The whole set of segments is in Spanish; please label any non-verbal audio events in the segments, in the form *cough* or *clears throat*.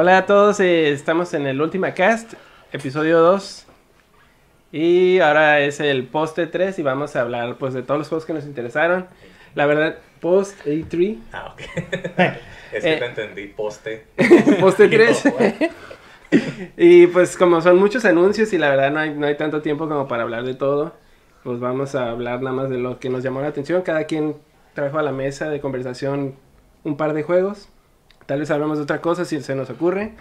Hola a todos, eh, estamos en el Ultima Cast, episodio 2. Y ahora es el post 3 y vamos a hablar pues de todos los juegos que nos interesaron. La verdad, post A3. Ah, ok. *laughs* es que Eh. te entendí, poste. *laughs* post 3. *laughs* y pues como son muchos anuncios y la verdad no hay, no hay tanto tiempo como para hablar de todo, pues vamos a hablar nada más de lo que nos llamó la atención. Cada quien trajo a la mesa de conversación un par de juegos. Tal vez hablamos de otra cosa si se nos ocurre.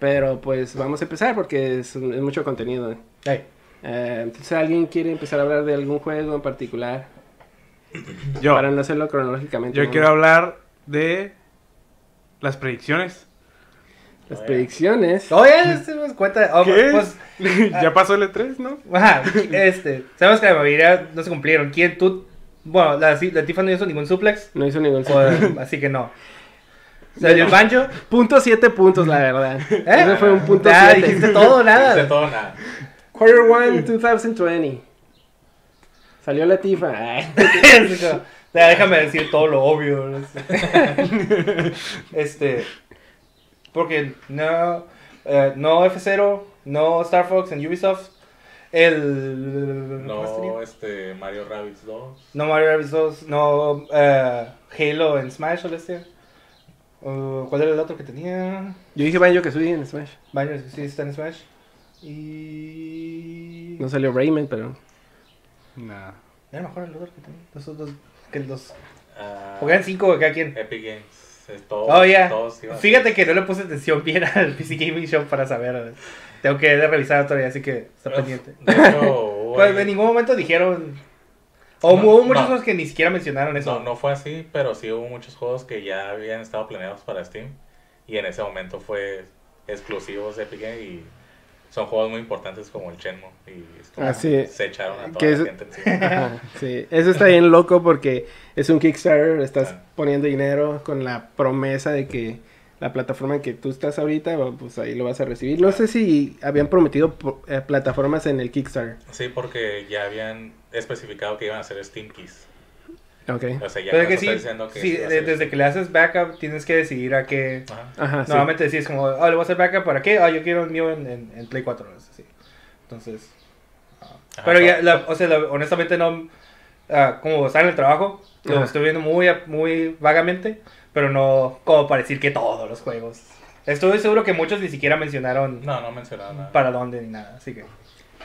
Pero pues vamos a empezar porque es, es mucho contenido. Eh, entonces, ¿alguien quiere empezar a hablar de algún juego en particular? Yo, Para no hacerlo cronológicamente. yo ¿no? quiero hablar de las predicciones. Las predicciones. Oye, este nos cuenta. oh, ¿Qué? pues, *laughs* ya pasó el E3, ¿no? ajá, este, sabemos que la mayoría no se cumplieron. ¿Quién tú? Bueno, la, la Tifa no hizo ningún suplex, No hizo ningún... o- así que no. Salió el banjo. Punto siete puntos, la verdad. ¿Eh? Ese fue un punto Ah, siete. dijiste todo, De nada. todo nada. Quarter one 2020. Salió la tifa. *laughs* Ya, déjame decir todo lo obvio. no *laughs* este. Porque no. eh, no F0, no Star Fox en Ubisoft. El. No, este, Mario Rabbids 2. No Mario Rabbids 2, no eh, Halo en Smash o este. Uh, ¿Cuál era el otro que tenía? Yo dije Banjo que soy en Smash. Banjo, sí, está en Smash. Y. No salió Rayman, pero. Nah. Era mejor el otro que tenía. Los otros. Que los. Porque eran cinco cada quien. Epic Games. Oh, ya. todos iban a- Fíjate que no le puse atención bien al PC Gaming Show para saber. Tengo que revisar todavía, así que está pendiente. De hecho, hubo *laughs* Pues en ningún momento dijeron. O No, hubo muchos no. juegos que ni siquiera mencionaron eso. No, no fue así, pero sí hubo muchos juegos que ya habían estado planeados para Steam. Y en ese momento fue exclusivos de Epic Games y son juegos muy importantes como el Shenmue. Y Ah, sí. se echaron a toda Que la es- gente encima. *laughs* Sí. Eso está bien loco porque es un Kickstarter. Estás Ah. poniendo dinero con la promesa de que la plataforma en que tú estás ahorita, pues ahí lo vas a recibir. No sé si habían prometido eh, plataformas en el Kickstarter. Sí, porque ya habían especificado que iban a ser Steam Keys. Ok. O sea, ya Pero no que sí, diciendo que sí, sí de- desde que le haces backup tienes que decidir a qué. Ajá. Ajá, sí. Normalmente decís como, ah, le voy a hacer backup para qué, ah, yo quiero el mío en, en, en Play 4. es así. Entonces. ah. Ajá, Pero ya, todo- la- o sea, la- honestamente no. ah, como está en el trabajo, lo estoy viendo muy, muy vagamente, pero no como para decir que todos los juegos. Estoy seguro que muchos ni siquiera mencionaron No, no mencionaba nada. para dónde ni nada, así que.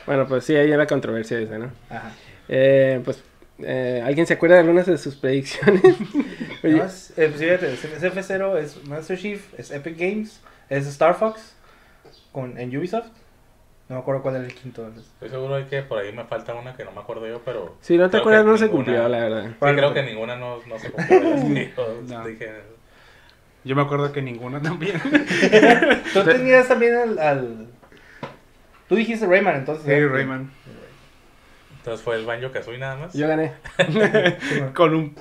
Bueno, pues sí, ahí era controversia esa, ¿no? Ajá. Eh, pues, eh, ¿alguien se acuerda de algunas de sus predicciones? *laughs* *laughs* Oye, No, es, eh, fíjate, es es F0, es Master Chief, es Epic Games, es Star Fox con, en Ubisoft. No me acuerdo cuál era el quinto. Estoy seguro de que por ahí me falta una que no me acuerdo yo, pero... si no te acuerdas, no se cumplió, la verdad. Sí, creo que ninguna no, no se cumplió. *laughs* No. dije. Yo me acuerdo que ninguna también. Tú tenías también al, al- Tú dijiste Rayman entonces. Sí, ¿eh? Rayman. Entonces fue el Banjo Kazooie nada más. Yo gané *laughs* Con un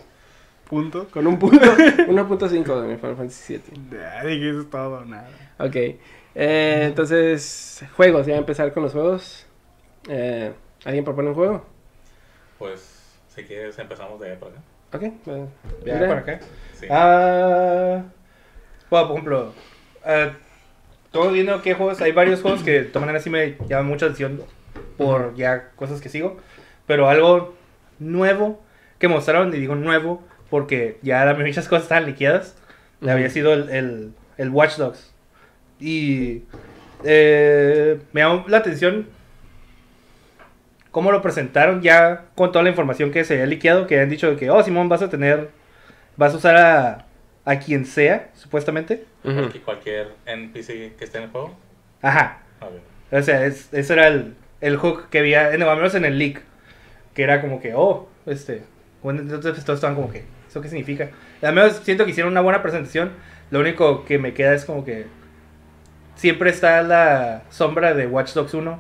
punto. con un punto, *laughs* 1.5 de mi Final Fantasy 7. Ya dije eso es todo, nada. Ok, eh, entonces, juegos, ya empezar con los juegos. Eh, ¿Alguien propone un juego? Pues, si quieres empezamos de ahí por acá. Ok, eh, Ya, mira. por acá. Sí. Ah, bueno, por ejemplo, ah, todo viendo qué juegos. Hay varios juegos que de manera sí me llaman mucha atención por ya cosas que sigo. Pero algo nuevo que mostraron, y digo nuevo porque ya la- muchas cosas estaban liqueadas. Había sido el, el, el Watch Dogs. Y eh, me llamó la atención cómo lo presentaron ya con toda la información que se había liqueado. Que habían dicho de que, oh, Simón, vas a tener, vas a usar a, a quien sea, supuestamente. Ujú. Cualquier- Cualquier NPC que esté en el juego. Ajá. O sea, es- ese era el, el hook que había, en, al menos en el leak. Que era como que, oh, este. Bueno, entonces todos estaban como que, ¿eso qué significa? Al menos siento que hicieron una buena presentación. Lo único que me queda es como que. Siempre está la sombra de Watch Dogs 1.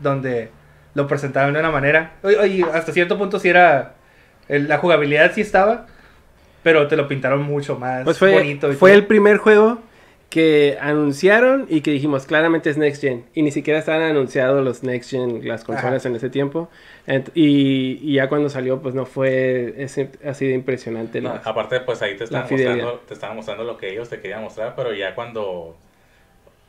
Donde lo presentaron de una manera. Y hasta cierto punto sí era. la jugabilidad sí estaba. Pero te lo pintaron mucho más Pues fue, bonito. y fue todo. el primer juego que anunciaron y que dijimos claramente es Next Gen. Y ni siquiera estaban anunciados los Next Gen, las consolas en ese tiempo. Ent- y, y ya cuando salió, pues no fue ese- así de impresionante. No, la- aparte, pues ahí te estaban, mostrando, te estaban mostrando lo que ellos te querían mostrar, pero ya cuando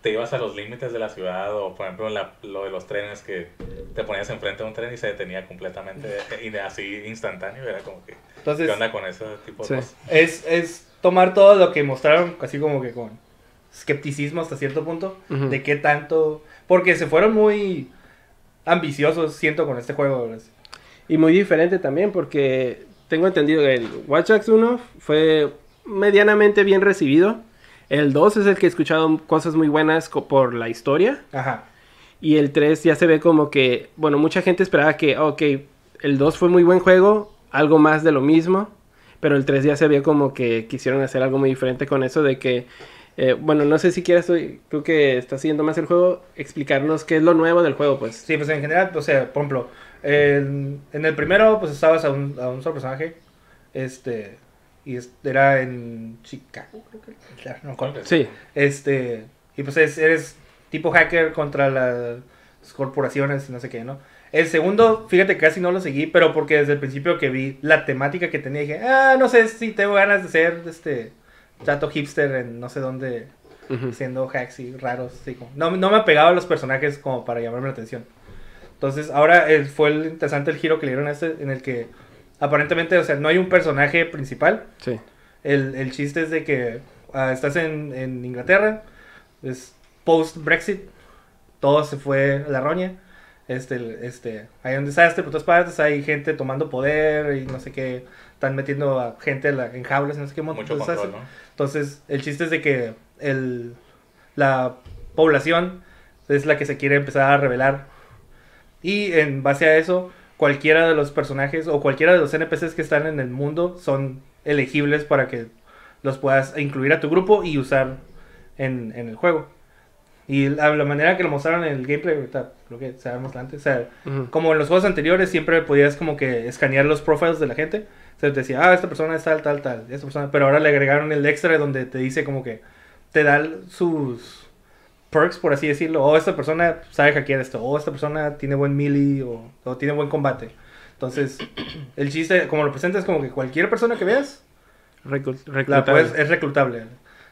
te ibas a los límites de la ciudad o, por ejemplo, la- lo de los trenes que te ponías enfrente de un tren y se detenía completamente y de- así instantáneo, era como que, Entonces, ¿qué onda con ese tipo de Sí. cosas? es, es tomar todo lo que mostraron, así como que con escepticismo hasta cierto punto, de qué tanto... Porque se fueron muy ambiciosos, siento, con este juego. ¿verdad? Y muy diferente también porque tengo entendido que el Watch Dogs 1 fue medianamente bien recibido. El 2 es el que he escuchado cosas muy buenas por la historia. Ajá. Y el 3 ya se ve como que, bueno, mucha gente esperaba que, ok, el 2 fue muy buen juego, algo más de lo mismo. Pero el 3 ya se ve como que quisieron hacer algo muy diferente con eso de que, eh, bueno, no sé si quieres tú, tú que estás siguiendo más el juego, explicarnos qué es lo nuevo del juego, pues. Sí, pues en general, o sea, por ejemplo, en, en el primero, pues estabas a un, a un solo personaje, este, y era en Chicago, creo que, claro, no me acuerdo. Sí, Este, y pues es- eres tipo hacker contra las corporaciones y no sé qué, ¿no? El segundo, fíjate, casi no lo seguí, pero porque desde el principio que vi la temática que tenía, dije, ah, no sé si tengo ganas de ser, este, chato hipster en no sé dónde, ujú, siendo hacks y raros, así como- no, no me apegaba a los personajes como para llamarme la atención. Entonces, ahora eh, fue el interesante el giro que le dieron a este, en el que aparentemente, o sea, no hay un personaje principal, sí. el, el chiste es de que ah, estás en, en Inglaterra, es post-Brexit, todo se fue a la roña. Este, este, hay un desastre por todas partes, hay gente tomando poder y no sé qué, están metiendo a gente en, la- en jaulas no sé qué Mucho control, ¿no? Entonces, el chiste es de que el, la población es la que se quiere empezar a revelar. Y en base a eso, cualquiera de los personajes o cualquiera de los NPCs que están en el mundo son elegibles para que los puedas incluir a tu grupo y usar en, en el juego. Y la, la manera que lo mostraron en el gameplay, ahorita lo que sabemos antes, o sea, como en los juegos anteriores siempre podías como que escanear los profiles de la gente. O sea, te decía, ah, esta persona es tal, tal, tal, esta persona, pero ahora le agregaron el extra donde te dice como que te da sus perks, por así decirlo. O esta persona sabe hackear esto, o esta persona tiene buen melee, o, o tiene buen combate. Entonces, *clears throat* el chiste, como lo presentas, como que cualquier persona que veas, la puedes, es reclutable.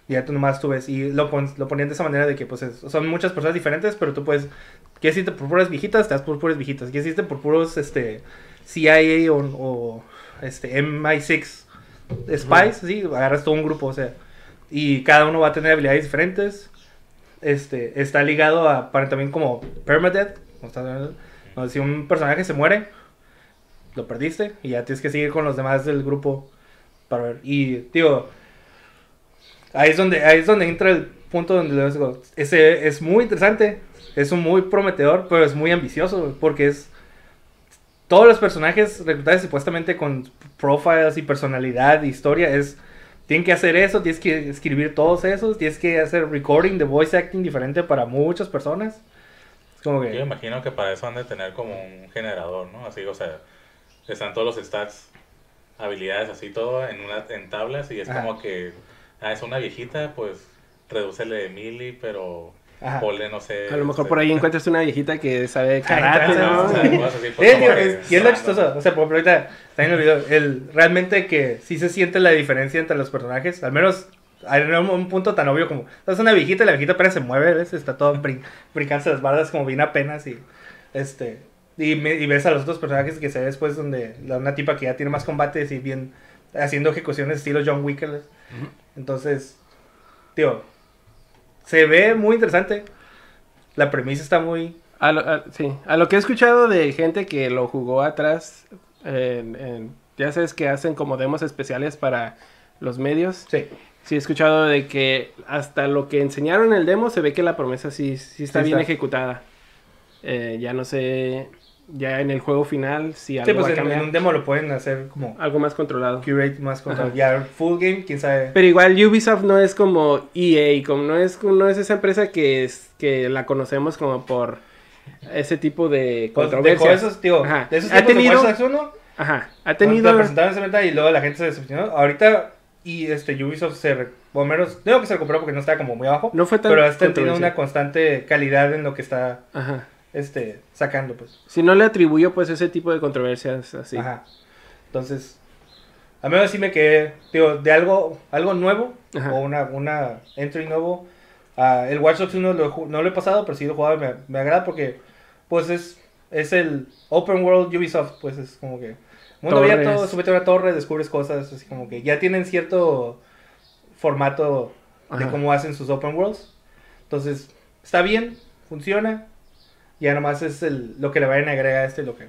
Ya tú nomás tú ves. Y lo, pon- lo ponían de esa manera de que pues es- son muchas personas diferentes, pero tú puedes... ¿Quieres irte por puras viejitas? Estás por puras viejitas. ¿Quieres irte por puros este, CIA o, o, este, MI6 spies? Sí, agarras todo un grupo, o sea. Y cada uno va a tener habilidades diferentes. Este, está ligado a, para también como permadeath. donde si un personaje se muere, lo perdiste y ya tienes que seguir con los demás del grupo para ver. Y, digo, ahí es donde, ahí es donde entra el punto donde ese es muy interesante, es un muy prometedor, pero es muy ambicioso, porque es todos los personajes reclutados supuestamente con profiles y personalidad, y historia, es tienen que hacer eso, tienes que escribir todos esos, tienes que hacer recording de voice acting diferente para muchas personas. Es como Yo que imagino que para eso han de tener como un generador, ¿no? Así, o sea, están todos los stats, habilidades, así todo en, una, en tablas y es Ajá. como que, ah, es una viejita, pues redúcele de mili, pero Ajá. ponle, no sé. A lo mejor este, por ahí encuentras una viejita que sabe karate, ¿no? así, pues, es- y es lo chistoso. O sea, por ejemplo, ahorita está en el video. El, realmente que sí se siente la diferencia entre los personajes. Al menos en un, un punto tan obvio como. Es una viejita y la viejita apenas se mueve, ¿ves? Está todo brin brincándose las bardas como bien apenas. Y este. Y, me- y ves a los otros personajes que se ve después donde la, una tipa que ya tiene más combates y bien haciendo ejecuciones estilo John Wick. ¿ves? Entonces, tío, se ve muy interesante. La premisa está muy A lo, a- sí, a lo que he escuchado de gente que lo jugó atrás, en- en- ya sabes que hacen como demos especiales para los medios. Sí. Sí, he escuchado de que hasta lo que enseñaron en el demo se ve que la promesa sí, sí está Sí bien está. ejecutada. Eh, ya no sé, ya en el juego final si algo Sí, pues va a en, cambiar. en un demo lo pueden hacer como Algo más controlado. curate más contra Ajá. ya full game, quién sabe. Pero igual Ubisoft no es como EA, como no es, no es esa empresa que, es, que la conocemos como por ese tipo de Pues, dejó controversias. esos, tío, Ajá. de esos Ha de tenido- Watch Dogs 1, Ajá, ha tenido... la presentaron esa venta y luego la gente se decepcionó. Ahorita Y este Ubisoft se, re- o menos, digo que se recuperó porque no estaba como muy abajo, No fue tan pero teniendo controversial. una constante calidad en lo que está Ajá. Este, sacando, pues. Si no le atribuyo pues ese tipo de controversias así. Ajá. Entonces, a mí sí me quedé, digo, de algo, algo nuevo, Ajá. o una, una entry nuevo. ah, el Watch Dogs 1 lo no lo he pasado, pero sí lo he jugado y me, me agrada porque, pues es, es el Open World Ubisoft, pues es como que mundo abierto, súbete a una torre, descubres cosas, así como que ya tienen cierto formato de cómo hacen sus Open Worlds. Entonces, está bien, funciona. Ya nomás es el, lo que le vayan a agregar a este, lo que...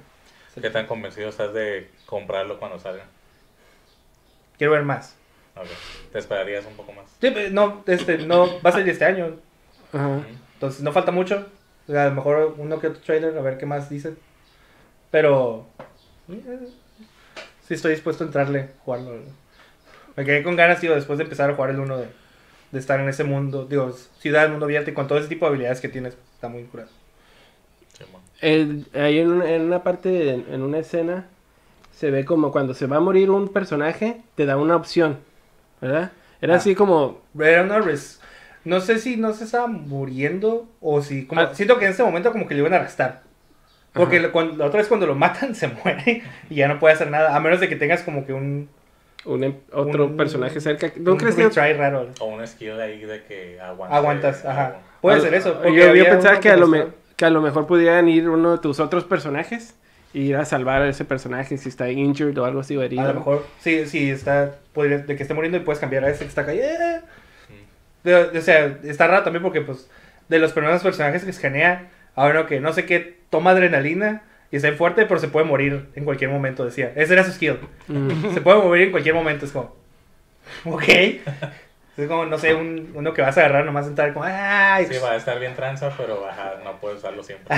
¿Qué tan convencido estás de comprarlo cuando salga? Quiero ver más. ¿Te esperarías un poco más? Sí, pero no, este, no, va a salir este año. Ajá. Entonces no falta mucho. O sea, a lo mejor uno que otro trailer, a ver qué más dicen. Pero. eh, sí estoy dispuesto a entrarle, jugarlo. Me quedé con ganas, tío, después de empezar a jugar el 1 de, de estar en ese mundo. Digo, ciudad, mundo abierto y con todo ese tipo de habilidades que tienes. Está muy curado. El- ahí en, una- en una parte, en, en una escena, se ve como cuando se va a morir un personaje, te da una opción, ¿verdad? Era Ah. así como, Era una res- No sé si no se estaba muriendo o si. Como, Ah. Siento que en ese momento como que le iban a arrastrar. Porque Ajá. lo- cuando- la otra vez cuando lo matan *laughs* se muere y ya no puede hacer nada. A menos de que tengas como que un. un, em- otro Un- personaje cerca. ¿No un crees que raro. O un skill ahí de que aguantas. Aguantas, ajá. Puede Al- ser eso. Yo, yo había pensaba que a, lo me- mostró- que a lo mejor pudieran ir uno de tus otros personajes y ir a salvar a ese personaje si está injured o algo así o herido. A lo mejor, sí, sí, está. podría- de que esté muriendo y puedes cambiar a ese que está acá. ¡eh! Mm. De- de- o sea, está raro también porque, pues, de los primeros personajes que escanea, a uno que no sé qué toma adrenalina y está fuerte, pero se puede morir en cualquier momento, decía. Ese era su skill. Mm. Se puede morir en cualquier momento, es como. *laughs* Ok. Es como, no sé, un, uno que vas a agarrar nomás entrar como. ¡Ay! Sí, va a estar bien tranza, pero ajá, no puedes usarlo siempre.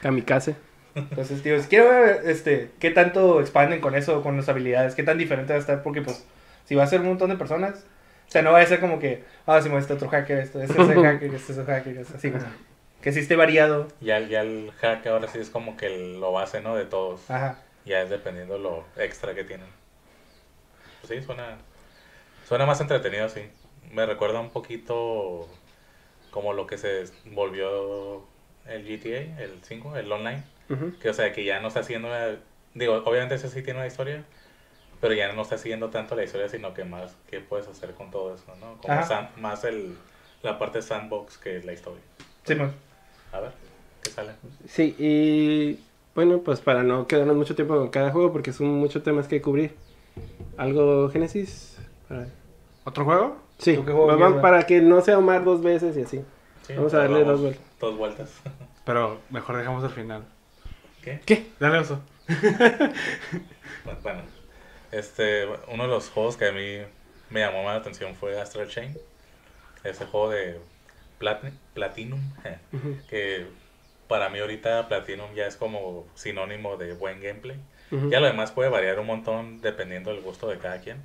Kamikaze. Entonces, tío, quiero ver este, qué tanto expanden con eso, con las habilidades, qué tan diferente va a estar, porque pues, si va a ser un montón de personas, o sea, no va a ser como que, ah, si muestra otro hacker, esto, este es el *laughs* hacker, este es el hacker, es así, pues, que sí esté variado, Ya, ya el hack ahora sí es como que el- lo base, ¿no? De todos. ajá, Ya es dependiendo lo extra que tienen. Pues sí, suena, suena más entretenido, sí. Me recuerda un poquito como lo que se volvió el GTA, el 5, el online. Ujú. Que o sea, que ya no está haciendo, digo, obviamente ese sí tiene una historia, pero ya no está siguiendo tanto la historia, sino que más qué puedes hacer con todo eso, ¿no? Como san- más el, la parte sandbox que la historia. sí, pues, A ver, ¿qué sale? Sí, y bueno, pues para no quedarnos mucho tiempo con cada juego, porque son muchos temas que cubrir. ¿Algo Génesis? ¿Otro juego? Sí, ¿Tú qué juego vamos- para que no sea Omar dos veces y así. Sí, Vamos a darle vamos, dos vueltas. Dos vueltas. Pero mejor dejamos al final. ¿Qué? ¿Qué? Dale oso. *laughs* Bueno, este, uno de los juegos que a mí me llamó más la atención fue Astral Chain. Ese juego de Platinum, *laughs* que para mí ahorita Platinum ya es como sinónimo de buen gameplay. ujú. Ya lo demás puede variar un montón dependiendo del gusto de cada quien.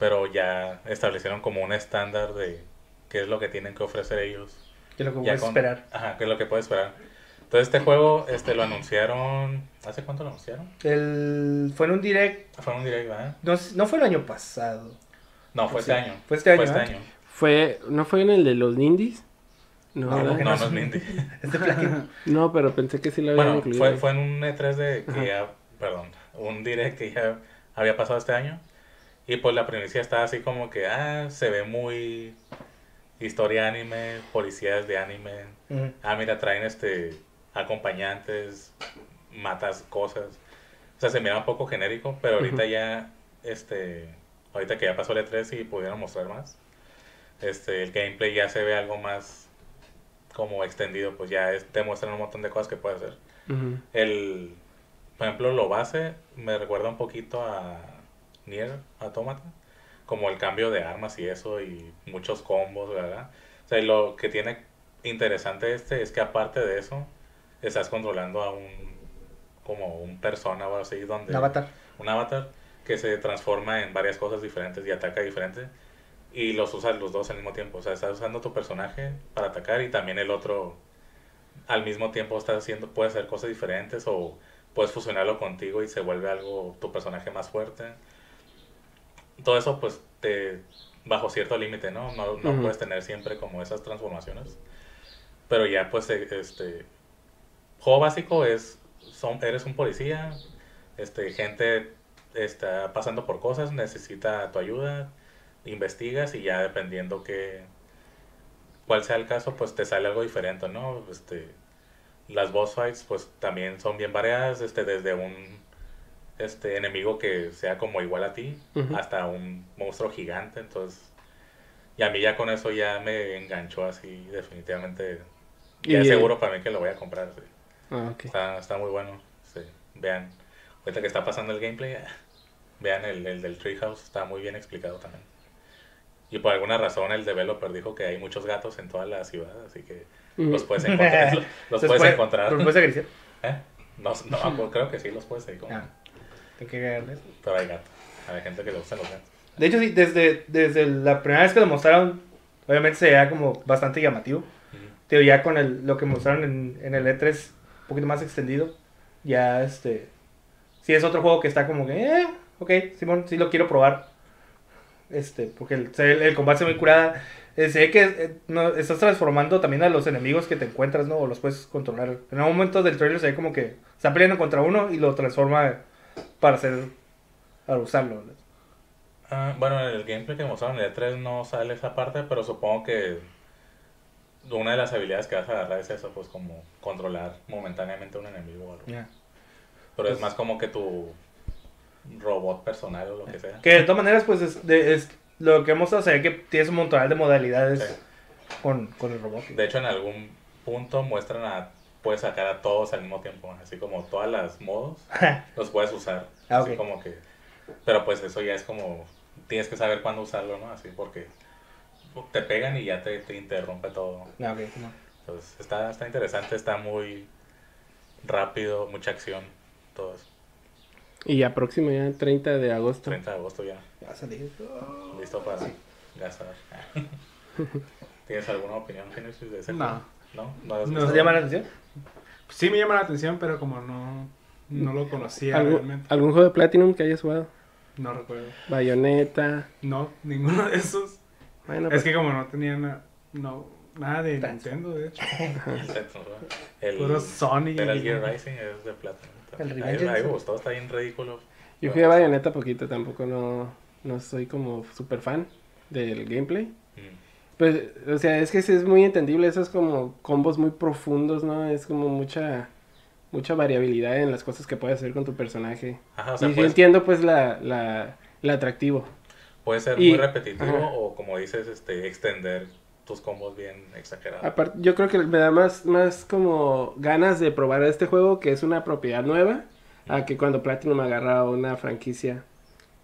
Pero ya establecieron como un estándar de qué es lo que tienen que ofrecer ellos. que lo que puedes con- esperar. Ajá, qué es lo que puedes esperar. Entonces este juego este lo anunciaron... ¿Hace cuánto lo anunciaron? El, fue en un direct, Fue un direct, ¿verdad? no, no fue el año pasado, No, fue Sí. este año. Fue este año, Fue ¿eh? este año. Fue, ¿no fue en el de los Indies? No, No, No, no es es- Mindy. *laughs* este. *laughs* No, pero pensé que sí lo habían Bueno, incluido. fue, fue en un E3 de Ajá. que ya, perdón, un direct que ya había pasado este año. Y pues la primicia estaba así como que, ah, se ve muy historia anime, policías de anime. Ah, mira, traen este acompañantes, matas cosas. O sea, se mira un poco genérico, pero ahorita ya, este, ahorita que ya pasó el E3 y pudieron mostrar más, este, el gameplay ya se ve algo más como extendido, pues ya es- te muestran un montón de cosas que puedes hacer. El, por ejemplo, lo base me recuerda un poquito a Nier Automata, como el cambio de armas y eso, y muchos combos, ¿verdad? O sea, y lo que tiene interesante este es que aparte de eso, estás controlando a un, como un persona o algo así, donde... Un avatar. Un avatar que se transforma en varias cosas diferentes y ataca diferente. Y los usas los dos al mismo tiempo. O sea, estás usando tu personaje para atacar y también el otro al mismo tiempo estás haciendo, puedes hacer cosas diferentes o puedes fusionarlo contigo y se vuelve algo, tu personaje más fuerte. Todo eso pues te bajo cierto límite, ¿no? No, no Ujú. puedes tener siempre como esas transformaciones. Pero ya pues eh, este juego básico es son eres un policía, este gente está pasando por cosas, necesita tu ayuda, investigas y ya dependiendo que cuál sea el caso, pues te sale algo diferente, ¿no? Este las boss fights pues también son bien variadas, este desde un este enemigo que sea como igual a ti Ujú. hasta un monstruo gigante, entonces y a mí ya con eso ya me enganchó así definitivamente. Ya Y- seguro para mí que lo voy a comprar. sí. Ah, ok. Está, está muy bueno. sí. Vean, ahorita que está pasando el gameplay, *laughs* vean el, el del Treehouse, está muy bien explicado también. Y por alguna razón el developer dijo que hay muchos gatos en toda la ciudad, así que Ujú. los puedes encontrar. *laughs* los- los ¿Los puedes puede- encontrar. ¿Los puedes acariciar? ¿Eh? No, no, creo que sí, los puedes ahí. Ah, tengo que agarrarles. Pero hay gatos. Hay gente que le gustan los gatos. De hecho, sí, desde, desde la primera vez que lo mostraron, obviamente se veía como bastante llamativo. Pero ya con el, lo que mostraron en, en el E3, un poquito más extendido, ya este. Sí, es otro juego que está como que, eh, ok, Simón, sí lo quiero probar. Este, porque el, se- el, combate se ve muy curada. Eh, ve que eh, no, estás transformando también a los enemigos que te encuentras, ¿no? O los puedes controlar. En un momento del trailer se ve como que está peleando contra uno y lo transforma para hacer. para usarlo. Ah, bueno, en el gameplay que mostraron en el E3 no sale esa parte, pero supongo que una de las habilidades que vas a agarrar es eso, pues como controlar momentáneamente a un enemigo o algo. Ya. Pero es Pues- más como que tu robot personal o lo que sea. Que de todas maneras, pues es, de- es lo que hemos ve que tienes un montón de modalidades Sí. con, con el robot. De hecho, en algún punto muestran a... Puedes sacar a todos al mismo tiempo, así como todas las modos *laughs* los puedes usar. Ah, así como que... Pero pues eso ya es como... Tienes que saber cuándo usarlo, ¿no? Así porque te pegan y ya te, te interrumpe todo. Ah, ok, no. Entonces, está, está interesante, está muy rápido, mucha acción, todo eso. Y ya próximo, ya el 30 de agosto. 30 de agosto ya, Ya va a salir. listo para gastar. *laughs* ¿Tienes alguna opinión, Genesis, de ese No. ¿No? ¿No No. Te llama la atención? Sí me llama la atención, pero como no, no lo conocía ¿Algún, realmente. ¿Algún juego de Platinum que hayas jugado? No recuerdo. Bayonetta. No, ninguno de esos. Bueno, Es pues, que como no tenía na- no, nada de Nintendo, de hecho. *laughs* El, Puro Sony. Metal Gear Rising es de plata. El mí- a mí me gustó, está bien ridículo. yo jugué a Bayonetta poquito, tampoco no, no soy como super fan del gameplay. Mm. Pues, o sea, es que sí es muy entendible, esos como combos muy profundos, ¿no? Es como mucha mucha variabilidad en las cosas que puedes hacer con tu personaje. Ajá, o sea, y sí puedes, entiendo pues la, la, el atractivo. puede ser y- muy repetitivo ajá. o como dices, este, extender tus combos bien exagerados. Aparte, yo creo que me da más, más como ganas de probar este juego que es una propiedad nueva a que cuando Platinum agarra una franquicia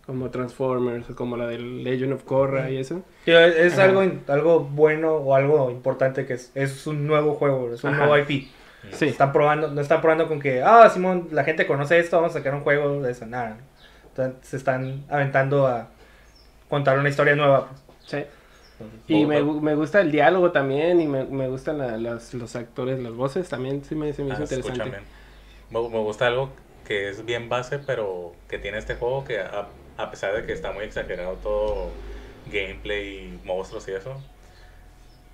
como Transformers o como la del Legend of Korra y eso. Sí, es Ajá. algo, algo bueno o algo importante que es, es un nuevo juego, es un Ajá. nuevo IP. Sí. Están probando, no están probando con que, ah, Simón, la gente conoce esto, vamos a sacar un juego de eso, nada. Entonces, se están aventando a contar una historia nueva. pues. sí. Entonces, Y Oh, me, me gusta el diálogo también y me, me gustan la- los, los actores, las voces también, sí me, se me hizo Ah, interesante. Me, me gusta algo que es bien base, pero que tiene este juego que a, a pesar de que está muy exagerado todo gameplay monstruos y eso,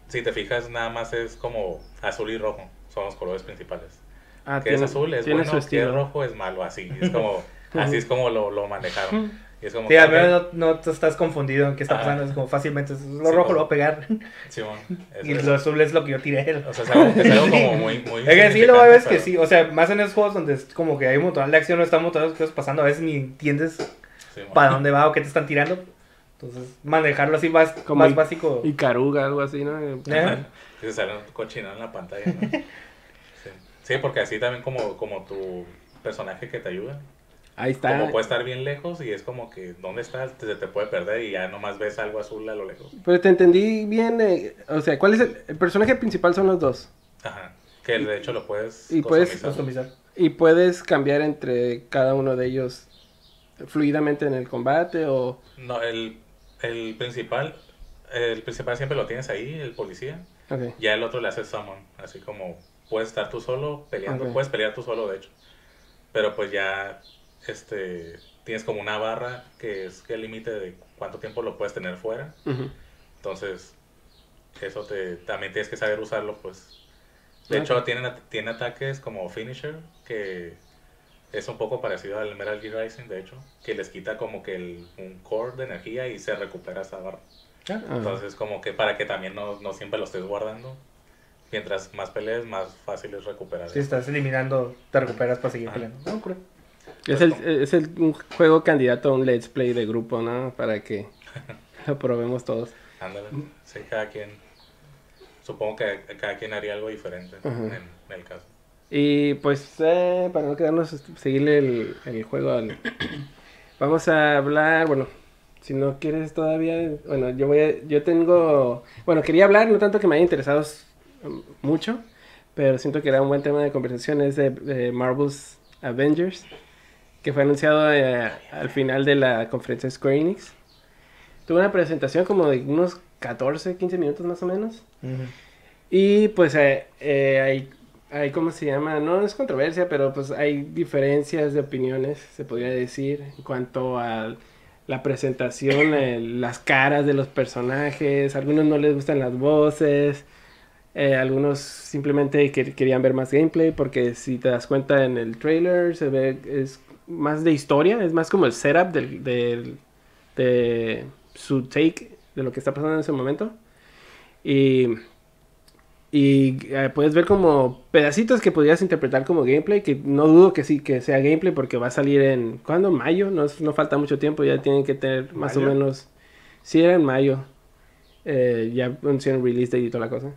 si te fijas nada más es como azul y rojo, son los colores principales. Ah, Que es azul es tiene bueno, que es rojo es malo, así es como, *laughs* así es como lo, lo manejaron. Y es como Sí, al que, menos no, no te estás confundido en qué está Ah. pasando, es como fácilmente, lo Sí, rojo pues. lo voy a pegar *laughs* Simón, *laughs* es- y es- lo azul es lo que yo tiré. o sea, es algo, es algo como muy, muy Es que sí, lo ves que pero- sí, o sea, más en esos juegos donde es como que hay un montón de acción, no están de cosas pasando, a veces ni entiendes Para dónde va o qué te están tirando. Entonces, manejarlo así más, Como más y- básico. Y Caruga, algo así, ¿no? Ajá. Y se sale un cochinado en la pantalla, ¿no? *laughs* sí. Sí, porque así también como, como tu personaje que te ayuda. Ahí está. Como puede estar bien lejos y es como que ¿dónde estás? Se te puede perder y ya nomás ves algo azul a lo lejos. Pero te entendí bien, eh, o sea, ¿cuál es el, el personaje principal? Son los dos. Ajá. Que de hecho lo puedes Y puedes customizar. Customizar. Y puedes cambiar entre cada uno de ellos fluidamente en el combate o... No, el, el principal, el principal siempre lo tienes ahí, el policía. Ok. Ya el otro le haces summon, así como puedes estar tú solo peleando, puedes pelear tú solo de hecho. Pero pues ya, este, tienes como una barra que es el límite de cuánto tiempo lo puedes tener fuera. Entonces, eso te, también tienes que saber usarlo, pues. De hecho, tienen, tiene ataques como Finisher, que es un poco parecido al Metal Gear Rising, de hecho, que les quita como que el, un core de energía y se recupera esa barra. Ah, Ah. Entonces, como que para que también no, no siempre lo estés guardando. Mientras más pelees, más fácil es recuperar. Si estás eliminando, te recuperas para seguir peleando. No. Es, el, es el, un juego candidato a un let's play de grupo, ¿no? Para que *laughs* lo probemos todos. Ándale. Sí, cada quien. Supongo que cada quien haría algo diferente en el caso. Y pues, eh, para no quedarnos, este, seguirle el, el juego al... *coughs* Vamos a hablar, bueno, si no quieres todavía, bueno, yo voy a, yo tengo, bueno, quería hablar, no tanto que me haya interesado mucho, pero siento que era un buen tema de conversación, es de, de Marvel's Avengers, que fue anunciado eh, al final de la conferencia de Square Enix. Tuvo una presentación como de unos 14, 15 minutos más o menos. Y pues eh, eh, hay, hay, ¿cómo se llama? No es controversia, pero pues hay diferencias de opiniones, se podría decir, en cuanto a la presentación, *coughs* las caras de los personajes. Algunos no les gustan las voces, eh, algunos simplemente que- querían ver más gameplay, porque si te das cuenta en el trailer se ve, es más de historia, es más como el setup del, del- de su take de lo que está pasando en ese momento. Y y eh, puedes ver como pedacitos que podrías interpretar como gameplay, que no dudo que sí, que sea gameplay porque va a salir en, ¿cuándo? Mayo, no, es- no falta mucho tiempo, ya tienen que tener más o menos, sí era en mayo, Eh, ya anunciaron release date y toda la cosa.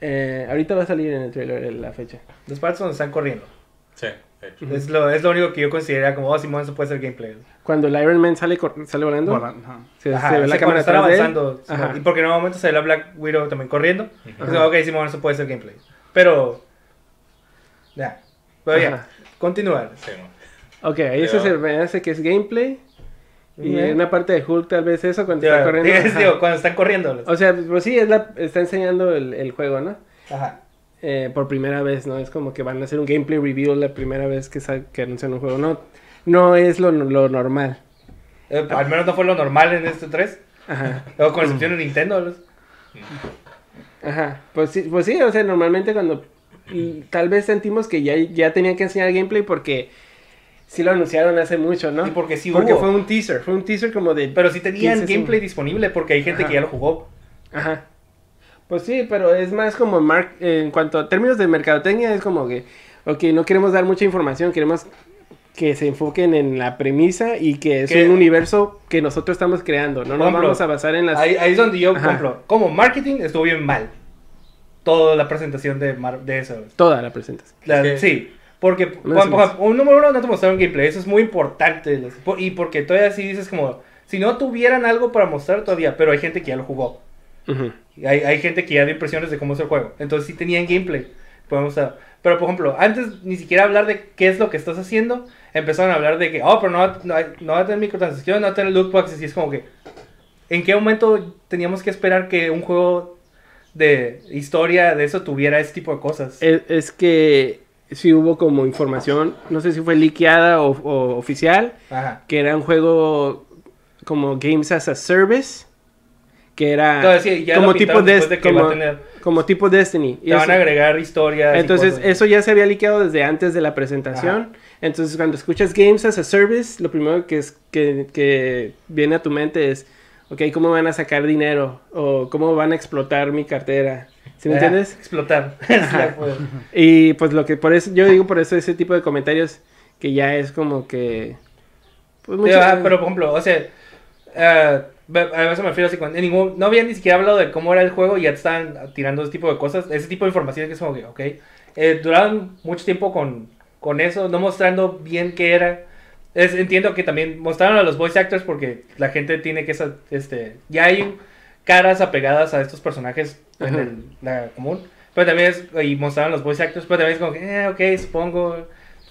Eh, ahorita va a salir en el trailer la fecha. Los partes donde están corriendo. Sí, hecho. Es lo, es lo único que yo consideraría como, oh, Simón, eso puede ser gameplay. Cuando el Iron Man sale, sale volando, ajá. se, Ajá, se ve la cámara atrás de él. avanzando. Ajá. Y porque en un momento se ve la Black Widow también corriendo. Entonces, ok, Simón, eso puede ser gameplay. Pero, ya. Pero ya, Ajá. continúa. Sí. Ok, ahí eso se me hace que es gameplay. Y en una parte de Hulk tal vez eso cuando Digo, está corriendo. *laughs* ajá. digo, cuando están corriendo. O sea, pues sí, es la, está enseñando el, el juego, ¿no? Ajá. Eh, por primera vez, ¿no? Es como que van a hacer un gameplay review la primera vez que, que anuncian un juego. No, no es lo, lo normal. Eh, al menos no fue lo normal en este 3. Ajá. *laughs* O con excepción de Nintendo. los- Ajá. Pues sí, pues sí, o sea, normalmente cuando tal vez sentimos que ya, ya tenían que enseñar gameplay porque sí lo anunciaron hace mucho, ¿no? Y porque sí Porque hubo. fue un teaser, fue un teaser como de... Pero sí tenían 15 gameplay disponible porque hay gente Ajá. que ya lo jugó. Ajá. Pues sí, pero es más como mar- en cuanto a términos de mercadotecnia, es como que, ok, no queremos dar mucha información, queremos que se enfoquen en la premisa y que es un universo que nosotros estamos creando, no nos vamos a basar en las... Ahí, ahí es donde yo, Ajá. ejemplo, como marketing estuvo bien mal. Toda la presentación de, Mar- de eso. Toda la presentación. La- Sí, porque, No hace. un número uno no te mostraron gameplay, eso es muy importante. Y porque todavía sí dices como, si no tuvieran algo para mostrar todavía, pero hay gente que ya lo jugó. Hay, hay gente que ya dio impresiones de cómo es el juego. Entonces sí tenían gameplay. Podemos a- pero por ejemplo, antes ni siquiera hablar de qué es lo que estás haciendo, empezaron a hablar de que, oh, pero no va, no, no va a tener microtransacciones, no va a tener loot boxes. Y es como que, ¿en qué momento teníamos que esperar que un juego de historia de eso tuviera ese tipo de cosas? Es, es que sí hubo como información, no sé si fue liqueada o, o oficial, Ajá. que era un juego como Games as a Service, que era Entonces, sí, ya como tipo, de a como, tener- como tipo Destiny. Y Te van a agregar historias. Entonces, eso ya se había liqueado desde antes de la presentación. Entonces, cuando escuchas Games as a Service, lo primero que, es, que, que viene a tu mente es, ok, ¿cómo van a sacar dinero? O ¿cómo van a explotar mi cartera? ¿Sí me Ajá, entiendes? Explotar. *laughs* Y pues lo que por eso, yo digo por eso ese tipo de comentarios que ya es como que... Pues mucho- ah, pero por ejemplo, o sea, ve- a eso me refiero así, con, en ningún, no habían ni siquiera hablado de cómo era el juego y ya te estaban tirando ese tipo de cosas, ese tipo de información que es como que, ok, eh, duraron mucho tiempo con, con eso, no mostrando bien qué era. Es, entiendo que también mostraron a los voice actors porque la gente tiene que, este, ya hay caras apegadas a estos personajes en el, la común, pero también es, y mostraron los voice actors, pero también es como que, eh, ok, supongo,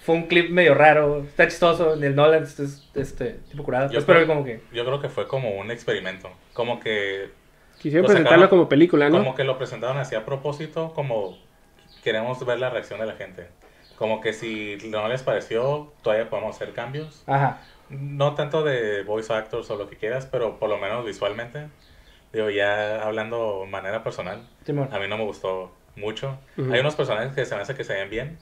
fue un clip medio raro, está chistoso, el Nolan es este, tipo curado, Yo pero creo- como que, Yo creo que fue como un experimento. Como que, Quisieron lo presentarlo como película, ¿no? como que lo presentaron así a propósito, como queremos ver la reacción de la gente. Como que si no les pareció, todavía podemos hacer cambios. ajá, no tanto de voice actors o lo que quieras, pero por lo menos visualmente. Digo, ya hablando de manera personal, Simón. a mí no me gustó mucho. Ujú. Hay unos personajes que se me hace que se ven bien.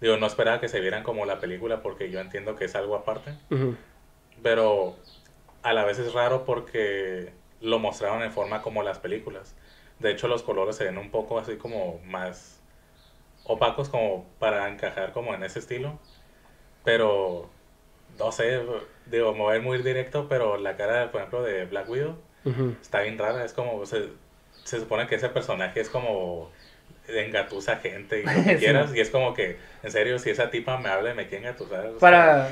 Digo, no esperaba que se vieran como la película porque yo entiendo que es algo aparte. Pero a la vez es raro porque lo mostraron en forma como las películas. De hecho, los colores se ven un poco así como más opacos como para encajar como en ese estilo. Pero, no sé, digo, me voy a ir muy directo, pero la cara, por ejemplo, de Black Widow está bien rara. Es como, se, se supone que ese personaje es como engatusa gente y lo *laughs* que Sí. quieras. Y es como que, en serio, si esa tipa me habla y me quiere engatusar. o sea, Para-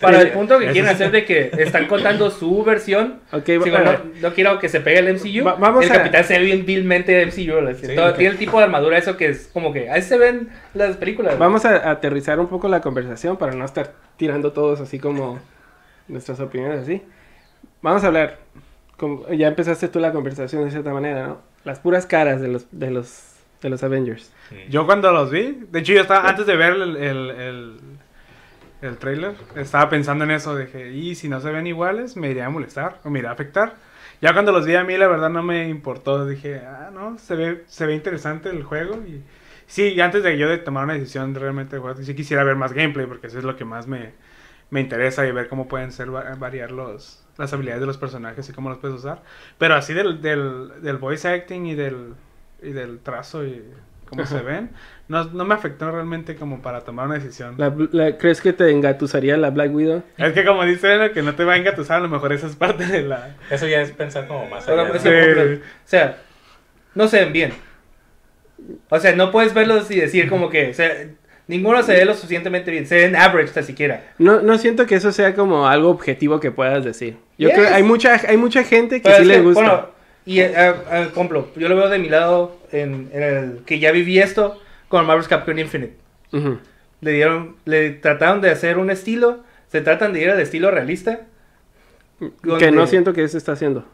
para el punto que quieren hacer de que están contando su versión. *laughs* Ok, Digo, bueno, no, no quiero que se pegue el MCU. Va- vamos el a- capitán se ve bien vilmente de MCU. Sí, todo-. Tiene el tipo de armadura, eso que es como que ahí se ven las películas. Vamos a aterrizar un poco la conversación para no estar tirando todos así como nuestras opiniones así. Vamos a hablar, como- ya empezaste tú la conversación de cierta manera, ¿no? Las puras caras de los, de los, de los Avengers. Yo cuando los vi, de hecho yo estaba, antes de ver el, el, el, el trailer, estaba pensando en eso, dije, y si no se ven iguales, me iría a molestar o me iría a afectar. Ya cuando los vi a mí, la verdad no me importó, dije, ah, no, se ve, se ve interesante el juego y sí, antes de yo de tomar una decisión de realmente sí quisiera ver más gameplay porque eso es lo que más me, me interesa y ver cómo pueden ser va- variar los, las habilidades de los personajes y cómo los puedes usar. Pero así del, del, del voice acting y del, y del trazo y cómo se ven, no, no me afectó realmente como para tomar una decisión. La- la- ¿Crees que te engatusaría la Black Widow? Es que como dice que no te va a engatusar, a lo mejor esa es parte de la... Eso ya es pensar como más Pero, allá. ¿no? sí, O sea, no se ven bien. O sea, no puedes verlos y decir como que, o sea, ninguno se ve lo suficientemente bien. Se ven average tan siquiera. No, no siento que eso sea como algo objetivo que puedas decir. Yo Yes. creo hay mucha, hay mucha gente que Pero sí le que, gusta. Bueno, y eh, eh, eh, por ejemplo, yo lo veo de mi lado en, en el que ya viví esto con Marvel's Capcom Infinite. Le dieron, le trataron de hacer un estilo, se tratan de ir al estilo realista. Que no siento que eso está haciendo.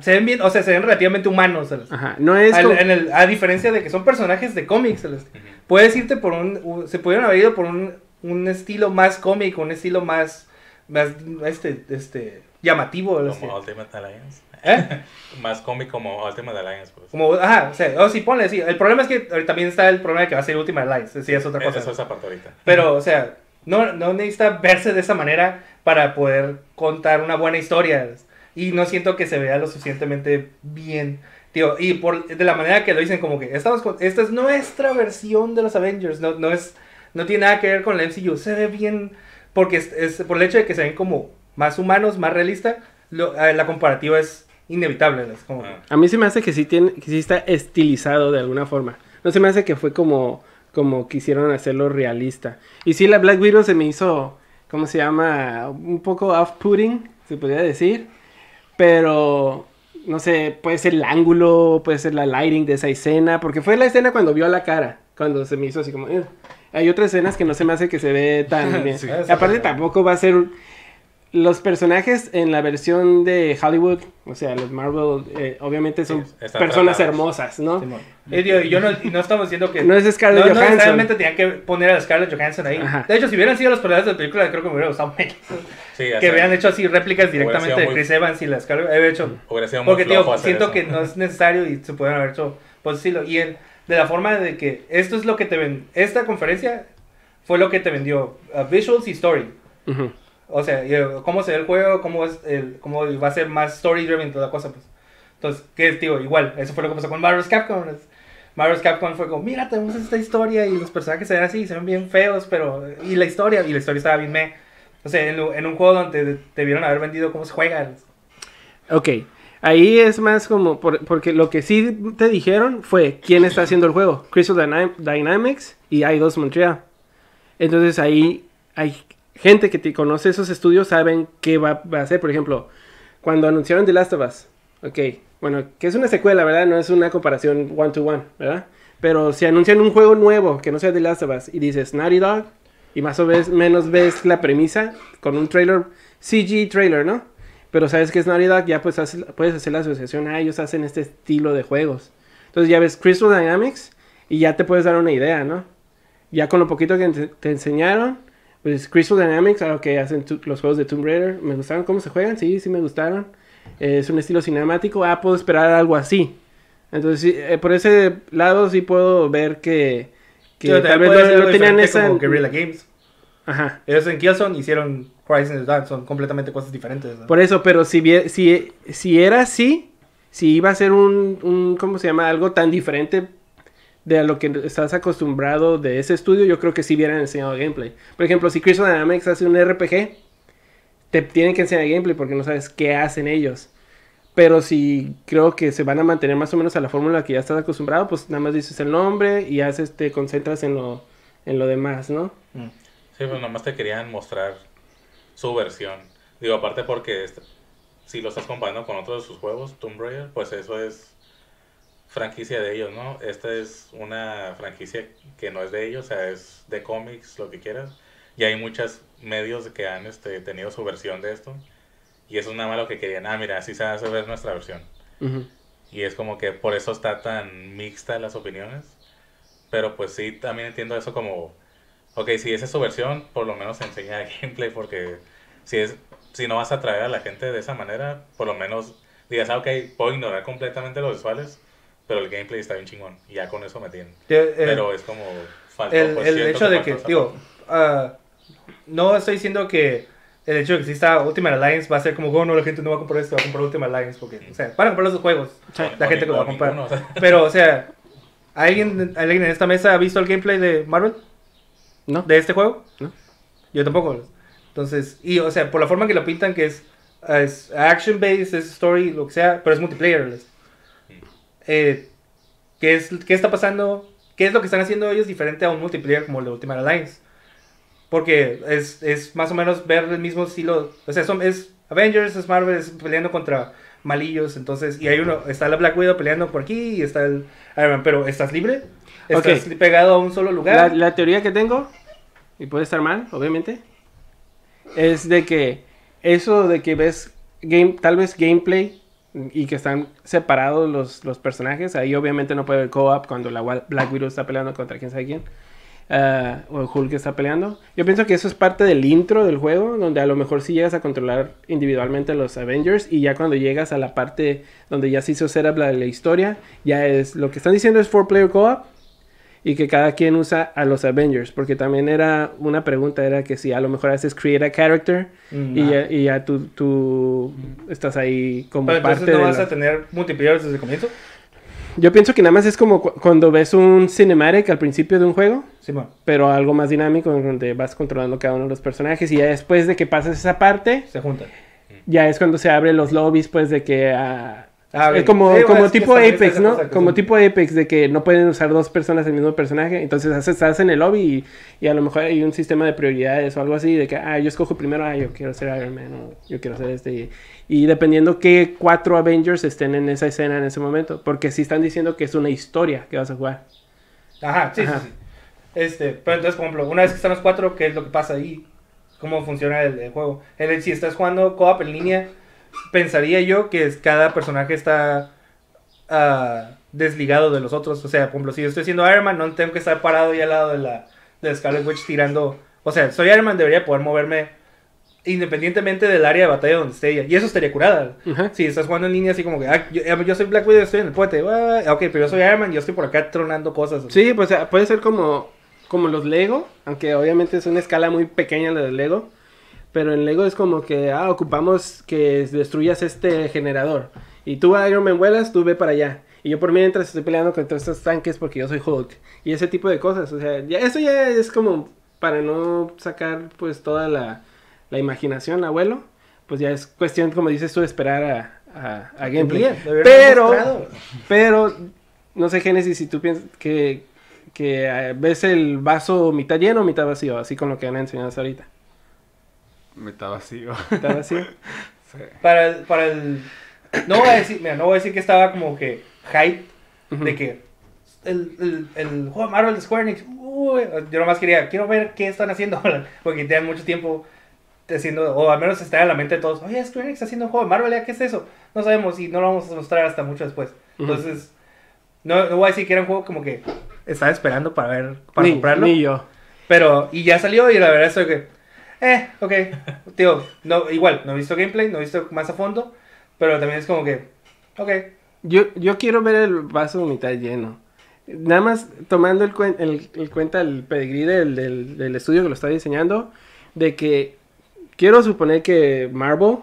Se ven bien, o sea, se ven relativamente humanos. ¿sabes? Ajá. No es Al- como- en el- a diferencia de que son personajes de cómics, ¿sabes? Ujú. puedes irte por un, u- se pudieron haber ido por un, un estilo más cómico, un estilo más, más este, este, llamativo, Como Ultimate Alliance. ¿Eh? *laughs* Más cómico como Ultimate Alliance, pues. Como, ajá, o sea, o sí, ponle, sí, el problema es que también está el problema de que va a ser Ultimate Alliance, sí, es otra cosa, Eso es aparte ahorita. pero, o sea, no, no necesita verse de esa manera para poder contar una buena historia, y no siento que se vea lo suficientemente bien, tío, y por, de la manera que lo dicen, como que, estamos con- esta es nuestra versión de los Avengers, no, no es, no tiene nada que ver con la MCU, se ve bien, porque es, es por el hecho de que se ven como más humanos, más realista, lo- eh, la comparativa es inevitable, es como... Ah. A mí se me hace que sí, tiene, que sí está estilizado de alguna forma. No se me hace que fue como, como quisieron hacerlo realista. Y sí, la Black Widow se me hizo, ¿cómo se llama? Un poco off-putting, se podría decir. Pero, no sé, puede ser el ángulo, puede ser la lighting de esa escena. Porque fue la escena cuando vio la cara, cuando se me hizo así como... "Ugh". Hay otras escenas que no se me hace que se ve tan *laughs* bien. Sí. Y aparte tampoco va a ser... Los personajes en la versión de Hollywood, o sea, los Marvel, eh, obviamente son Sí, personas tratados. hermosas, ¿no? Tío, y yo no, y no estamos diciendo que... *laughs* No es Scarlett no, no Johansson. necesariamente tenían que poner a Scarlett Johansson ahí. Ajá. De hecho, si hubieran sido los personajes de la película, creo que me hubiera gustado menos. Sí, que hubieran hecho así réplicas directamente de muy- Chris Evans y la Scarlett. Hecho... Hubiera sido muy Porque, flojo tío, hacer siento eso. que no es necesario y se pudieron haber hecho por estilo. Y el, de la forma de que esto es lo que te ven... Esta conferencia fue lo que te vendió uh, visuals y story. Ujú. O sea, cómo se ve el juego, cómo, es el, cómo va a ser más story driven toda cosa, pues. Entonces, que tío, igual, eso fue lo que pasó con Marvel's Capcom. es- Marvel's Capcom fue como, mira, tenemos esta historia y los personajes se ven así, se ven bien feos, pero... Y la historia, y la historia estaba bien me... O sea, en, un juego donde te vieron haber vendido cómo se juega. Ok, ahí es más como, por- porque lo que sí te dijeron fue quién está haciendo el juego, Crystal Dyna- Dynamics y i2 Montreal. Entonces ahí hay gente que te conoce esos estudios, saben qué va, va a hacer. Por ejemplo, cuando anunciaron The Last of Us, ok, bueno, que es una secuela, ¿verdad? No es una comparación one to one, ¿verdad? Pero si anuncian un juego nuevo que no sea The Last of Us y dices Naughty Dog y más o menos ves la premisa con un trailer, CG trailer, ¿no? Pero sabes que es Naughty Dog, ya pues haces- puedes hacer la asociación, ah, ellos hacen este estilo de juegos. Entonces ya ves Crystal Dynamics y ya te puedes dar una idea, ¿no? Ya con lo poquito que te enseñaron, Pues Crystal Dynamics, a lo que hacen los juegos de Tomb Raider, me gustaron cómo se juegan, sí, sí me gustaron. Eh, es un estilo cinemático, ah, puedo esperar algo así. Entonces, sí, eh, por ese lado sí puedo ver que, que tal vez no, algo tenían esa... Como Guerrilla Games. Ajá. Ellos en Killzone hicieron the Dark, son completamente cosas diferentes. ¿no? Por eso, pero si, si, si era así, si iba a ser un, un, ¿cómo se llama? Algo tan diferente de a lo que estás acostumbrado de ese estudio, yo creo que sí hubieran enseñado gameplay. Por ejemplo, si Crystal Dynamics hace un RPG, te tienen que enseñar gameplay porque no sabes qué hacen ellos. Pero si creo que se van a mantener más o menos a la fórmula que ya estás acostumbrado, pues nada más dices el nombre y haces, te concentras en lo, en lo demás, ¿no? Mm. Sí, pues nomás te querían mostrar su versión. Digo, aparte porque si lo estás comparando con otros de sus juegos, Tomb Raider, pues eso es franquicia de ellos, ¿no? Esta es una franquicia que no es de ellos, o sea, es de cómics, lo que quieras. Y hay muchos medios que han este, tenido su versión de esto. Y eso es nada más lo que querían. Ah, mira, así se hace ver nuestra versión. Y es como que por eso está tan mixta las opiniones. Pero pues sí, también entiendo eso como, ok, si esa es su versión, por lo menos enseña el *laughs* gameplay porque si, es, si no vas a atraer a la gente de esa manera, por lo menos digas, ah, ok, puedo ignorar completamente los visuales, pero el gameplay está bien chingón. Y ya con eso me tienen. Eh, Pero es como, faltó, el, pues, el hecho de que, digo, ah, no estoy diciendo que el hecho de que exista Ultimate Alliance va a ser como, oh, no, la gente no va a comprar esto, va a comprar Ultimate Alliance, porque, o sea, van a comprar los juegos, Sí. la O gente que lo va a comprar. ninguno, o sea. *laughs* Pero, o sea, ¿alguien, ¿alguien en esta mesa ha visto el gameplay de Marvel? ¿No? ¿De este juego? No. Yo tampoco. Entonces, y, o sea, por la forma que lo pintan, que es, es action-based, es story, lo que sea, pero es multiplayer. Eh, ¿qué, es, ¿Qué está pasando? ¿Qué es lo que están haciendo ellos diferente a un multiplayer como el de Ultimate Alliance? Porque es, es más o menos ver el mismo estilo. O sea, son, es Avengers, es Marvel, es peleando contra malillos. Entonces, y hay uno, está la Black Widow peleando por aquí y está el Iron Man. Pero, ¿estás libre? ¿Estás Ok. pegado a un solo La, lugar? la teoría que tengo, y puede estar mal, obviamente, es de que eso de que ves game, tal vez gameplay y que están separados los, los personajes, ahí obviamente no puede haber co-op cuando la Black Widow está peleando contra quién sabe quién. ah, o Hulk está peleando. Yo pienso que eso es parte del intro del juego, donde a lo mejor sí llegas a controlar individualmente a los Avengers y ya cuando llegas a la parte donde ya se hizo setup la, la historia, ya es lo que están diciendo es 4-player co-op y que cada quien usa a los Avengers, porque también era una pregunta, era que si a lo mejor haces create a character Mm, y, ah. ya, y ya tú, tú estás ahí como Pero entonces parte no de vas la- a tener multiplayer desde el comienzo. Yo pienso que nada más es como cu- cuando ves un cinematic al principio de un juego, Simón, pero algo más dinámico en donde vas controlando cada uno de los personajes y ya después de que pasas esa parte, se juntan. ya es cuando se abren los lobbies, pues de que... ah, Ah, es como, Sí, como que tipo Apex, ¿no? que Como son- tipo Apex, de que no pueden usar dos personas el mismo personaje. Entonces estás en el lobby y, y a lo mejor hay un sistema de prioridades o algo así, de que, ah, yo escojo primero, ah, yo quiero ser Iron Man, o yo quiero ser este. Y, y dependiendo qué cuatro Avengers estén en esa escena en ese momento. Porque si están diciendo que es una historia que vas a jugar. Ajá, sí, Ajá. sí, sí. Este, pero entonces, por ejemplo, una vez que están los cuatro, ¿qué es lo que pasa ahí? ¿Cómo funciona el, el juego? El- si estás jugando co-op en línea, pensaría yo que cada personaje está ah, desligado de los otros. O sea, por ejemplo, si yo estoy siendo Iron Man, no tengo que estar parado ahí al lado de la, de Scarlet Witch tirando. O sea, soy Iron Man, debería poder moverme independientemente del área de batalla donde esté ella. Y eso estaría curada. Si estás jugando en línea así como que, ah, yo, yo soy Black Widow, estoy en el puente. ah, ok, pero yo soy Iron Man, yo estoy por acá tronando cosas. Sí, pues ah, puede ser como, como los Lego, aunque obviamente es una escala muy pequeña la del Lego. Pero en Lego es como que, ah, ocupamos que destruyas este generador. Y tú, Iron Man, vuelas, tú ve para allá. Y yo por mientras estoy peleando contra estos tanques porque yo soy Hulk. Y ese tipo de cosas. O sea, ya, eso ya es como para no sacar pues toda la, la imaginación, abuelo. Pues ya es cuestión, como dices tú, de esperar a, a, a gameplay. Bien, Pero, mostrado. pero, no sé, Génesis, si tú piensas que, que eh, ves el vaso mitad lleno o mitad vacío, así con lo que han enseñado hasta ahorita. Está vacío. ¿Mitad vacío? *laughs* Sí. Para el, para el... No voy a decir, mira, no voy a decir que estaba como que hype de que el, el, el juego de Marvel Square Enix, uy, yo nomás quería, quiero ver qué están haciendo, *laughs* porque tenían mucho tiempo haciendo, o al menos está en la mente de todos, oye, Square Enix está haciendo un juego de Marvel, ¿ya qué es eso? No sabemos y no lo vamos a mostrar hasta mucho después. Entonces, no, no voy a decir que era un juego como que estaba esperando para ver, para ni, comprarlo. ni yo. Pero, y ya salió y la verdad es que eh, ok. Tío, no, igual, no he visto gameplay, no he visto más a fondo, pero también es como que, ok. Yo, yo quiero ver el vaso mitad lleno. Nada más tomando el, cuen- el- el cuenta el pedigrí del, del, del estudio que lo está diseñando, de que quiero suponer que Marvel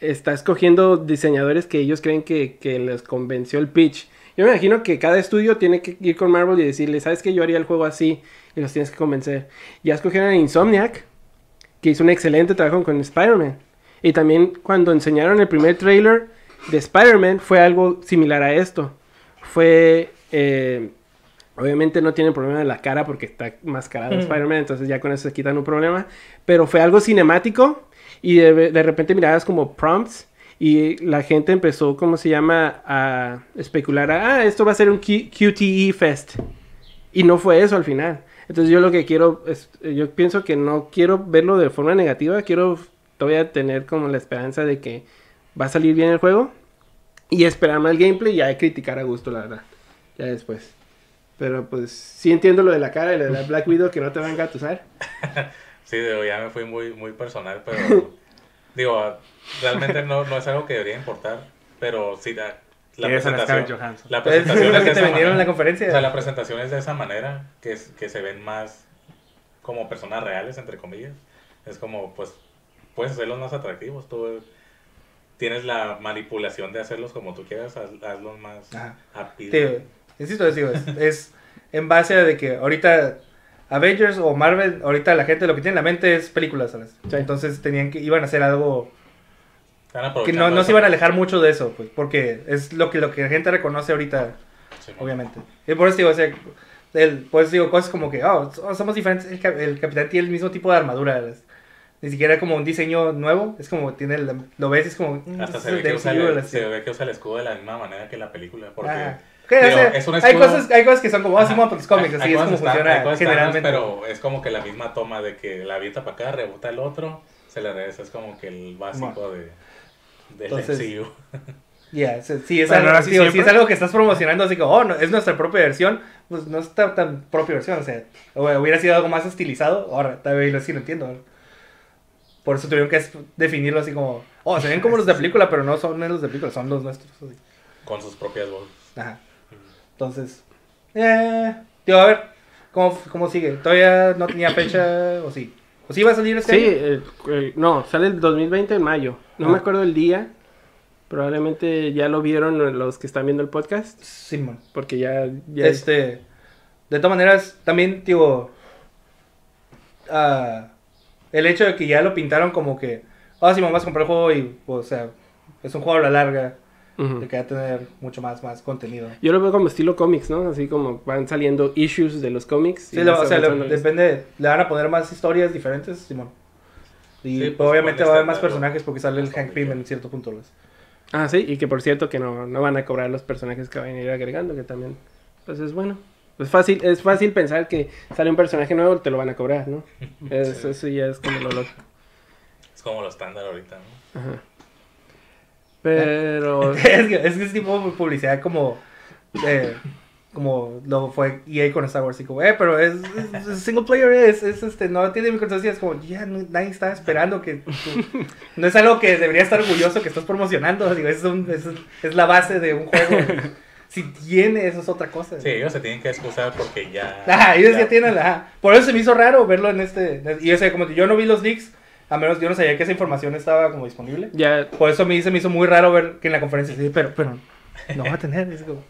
está escogiendo diseñadores que ellos creen que, que les convenció el pitch. Yo me imagino que cada estudio tiene que ir con Marvel y decirle, ¿sabes que Yo haría el juego así y los tienes que convencer. Ya escogieron a Insomniac, que hizo un excelente trabajo con Spider-Man. Y también cuando enseñaron el primer trailer de Spider-Man fue algo similar a esto. Fue, eh, obviamente no tiene problema de la cara porque está mascarado Mm. Spider-Man, entonces ya con eso se quitan un problema. Pero fue algo cinemático y de, de repente mirabas como prompts y la gente empezó, ¿cómo se llama? A especular, ah, esto va a ser un Q- QTE Fest. Y no fue eso al final. Entonces yo lo que quiero, es, yo pienso que no quiero verlo de forma negativa, quiero todavía tener como la esperanza de que va a salir bien el juego y esperar más gameplay y ya criticar a gusto, la verdad. Ya después. Pero pues sí entiendo lo de la cara y lo de la Black *laughs* Widow que no te van a engatusar. *laughs* Sí, digo, ya me fui muy, muy personal, pero *laughs* digo, realmente no, no es algo que debería importar, pero sí, la, la ¿Quieres a la presentación, la Es presentación es que de te esa vendieron en la manera. conferencia. O sea, la presentación es de esa manera, que, es, que se ven más como personas reales, entre comillas. Es como, pues, puedes hacerlos más atractivos. Tú tienes la manipulación de hacerlos como tú quieras, haz- hazlos más appealing. Insisto, digo, es, es en base a de que ahorita Avengers o Marvel, ahorita la gente lo que tiene en la mente es películas, ¿sabes? Sí. Entonces tenían que, iban a hacer algo Están que no, no se iban a alejar mucho de eso, pues, porque es lo que, lo que la gente reconoce ahorita, Sí, obviamente. Y por eso digo, o sea, el, por eso digo cosas como que, oh, so- somos diferentes, el, el capitán tiene el mismo tipo de armadura, ni siquiera como un diseño nuevo, es como tiene, el- lo ves y es como, mm, Hasta se ve, que usa el, se ve que usa el escudo de la misma manera que la película. Porque Ah. Ok, o sea, hay, cosas, hay cosas que son como, ah, Ajá. bueno, pues los cómics, así es como funciona generalmente. Pero es como que la misma toma de que la avienta para acá, rebota el otro, se le regresa. Es como que el básico de, del Entonces, MCU. Ya, sí, sí, es algo, sí es que estás promocionando así como, oh, no, es nuestra propia versión, pues no está tan propia versión, o sea, hubiera sido algo más estilizado, ahora, todavía lo sí lo entiendo. Por eso tuvieron que es- definirlo así como, oh, se ven como los de película, pero no son los de película, son los nuestros. así. con sus propias voces. Ajá. Entonces, eh, digo, a ver, ¿cómo, ¿cómo sigue? ¿Todavía no tenía fecha o sí? ¿O sí va a salir este Sí, año? el- el- no, sale el 2020 en mayo. No Ah. me acuerdo el día. Probablemente ya lo vieron los que están viendo el podcast. Simón. Porque ya... ya Este, de todas maneras, también, digo, ah, el hecho de que ya lo pintaron como que, ah, sí, vamos a comprar el juego y, o sea, es un juego a la larga, Ujú. de que va a tener mucho más, más contenido. Yo lo veo como estilo cómics, ¿no? Así como van saliendo issues de los cómics. Sí, y lo- o sea, lo- depende, le van a poner más historias diferentes, Simón. Y Sí, pues, obviamente puede va a haber más personajes porque sale el Hank Pym en cierto punto. pues. Ah, sí, y que por cierto que no, no van a cobrar los personajes que van a ir agregando, que también, pues es bueno. Es fácil, es fácil pensar que sale un personaje nuevo, te lo van a cobrar, ¿no? *laughs* Es- Sí. Eso ya es como lo lógico. Es como lo estándar ahorita, ¿no? Ajá. Pero... *laughs* es, que, es que es tipo de publicidad como eh, como lo fue EA con Star Wars, así como, eh, pero es, es- es single player, es, es, este, no tiene microtransacciones, como, ya, no- nadie está esperando que, tú- no es algo que debería estar orgulloso que estás promocionando, digo, es, un- es, es la base de un juego, si tiene, eso es otra cosa. Sí, ellos se tienen que excusar porque ya. Ajá, ellos ya tienen, ajá. Por eso se me hizo raro verlo en este, y o sea, como yo no vi los leaks, a menos yo no sabía que esa información estaba como disponible. Ya, Por eso a mí se me hizo muy raro ver que en la conferencia sí, pero, pero no va a tener. Es como,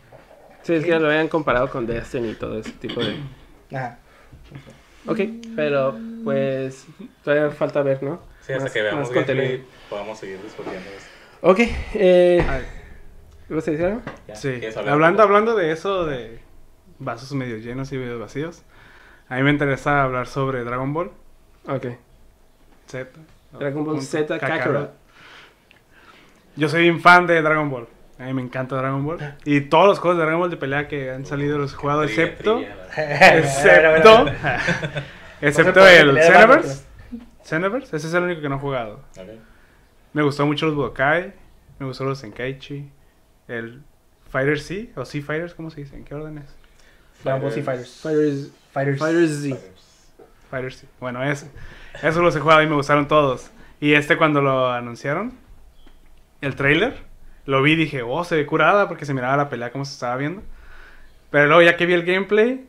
sí, es que ya lo habían comparado con Destiny y todo ese tipo de... ajá. Ok, pero pues todavía falta ver, ¿no? Sí, hasta Más- que veamos contenido. podamos seguir discutiendo esto. Ok, eh... ¿Vas a decir algo? Ya, Sí, ¿quieres hablar hablando, hablando de eso, de vasos medio llenos y medio vacíos, a mí me interesa hablar sobre Dragon Ball Ok. Z. Dragon Ball Z Kakarot. Yo soy un fan de Dragon Ball. A mí me encanta Dragon Ball. Y todos los juegos de Dragon Ball de pelea que han salido los he jugado, excepto... *laughs* Excepto... *laughs* excepto el Xenoverse. Xenoverse, ese es el único que no he jugado. Me gustó mucho los Budokai. Me gustó los Senkaichi. El Fighter C o C Fighters, ¿cómo se dice? ¿En qué orden es? Dragon Ball Fighters. Fighters, Fighters. Fighters Z. Fighter C. Bueno, ese. Esos los he jugado y me gustaron todos. Y este cuando lo anunciaron, el trailer, lo vi y dije, oh, se ve curada porque se miraba la pelea como se estaba viendo. Pero luego ya que vi el gameplay,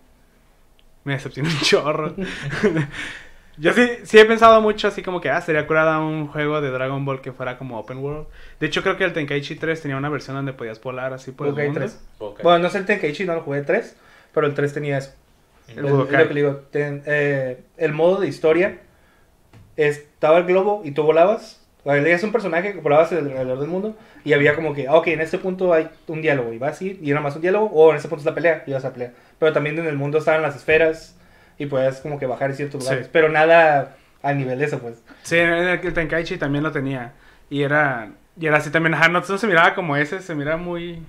me decepcionó un chorro. *laughs* Yo sí, sí he pensado mucho así como que, ah, sería curada un juego de Dragon Ball que fuera como open world. De hecho, creo que el Tenkaichi 3 tenía una versión donde podías volar así por el mundo. 3. Ok. Bueno, no sé el Tenkaichi, no lo jugué 3, pero el 3 tenía eso. El digo, ten- eh, el modo de historia estaba el globo y tú volabas. Leías un personaje que volabas alrededor del mundo y había como que, ah, ok, en este punto hay un diálogo y vas así y era más un diálogo, o en este punto es la pelea y vas a pelear. Pero también en el mundo estaban las esferas y puedes como que bajar en ciertos Sí. lugares, pero nada al nivel de eso, pues. Sí, en el, el Tenkaichi también lo tenía. Y era, y era así también. Ajá, no, no se miraba como ese, se miraba muy.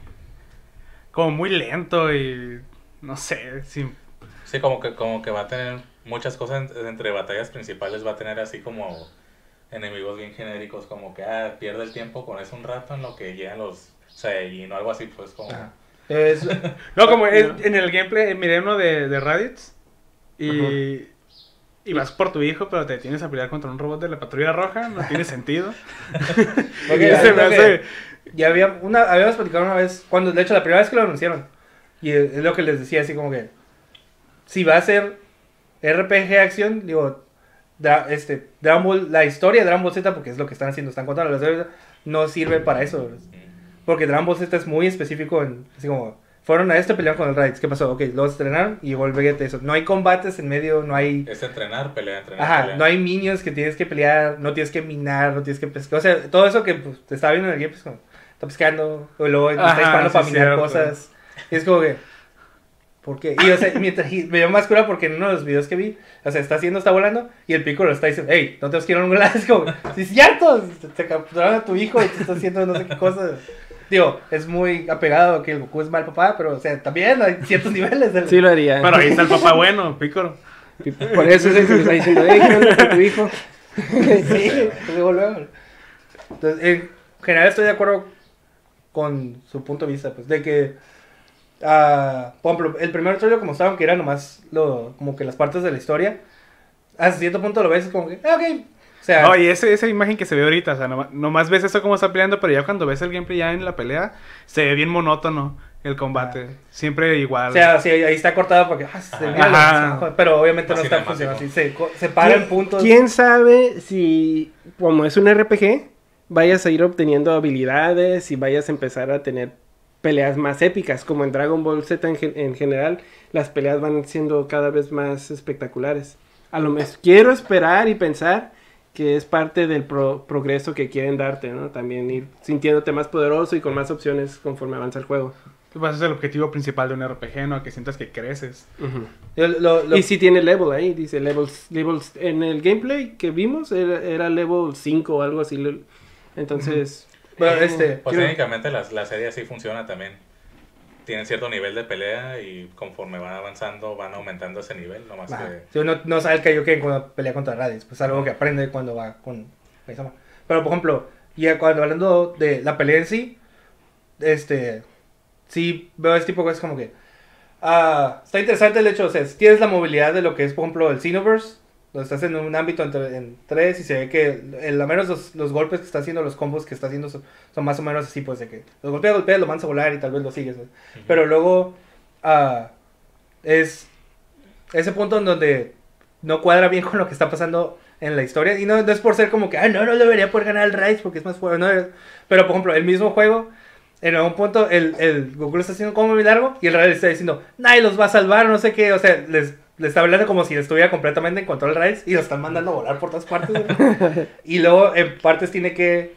Como muy lento y. No sé, sin. Sí, como que, como que va a tener muchas cosas en- entre batallas principales, va a tener así como enemigos bien genéricos, como que ah, pierde el tiempo con eso un rato en lo que llegan los Saiyajin o algo así, pues como... Ajá. Es, *laughs* *laughs* No, como es- en el gameplay miré uno de, de Raditz. Y. Ajá. Y vas por tu hijo, pero te tienes a pelear contra un robot de la patrulla roja. No tiene *laughs* sentido. Ok, Y se me hace- Ya había una, habíamos platicado una vez, cuando, de hecho, la primera vez que lo anunciaron. Y es lo que les decía, así como que, si va a ser RPG acción, digo, este, Dragon Ball, la historia de Dragon Ball Z, porque es lo que están haciendo, están contando la historia, no sirve para eso. Porque Dragon Ball Z es muy específico en, así como, fueron a este pelearon con el Raditz, ¿qué pasó? Ok, lo estrenaron y el Vegeta, eso. No hay combates en medio, no hay... Es entrenar, pelea, entrenar, Ajá, pelea. no hay minions que tienes que pelear, no tienes que minar, no tienes que pescar. O sea, todo eso que pues, te estaba viendo en el game, pues como, está pescando, o luego está disparando sí, para minar cierto. cosas. Y es como que, ¿por qué? Y o sea, *laughs* mientras, y me dio más cura porque en uno de los videos que vi, o sea, está haciendo, está volando, y el pico lo está diciendo, hey, no tenemos que ir a un como, *laughs* sí, es cierto, te, te capturaron a tu hijo y te está haciendo no sé qué cosas. Digo, es muy apegado a que el Goku es mal papá, pero, o sea, también hay ciertos niveles. del- Sí lo haría. Pero ahí está el papá bueno, Piccolo. Por eso es el que le está diciendo, hey, ¿qué onda con tu hijo? *laughs* sí, luego, luego. Entonces, en general estoy de acuerdo con su punto de vista, pues, de que, ah, por ejemplo, el primer trailer como estaban, que era nomás lo, como que las partes de la historia, hasta cierto punto lo ves como que, ah, ok, o sea, No, y ese- esa imagen que se ve ahorita, o sea, nomás, nomás ves eso como está peleando, pero ya cuando ves el gameplay ya en la pelea, se ve bien monótono el combate. Siempre igual. o sea, sí, ahí está cortado porque, ah, se Ajá. pero obviamente no Así está funcionando así, se, se para en puntos. ¿Quién sabe si, como es un RPG, vayas a ir obteniendo habilidades y vayas a empezar a tener peleas más épicas? Como en Dragon Ball Z en, gen- en general, las peleas van siendo cada vez más espectaculares. A lo mejor quiero esperar y pensar que es parte del pro- progreso que quieren darte, ¿no? También ir sintiéndote más poderoso y con más opciones conforme avanza el juego. Pues ese es el objetivo principal de un RPG, ¿no? Que sientas que creces. Yo lo- lo- Y si tiene level ahí, dice levels, levels. En el gameplay que vimos era, era level 5 o algo así. Entonces, bueno, este, Pues Quiero- técnicamente la, la serie así funciona también. Tienen cierto nivel de pelea y conforme van avanzando van aumentando ese nivel, no más Ajá. que... Si uno no sabe el Kaioken cuando pelea contra Raditz, pues es algo que aprende cuando va con. Pero por ejemplo, ya cuando hablando de la pelea en sí, este, sí veo este tipo de cosas como que, ah, está interesante el hecho, o sea, si tienes la movilidad de lo que es, por ejemplo, el Xenoverse, estás en un ámbito entre, en tres y se ve que el, al menos los, los golpes que está haciendo, los combos que está haciendo son, son más o menos así, pues de que los golpeas, golpeas, lo mandas a volar y tal vez lo sigues. ¿no? Pero luego ah, es ese punto en donde no cuadra bien con lo que está pasando en la historia. Y no, no es por ser como que, ah, no, no debería poder ganar el Rise porque es más fuerte. No, pero, por ejemplo, el mismo juego, en algún punto, el, el Goku está haciendo como muy largo y el Rise está diciendo, nadie los va a salvar, no sé qué. O sea, les, les está hablando como si estuviera completamente en control el Rise y lo están mandando a volar por todas partes. y luego, en partes, tiene que,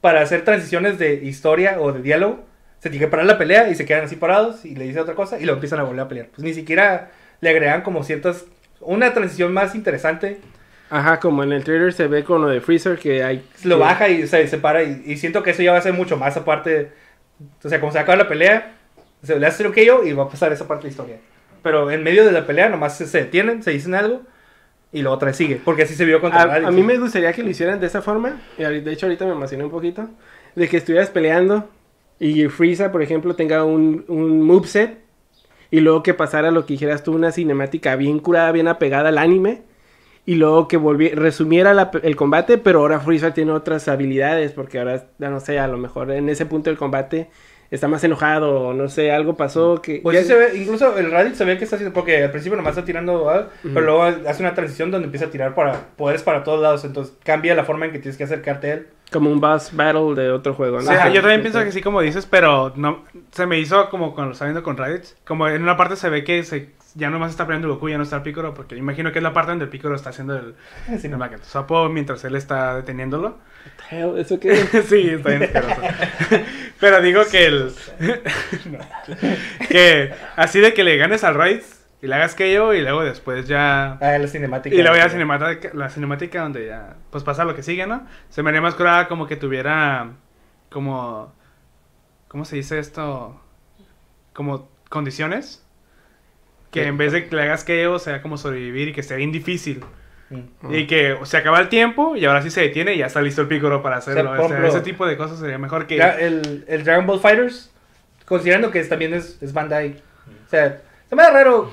para hacer transiciones de historia o de diálogo, se tiene que parar la pelea y se quedan así parados y le dice otra cosa y luego empiezan a volver a pelear. Pues ni siquiera le agregan como ciertas. Una transición más interesante. ajá, como en el trailer se ve con lo de Freezer que hay... Lo que- baja y se separa y, y siento que eso ya va a ser mucho más aparte. O sea, como se acaba la pelea, se le hace un KO y va a pasar esa parte de la historia. Pero en medio de la pelea nomás se, se detienen, se dicen algo y luego otra sigue. Porque así se vio contra A, a mí me gustaría que lo hicieran de esa forma. Y de hecho, ahorita me emocioné un poquito. De que estuvieras peleando y Frieza, por ejemplo, tenga un, un moveset. Y luego que pasara lo que dijeras tú, una cinemática bien curada, bien apegada al anime. y luego que resumiera la- el combate, pero ahora Freezer tiene otras habilidades, porque ahora, ya no sé, a lo mejor en ese punto del combate está más enojado, o no sé, algo pasó que... Pues ya- sí se ve, incluso el Raditz se ve que está haciendo, porque al principio nomás está tirando, ah, Ujú. pero luego hace una transición donde empieza a tirar para poderes para todos lados, entonces cambia la forma en que tienes que acercarte a él. Como un boss battle de otro juego, ¿no? Ajá, Ajá. yo también pienso que sí, como dices, pero no se me hizo como cuando lo estaba viendo con Raditz. Como en una parte se ve que se, ya nomás está peleando Goku, ya no está el Piccolo, porque imagino que es la parte donde el Piccolo está haciendo el, *laughs* Sí, el no. Mientras él está deteniéndolo. Hell, ¿Eso qué? *laughs* sí, está bien asqueroso. *laughs* Pero digo que el. *laughs* No. que así de que le ganes al Raditz y le hagas que yo y luego después ya. Ah, la cinemática. Y luego ya la cinemática, la cinemática donde ya, pues pasa lo que sigue, ¿no? Se me haría más curada como que tuviera, como, ¿cómo se dice esto? Como condiciones. Que en vez de que le hagas que sea como sobrevivir y que sea bien difícil. Mm. Y que se acaba el tiempo y ahora sí se detiene y ya está listo el pícoro para hacerlo. por O sea, ejemplo, ese tipo de cosas sería mejor que... El, el Dragon Ball Fighters, considerando que es, también es, es Bandai. O sea, se me da raro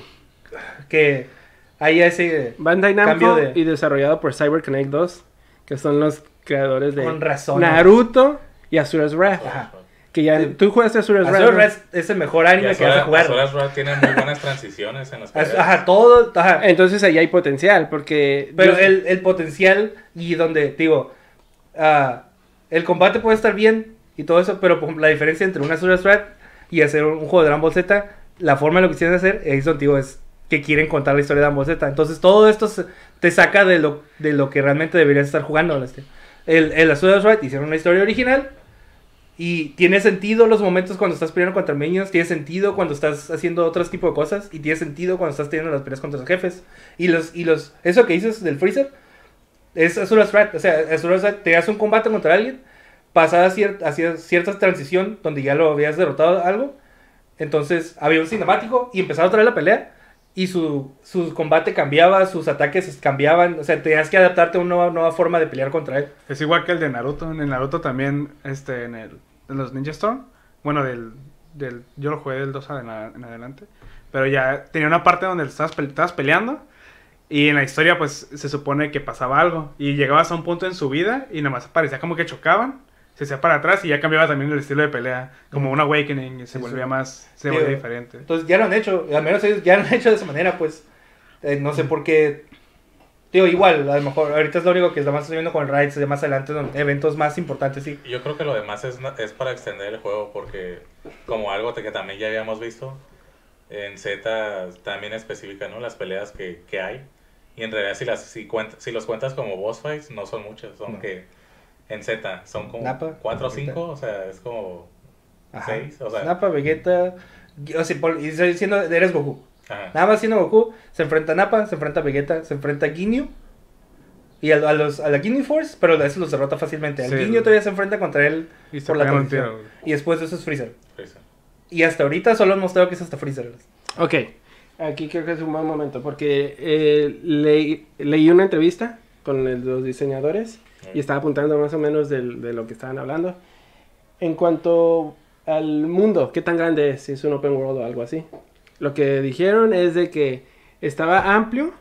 que haya ese... Bandai Cambio Namco de- y desarrollado por CyberConnect 2, que son los creadores de Con razón. Naruto y Asura's Wrath. Ajá. Que ya Sí. tú jugaste Wrath. Azure ¿no? Red es el mejor anime que vas a jugar. Azura's Wrath tiene muy buenas transiciones en las. Ajá, todo, ajá. Entonces ahí hay potencial, porque... Pero yo- el, el potencial y donde, digo, ah, el combate puede estar bien y todo eso, pero por ejemplo, la diferencia entre una Azure Strat y hacer un, un juego de Dragon Ball Z, la forma en lo que quieren hacer es donde digo, es que quieren contar la historia de Dragon Ball Z. Entonces todo esto se- te saca de lo, de lo que realmente deberías estar jugando. este. El, el Azure Strat hicieron una historia original. Y tiene sentido los momentos cuando estás peleando contra minions, tiene sentido cuando estás haciendo otros tipos de cosas, y tiene sentido cuando estás teniendo las peleas contra los jefes. Y los, y los, eso que dices del Freezer, es Azura Strat, o sea, Azura Strat, te hace un combate contra alguien, pasada hacía cierta transición donde ya lo habías derrotado algo, entonces había un cinemático y empezaba otra vez la pelea, y su, su combate cambiaba, sus ataques cambiaban, o sea, tenías que adaptarte a una nueva, nueva forma de pelear contra él. Es igual que el de Naruto. En el Naruto también, este, en, el, en los Ninja Storm. Bueno, del, del, yo lo jugué del 2 en, adelante. Pero ya tenía una parte donde estabas, pe- estabas peleando. Y en la historia, pues, se supone que pasaba algo. Y llegabas a un punto en su vida y nada más parecía como que chocaban. Se hacía para atrás y ya cambiaba también el estilo de pelea. Como un awakening y se volvía más, se Digo, volvía diferente. Entonces ya lo han hecho, al menos ellos ya lo han hecho de esa manera, pues. Eh, no sé por qué. Digo, igual, a lo mejor ahorita es lo único que está más sucediendo con Raids, de más adelante, son eventos más importantes, sí. Yo creo que lo demás es, es para extender el juego porque como algo que también ya habíamos visto en Z también específica, ¿no? Las peleas que, que hay. Y en realidad si, las, si, cuent- si los cuentas como boss fights no son muchas, son No. que en Z son como Nappa, 4 o Vegeta. 5, o sea, es como Ajá. 6, o sea, Nappa, Vegeta. O sea, por- y estoy diciendo, eres Goku. Ajá. Nada más siendo Goku, se enfrenta a Nappa, se enfrenta a Vegeta, se enfrenta a Ginyu. Y a, a los, a la Ginyu Force, pero a eso los derrota fácilmente. Al Sí. Ginyu todavía se enfrenta contra él Y por la tiro. Y después de eso es Freezer. Freezer. Y hasta ahorita solo han mostrado que es hasta Freezer. Ok, aquí creo que es un buen momento porque eh, leí, leí una entrevista con el- los diseñadores y estaba apuntando más o menos del- de lo que estaban hablando. En cuanto al mundo, ¿qué tan grande es? Si es un open world o algo así. Lo que dijeron es de que estaba amplio,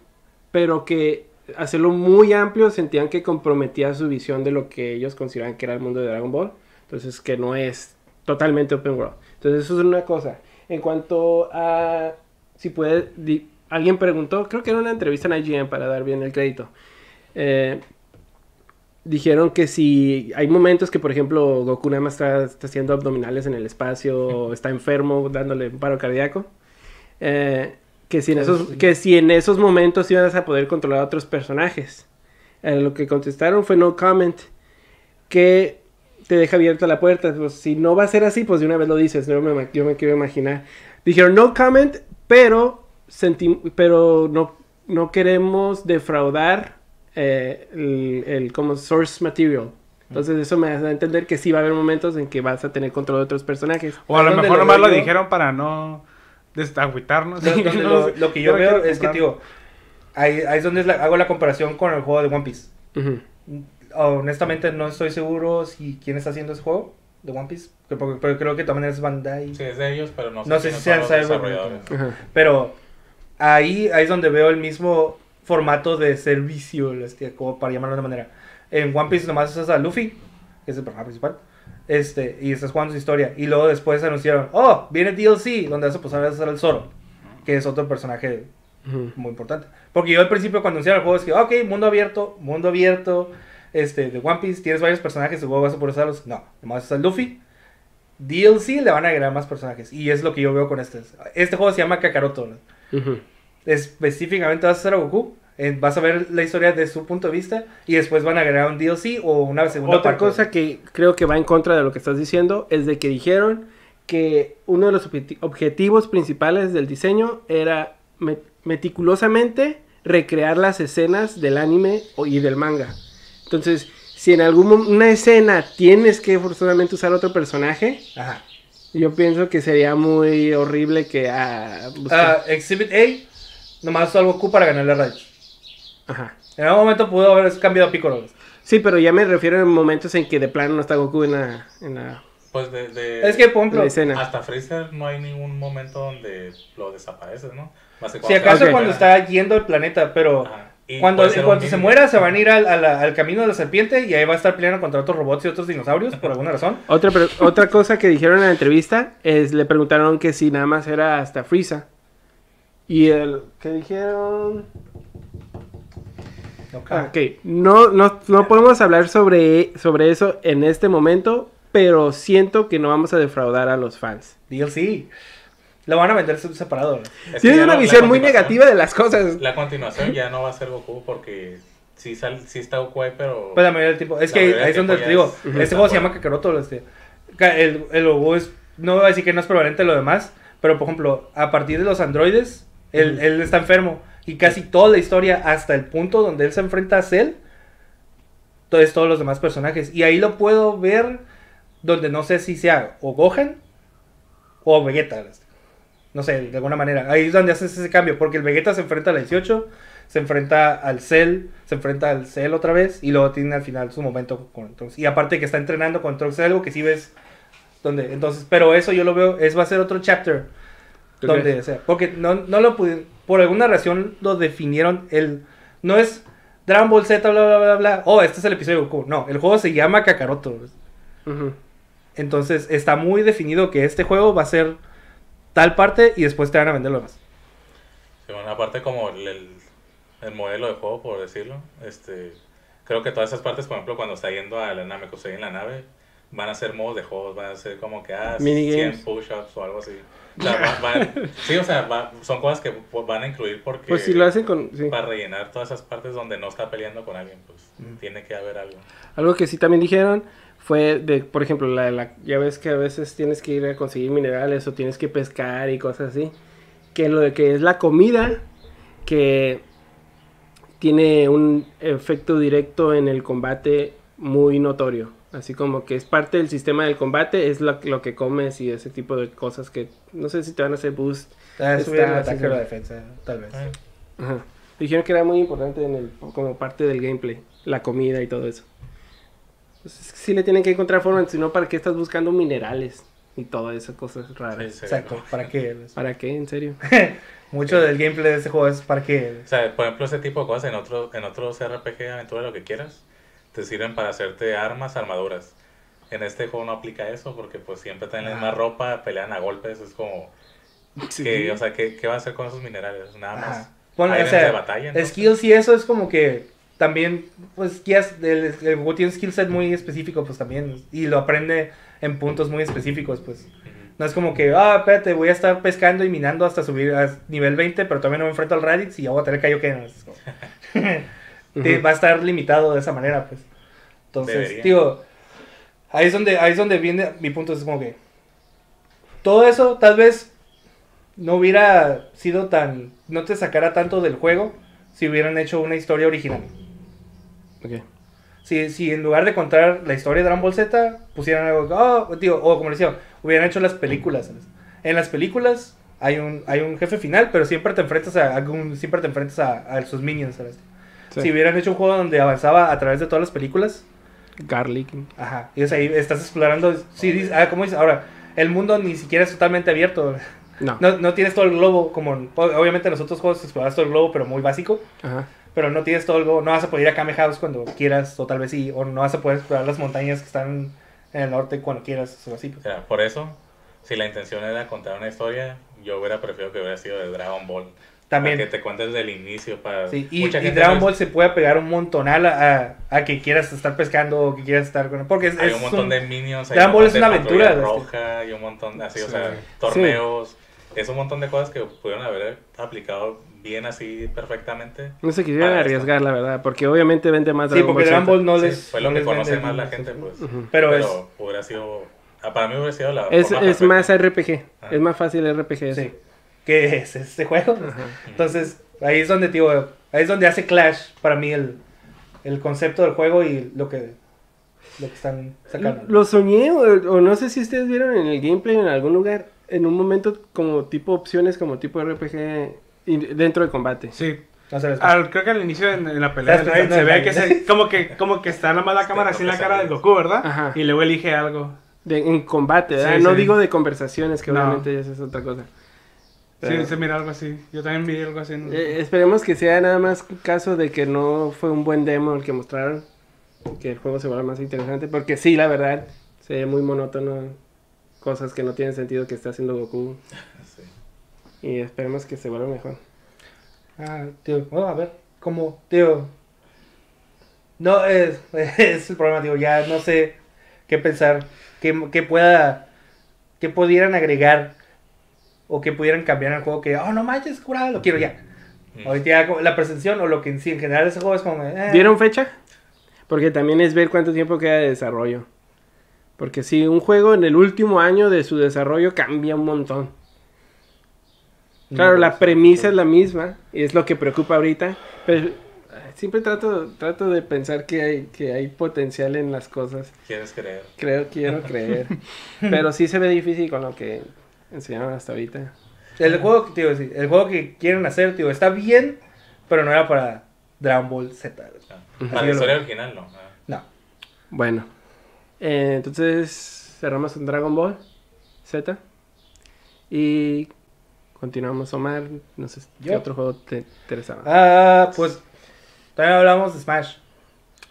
pero que hacerlo muy amplio sentían que comprometía su visión de lo que ellos consideraban que era el mundo de Dragon Ball. Entonces que no es totalmente open world. Entonces eso es una cosa. En cuanto a si puede, di- alguien preguntó, creo que era una entrevista en IGN para dar bien el crédito. Eh, dijeron que si hay momentos que, por ejemplo, Goku nada más está, está haciendo abdominales en el espacio, o está enfermo, dándole un paro cardíaco, eh, que, si en esos, que si en esos momentos ibas a poder controlar a otros personajes. Eh, lo que contestaron fue no comment, que te deja abierta la puerta. Pues, si no va a ser así, pues de una vez lo dices, no me yo me quiero imaginar. Dijeron no comment, pero, senti- pero no, no queremos defraudar eh, el, el como source material. Entonces eso me hace entender que sí va a haber momentos en que vas a tener control de otros personajes. O a lo ¿Dónde mejor lo nomás lo yo? dijeron para no desagüitarnos. Lo, donde *laughs* No lo, lo que yo no veo es que, digo, ahí, ahí es donde es la- hago la comparación con el juego de One Piece. Ujú. Honestamente no estoy seguro si quién está haciendo ese juego de One Piece, que- porque, porque creo que maneras es Bandai. Sí, es de ellos, pero no sé, No sé si sean desarrolladores. Ajá. Pero ahí, ahí es donde veo el mismo, formato de servicio, este, como para llamarlo de una manera. En One Piece nomás usas a Luffy, que es el personaje principal, este, y estás jugando su historia. Y luego después anunciaron, oh, viene DLC, donde vas a pasar a usar al Zoro, que es otro personaje muy importante. Porque yo al principio cuando anunciaron el juego es que, ok, mundo abierto, mundo abierto, este, de One Piece, tienes varios personajes, el juego vas a poder usarlos. No, nomás usas Luffy. DLC le van a agregar más personajes. Y es lo que yo veo con este. Este juego se llama Kakaroto. Específicamente vas a hacer a Goku. Vas a ver la historia de su punto de vista. Y después van a agregar un DLC o una segunda Otra parte. cosa que creo que va en contra de lo que estás diciendo es de que dijeron que uno de los objeti- objetivos principales del diseño era me- meticulosamente recrear las escenas del anime y del manga. Entonces, si en alguna escena tienes que forzosamente usar otro personaje, Ajá. yo pienso que sería muy horrible que... ah, Ah, Exhibit A, nomás usó al Goku para ganarle a Raichu. Ajá. En algún momento pudo haber cambiado a Piccolo. Sí, pero ya me refiero en momentos en que de plano no está Goku en la, en la, Pues de, de- Es que, por ejemplo, la escena. hasta Freezer no hay ningún momento donde lo desapareces, ¿no? Más que si cuando- acaso Ok. cuando está yendo el planeta, pero Ajá. Y cuando, un se muera se van a ir al, al camino de la serpiente y ahí va a estar peleando contra otros robots y otros dinosaurios por alguna razón. *laughs* Otra, otra cosa que dijeron en la entrevista es, le preguntaron que si nada más era hasta Frieza. Y el que dijeron... Ok, no, no, no podemos hablar sobre, sobre eso en este momento, pero siento que no vamos a defraudar a los fans. DLC. Lo van a vender separado. ¿no? Tienes una la visión muy negativa de las cosas. La continuación ya no va a ser Goku porque sí, sal, sí está Goku ahí, pero... Pues la mayoría del tiempo. Es que ahí es donde te digo. es- Este juego se llama Kakaroto. Este. El, el logo es. No voy a decir que no es prevalente de lo demás. Pero por ejemplo, a partir de los androides, él está enfermo. Y casi toda la historia, hasta el punto donde él se enfrenta a Cell, entonces todos los demás personajes. Y ahí lo puedo ver donde no sé si sea o Gohan o Vegeta. No sé, de alguna manera. Ahí es donde haces ese cambio. Porque el Vegeta se enfrenta al 18, se enfrenta al Cell, se enfrenta al Cell otra vez. Y luego tiene al final su momento con Trunks. Y aparte que está entrenando con Trunks, es algo que sí ves. Donde, entonces, pero eso yo lo veo, es va a ser otro chapter. ¿Tú Donde, crees? o sea, porque no, no lo pudieron, por alguna razón lo definieron, el, no es Dragon Ball Z, bla, bla, bla, bla, oh, este es el episodio de Goku, no, el juego se llama Kakaroto, entonces está muy definido que este juego va a ser tal parte y después te van a vender lo demás. Sí, bueno, aparte como el, el, el modelo de juego, por decirlo, este, creo que todas esas partes, por ejemplo, cuando está yendo a la Namekusei en la nave, van a ser modos de juegos, van a ser como que, ah, Minigames. 100 push-ups o algo así. O sea, va- van- *laughs* sí, o sea, va- son cosas que van a incluir porque Pues si lo hacen con... sí. para rellenar todas esas partes donde no está peleando con alguien, pues tiene que haber algo. Algo que sí también dijeron fue de, por ejemplo, la, la- ya ves que a veces tienes que ir a conseguir minerales o tienes que pescar y cosas así. Que lo de que es la comida que tiene un efecto directo en el combate muy notorio. Así como que es parte del sistema del combate, es lo, lo que comes y ese tipo de cosas que no sé si te van a hacer boost. Ah, subir el Está- ataque o la defensa, tal vez. Eh, Ajá. Dijeron que era muy importante en el, como parte del gameplay, la comida y todo eso. Entonces, sí le tienen que encontrar forma, si no, ¿para qué estás buscando minerales y todas esas cosas raras? sí, Exacto. ¿para qué? ¿Para qué? ¿En serio? *laughs* Mucho del gameplay de este juego es para qué. O sea, por ejemplo, ese tipo de cosas en, otro, en otros RPG, aventura, lo que quieras, te sirven para hacerte armas, armaduras. En este juego no aplica eso porque pues siempre tienen la Ah. misma ropa, pelean a golpes, es como... Que, o sea, ¿qué, ¿qué va a hacer con esos minerales? Nada más. Bueno, o sea, de batalla. entonces. skills y eso es como que también, pues, guías, el, el juego tiene un skill set muy específico, pues también, y lo aprende en puntos muy específicos, pues. No es como que, ah, espérate, voy a estar pescando y minando hasta subir a nivel 20, pero también no me enfrento al Raditz y ya voy a tener Kaioken. Es como- *laughs* Va a estar limitado de esa manera, pues. Entonces, Debería. digo, ahí es donde, ahí es donde viene mi punto, es como que todo eso tal vez no hubiera sido tan, no te sacara tanto del juego si hubieran hecho una historia original. Ok. Si, si en lugar de contar la historia de Dragon Ball Z, pusieran algo, oh, tío, o como les decía, hubieran hecho las películas. ¿sabes? En las películas hay un, hay un jefe final, pero siempre te enfrentas a algún, siempre te enfrentas a, a sus minions. ¿sabes? Sí. Si hubieran hecho un juego donde avanzaba a través de todas las películas, Garlic. ajá, y o sea, ahí estás explorando, sí, dices- ah, ¿cómo dices? Ahora, el mundo ni siquiera es totalmente abierto. No. No, no tienes todo el globo como... en- Obviamente en los otros juegos exploras todo el globo, pero muy básico. Ajá. Pero no tienes todo el globo. No vas a poder ir a Kame House cuando quieras, o tal vez sí. O no vas a poder explorar las montañas que están en el norte cuando quieras, o así. O pues. sea, por eso, si la intención era contar una historia, yo hubiera preferido que hubiera sido de Dragon Ball. También. Para que te cuentes desde el inicio. Para... Sí, y, Mucha y gente Dragon no es- Ball se puede pegar un montonal a, a, a que quieras estar pescando o que quieras estar con... Porque es, Hay es un montón un- de minions. hay Dragon Ball es una aventura, este. roja y un montón así, o Sí. sea, torneos. Es un montón de cosas que pudieron haber aplicado bien así perfectamente. No se esto. arriesgar, la verdad, porque obviamente vende más Sí, porque Dragon. Ball no Sí, les... fue lo no que conoce más la gente, sí. pues. Ujú. Pero, Pero, es... hubiera sido. ah, Para mí hubiera sido la. Es, forma es más. RPG. Ah. Es más fácil RPG. Sí. ¿Qué es este juego? Ajá. Entonces, ahí es donde, tío, ahí es donde hace clash para mí el, el concepto del juego y lo que, lo que están sacando. Lo soñé, o, o no sé si ustedes vieron en el gameplay en algún lugar, en un momento como tipo opciones, como tipo RPG dentro de combate. Sí. No sé, Al- creo que al inicio en, en la pelea se, ve que se, como que como que está la cámara así en la cara de Goku, ¿verdad? Ajá. Y luego elige algo. De- en combate, ¿verdad? Sí, no sí. digo de conversaciones, que No. obviamente eso es otra cosa. Pero, Sí, se mira algo así. Yo también vi algo así. eh, esperemos que sea nada más caso de que no fue un buen demo el que mostraron, que el juego se vuelva más interesante, porque sí, la verdad, se ve muy monótono, cosas que no tienen sentido que está haciendo Goku, Sí. y esperemos que se vuelva mejor. Ah, tío, bueno, a ver, ¿cómo, tío? No, es, *laughs* es el problema, tío, ya no sé qué pensar, qué, qué pueda, qué pudieran agregar o que pudieran cambiar el juego que, oh, no manches, curado, lo quiero ya. Mm. Ahorita ya la presentación o lo que en sí, en general ese juego es como... eh, ¿Dieron fecha? Porque también es ver cuánto tiempo queda de desarrollo. Porque si un juego en el último año de su desarrollo cambia un montón. no, Claro, la premisa es la misma y es lo que preocupa ahorita. Pero eh, siempre trato, trato de pensar que hay, que hay potencial en las cosas. ¿Quieres creer? Creo, quiero *laughs* creer. Pero sí se ve difícil con lo que enseñaron hasta ahorita. El juego, tío, sí, el juego que quieren hacer, tío, está bien, pero no era para Dragon Ball Z. Ah. Para la historia original, no. Ah. No. Bueno, eh, entonces cerramos con Dragon Ball Z. Y continuamos, Omar. No sé qué Yo. otro juego te interesaba. Ah, pues también hablamos de Smash.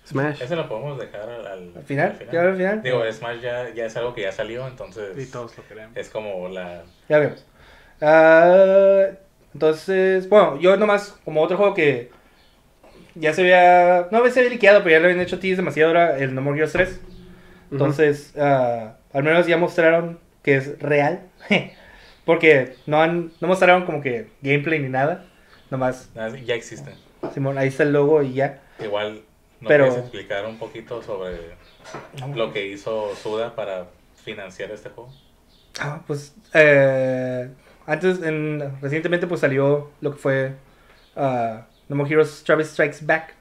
Smash. Ese lo podemos dejar al, al- ¿Al final? ¿Ya al final? Digo, Smash ya, ya es algo que ya salió, entonces Y todos lo queremos. es como la... Ya vemos. Ah, entonces, bueno, yo nomás, como otro juego que ya se había, no se había liqueado, pero ya lo habían hecho tease demasiado ahora, el No More Heroes 3. Entonces, ah, al menos ya mostraron que es real. *laughs* Porque no han, no mostraron como que gameplay ni nada. Nomás, Ya existen. Simón, ahí está el logo y ya. Igual, ¿no Pero- puedes explicar un poquito sobre lo que hizo Suda para financiar este juego? Ah, pues eh, antes, en- recientemente pues salió lo que fue ah, No More Heroes Travis Strikes Back,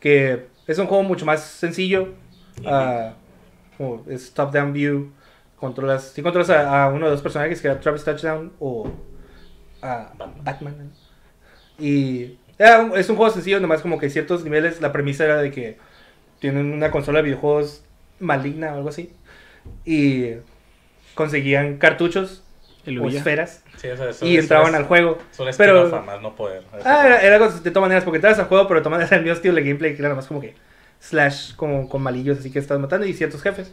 que es un juego mucho más sencillo, ah, como es top down view, controlas, si controlas a, a uno de los personajes que era Travis Touchdown o a Batman. Batman. Y era un- es un juego sencillo, nomás como que ciertos niveles, la premisa era de que tienen una consola de videojuegos maligna o algo así. Y conseguían cartuchos o esferas Sí, eso y entraban es- al juego. Es un pero- más no poder. Ah, era, era algo de todas maneras, porque entrabas al juego, pero de todas maneras *laughs* era el mismo estilo de gameplay, que era nomás como que slash como con malillos, así que estás matando y ciertos jefes.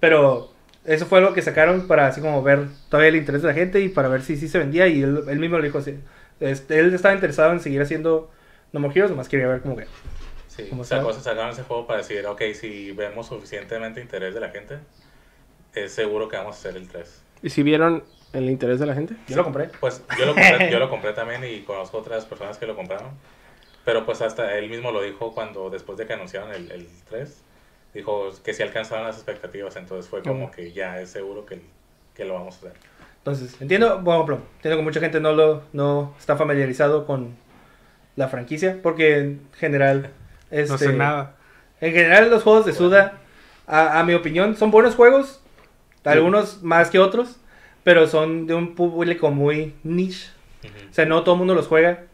Pero eso fue algo que sacaron para así como ver todavía el interés de la gente y para ver si sí se vendía y él, él mismo lo dijo así. Este, él estaba interesado en seguir haciendo No More Heroes, nomás quería ver como que... Sí, ¿Cómo sacó- estaba? sacaron ese juego para decir, ok, si vemos suficientemente interés de la gente, es seguro que vamos a hacer el 3. ¿Y si vieron el interés de la gente? Yo lo compré. Pues yo lo compré, yo lo *laughs* compré también y conozco otras personas que lo compraron. Pero pues hasta él mismo lo dijo cuando después de que anunciaron el, el 3, dijo que si alcanzaron las expectativas, entonces fue como Ujú. que ya es seguro que, que lo vamos a hacer. Entonces, entiendo, ejemplo, entiendo que mucha gente no lo no está familiarizado con la franquicia, porque en general... Este, *laughs* No sé nada. En general los juegos de Suda, a, a mi opinión, son buenos juegos, algunos más que otros, pero son de un público muy niche. O sea, no todo el mundo los juega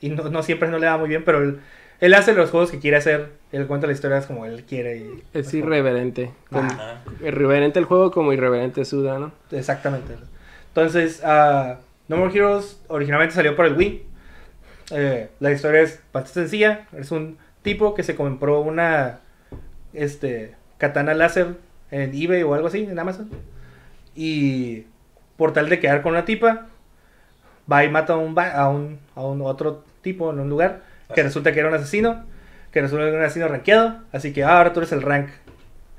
y no, no siempre no le da muy bien, pero él, él hace los juegos que quiere hacer, él cuenta las historias como él quiere. Y, Es como- irreverente. Como-. Ah, irreverente el juego como irreverente Suda, ¿no? Exactamente. Entonces, ah, No More Heroes originalmente salió para el Wii. Eh, la historia es bastante sencilla. Es un tipo que se compró una este, katana láser en eBay o algo así, en Amazon. Y por tal de quedar con una tipa, va y mata a un, a un, a un otro tipo en un lugar que resulta que era un asesino, que resulta que era un asesino rankeado. Así que ah, ahora tú eres el rank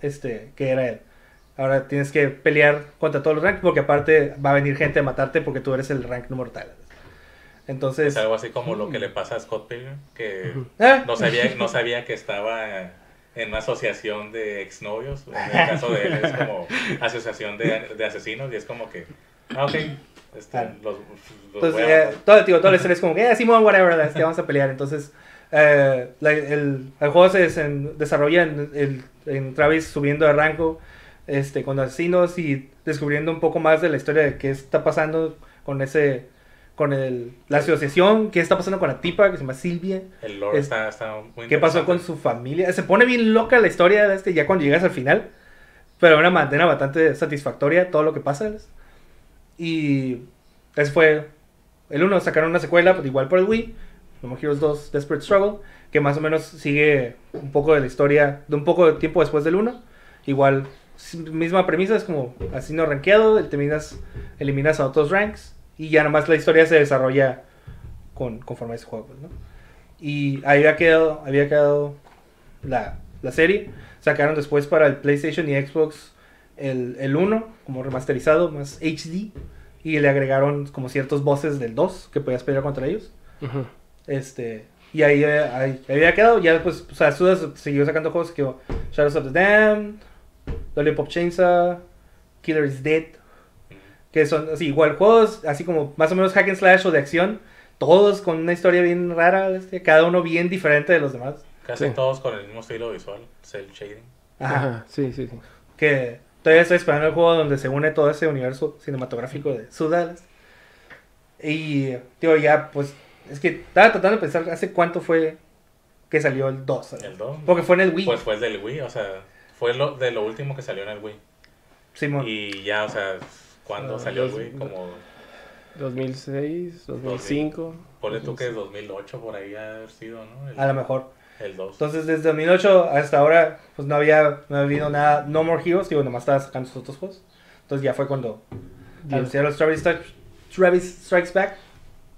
este, que era él. Ahora tienes que pelear contra todos los ranks porque aparte va a venir gente a matarte porque tú eres el rank número tal. Entonces, Es algo así como lo que le pasa a Scott Pilgrim, que ah, no sabía, no sabía que estaba en una asociación de exnovios. En el caso de él es como asociación de, de asesinos y es como que, ah, ok, este, Ah. los, los Entonces, eh, todo, tío, toda la historia es como que, eh, Simón, whatever, es que vamos a pelear. Entonces, eh, la- el, el juego se desen- desarrolla en, el- en Travis subiendo de rango este, con asesinos y descubriendo un poco más de la historia de qué está pasando con ese con el, la asociación, qué está pasando con la tipa que se llama Silvia, El lore es- está, está muy qué pasó con su familia. Se pone bien loca la historia de este ya cuando llegas al final, pero una manera bastante satisfactoria todo lo que pasa. Y ese fue el uno, sacaron una secuela pues, igual por el Wii, No More Heroes 2 Desperate Struggle, que más o menos sigue un poco de la historia de un poco de tiempo después del 1. Igual, misma premisa, es como así no rankeado, terminas, eliminas a otros ranks y ya nomás la historia se desarrolla con, conforme a ese juego, pues, ¿no? Y ahí había quedado, había quedado la, la serie. Sacaron después para el PlayStation y Xbox el, el 1 como remasterizado, más HD. Y le agregaron como ciertos bosses del 2 que podías pelear contra ellos. Ujú. Este, y ahí, ahí, ahí había quedado. Ya después, o sea, Sudas siguió sacando juegos que Shadows of the Damned, Lollipop Chainsaw, Killer is Dead. Que son así, igual juegos, así como más o menos hack and slash o de acción. Todos con una historia bien rara, este, cada uno bien diferente de los demás. Casi Sí. todos con el mismo estilo visual, cel shading. Ajá. Sí, sí, sí. Que todavía estoy esperando el juego donde se une todo ese universo cinematográfico de Sudalas. Y, tío, ya, pues, es que estaba tratando de pensar hace cuánto fue que salió el 2. ¿sabes? El 2. Porque fue en el Wii. Pues fue el del Wii, o sea, fue lo, de lo último que salió en el Wii. Simón. Y ya, o sea, cuando Ah, salió el dos- Wii, como, 2006, 2005. ponle tú que 2008 por ahí ha haber sido, ¿no? El, A lo mejor. El 2. Entonces, desde 2008 hasta ahora, pues no había, no había habido nada, No More Heroes, digo, nomás estaba sacando sus otros juegos. Entonces ya fue cuando anunciaron los Travis, Strikes- Travis Strikes Back.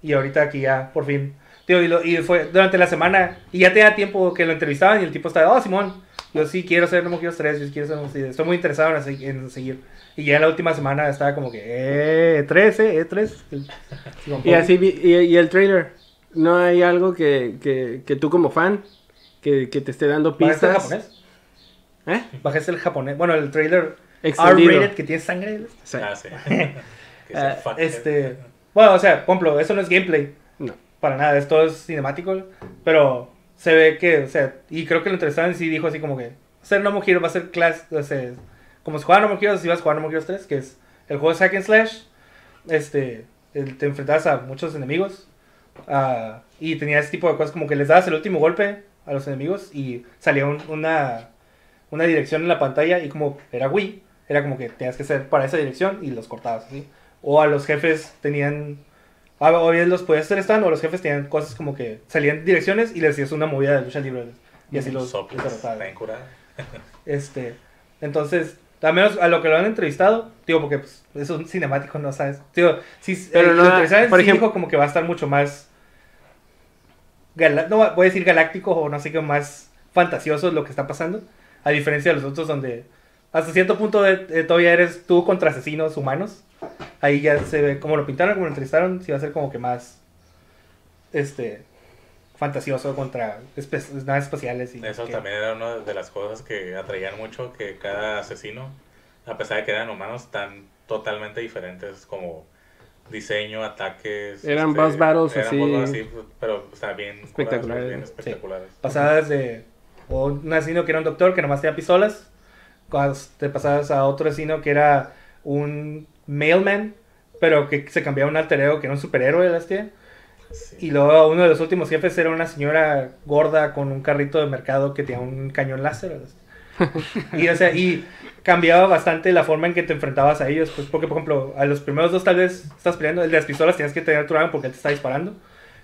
Y ahorita aquí ya, por fin. Tío, y, lo- y fue durante la semana, y ya tenía tiempo que lo entrevistaban y el tipo estaba, oh, Simón, yo sí quiero ser No Heroes 3, yo quiero ser, sí, estoy muy interesado en, en seguir. Y ya en la última semana estaba como que, eh, 3, eh, 3. *laughs* Y así vi- y, y el trailer. ¿No hay algo que, que, que tú como fan que, que te esté dando ¿Bajaste el pistas? japonés? ¿Eh? Bajé el japonés. Bueno, el trailer. R-rated que tiene sangre. Sí. Ah, sí. *laughs* *laughs* fuck Este, bueno, o sea, por ejemplo, eso no es gameplay. No. Para nada, esto es cinemático. Pero se ve que, o sea, y creo que lo entrevistaron y sí dijo así como que ser No More va a ser class, o sea, como si jugara No More Heroes, si vas a jugar No More Heroes 3, que es el juego de Hack and Slash. Este, te enfrentabas a muchos enemigos. ah, y tenía ese tipo de cosas como que les dabas el último golpe a los enemigos y salía un- una, una dirección en la pantalla y como era Wii, era como que tenías que hacer para esa dirección y los cortabas así. O a los jefes tenían... ah, O bien los podías hacer stand o los jefes tenían cosas como que salían direcciones y les hacías una movida de lucha libre. Y así los, Soplas, los incurada. Este, entonces, al menos a lo que lo han entrevistado, digo, porque pues, es un cinemático, no sabes. Digo, sí, Pero eh, no, por sí ejemplo- dijo como que va a estar mucho más. no voy a decir galáctico o no sé qué más fantasioso lo que está pasando. A diferencia de los otros, donde hasta cierto punto de- de todavía eres tú contra asesinos humanos. Ahí ya se ve, como lo pintaron, como lo entrevistaron, sí va a ser como que más. Este. Fantasioso contra espe- naves espaciales. Y Eso que- también era una de las cosas que atraían mucho, que cada asesino, a pesar de que eran humanos, están totalmente diferentes, como diseño, ataques. Eran boss battles eran así. boss battles así, pero está bien Espectaculares. bien espectaculares. pasadas de o un asesino que era un doctor que nomás tenía pistolas cuando te pasabas a otro asesino que era un mailman pero que se cambiaba a un alter ego que era un superhéroe las tía Sí. y luego uno de los últimos jefes era una señora gorda con un carrito de mercado que tenía un cañón láser y, o sea, y cambiaba bastante la forma en que te enfrentabas a ellos. Pues porque, por ejemplo, a los primeros dos tal vez estás peleando. El de las pistolas tenías que tener tu arma porque él te está disparando.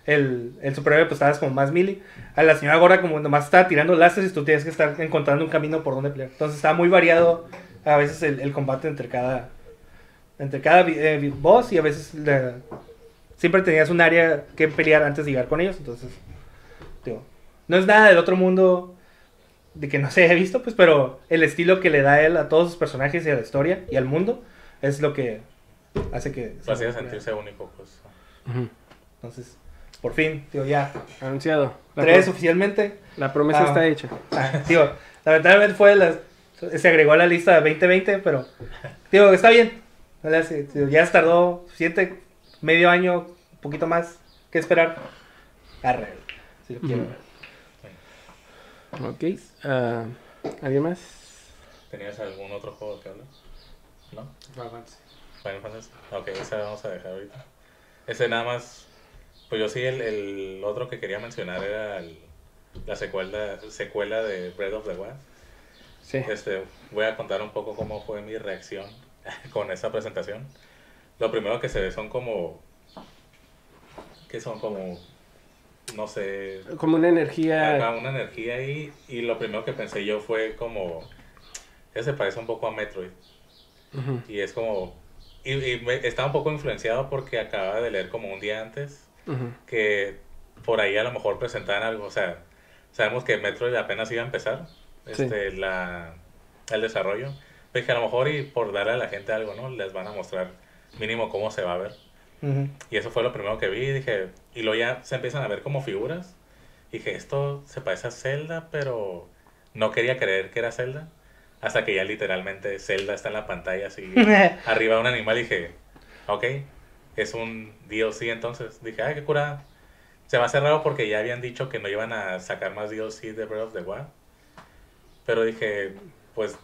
El, el superhéroe pues estabas como más melee. A la señora gorda como nomás estaba tirando láseres y tú tienes que estar encontrando un camino por donde pelear. Entonces estaba muy variado a veces el, el combate entre cada entre cada eh, boss y a veces la- siempre tenías un área que pelear antes de llegar con ellos. Entonces, digo, no es nada del otro mundo de que no se haya visto, pues, pero el estilo que le da él a todos sus personajes y a la historia y al mundo es lo que hace que... Lo hacía sentirse único, pues. Ujú. Entonces, por fin, digo, ya. Anunciado. La, Tres oficialmente. la promesa Ah. está hecha. Ah, digo, lamentablemente fue las, se agregó a la lista de 2020, pero digo, está bien. No le hace- digo, ya tardó suficiente, medio año, un poquito más que esperar. Arre, si lo quiero Ujú. ver. Ok. ah, ¿Alguien más? ¿Tenías algún otro juego que hablar? ¿No? Avance. Final Fantasy. Ok, ese vamos a dejar ahorita. Ese nada más. Pues yo sí, el, el otro que quería mencionar era el- la secuela, secuela de Breath of the Wild. Sí. Este, voy a contar un poco cómo fue mi reacción *laughs* con esa presentación. Lo primero que se ve son como. que son como. no sé. Como una energía. Acá una energía ahí. Y lo primero que pensé yo fue como. Ese parece un poco a Metroid. Ujú. Y es como. Y, y me- estaba un poco influenciado porque acababa de leer como un día antes Ujú. que por ahí a lo mejor presentaban algo. O sea, sabemos que Metroid apenas iba a empezar Sí. este, la, el desarrollo. Pero que a lo mejor y por darle a la gente algo, ¿no? Les van a mostrar mínimo cómo se va a ver. Ujú. Y eso fue lo primero que vi. Dije, y luego ya se empiezan a ver como figuras. Dije, esto se parece a Zelda, pero no quería creer que era Zelda. Hasta que ya literalmente Zelda está en la pantalla así, *laughs* arriba de un animal. Dije, ok, es un DLC entonces. Dije, ay, qué curada. Se me hace raro porque ya habían dicho que no iban a sacar más DLC de Breath of the Wild. Pero dije, pues,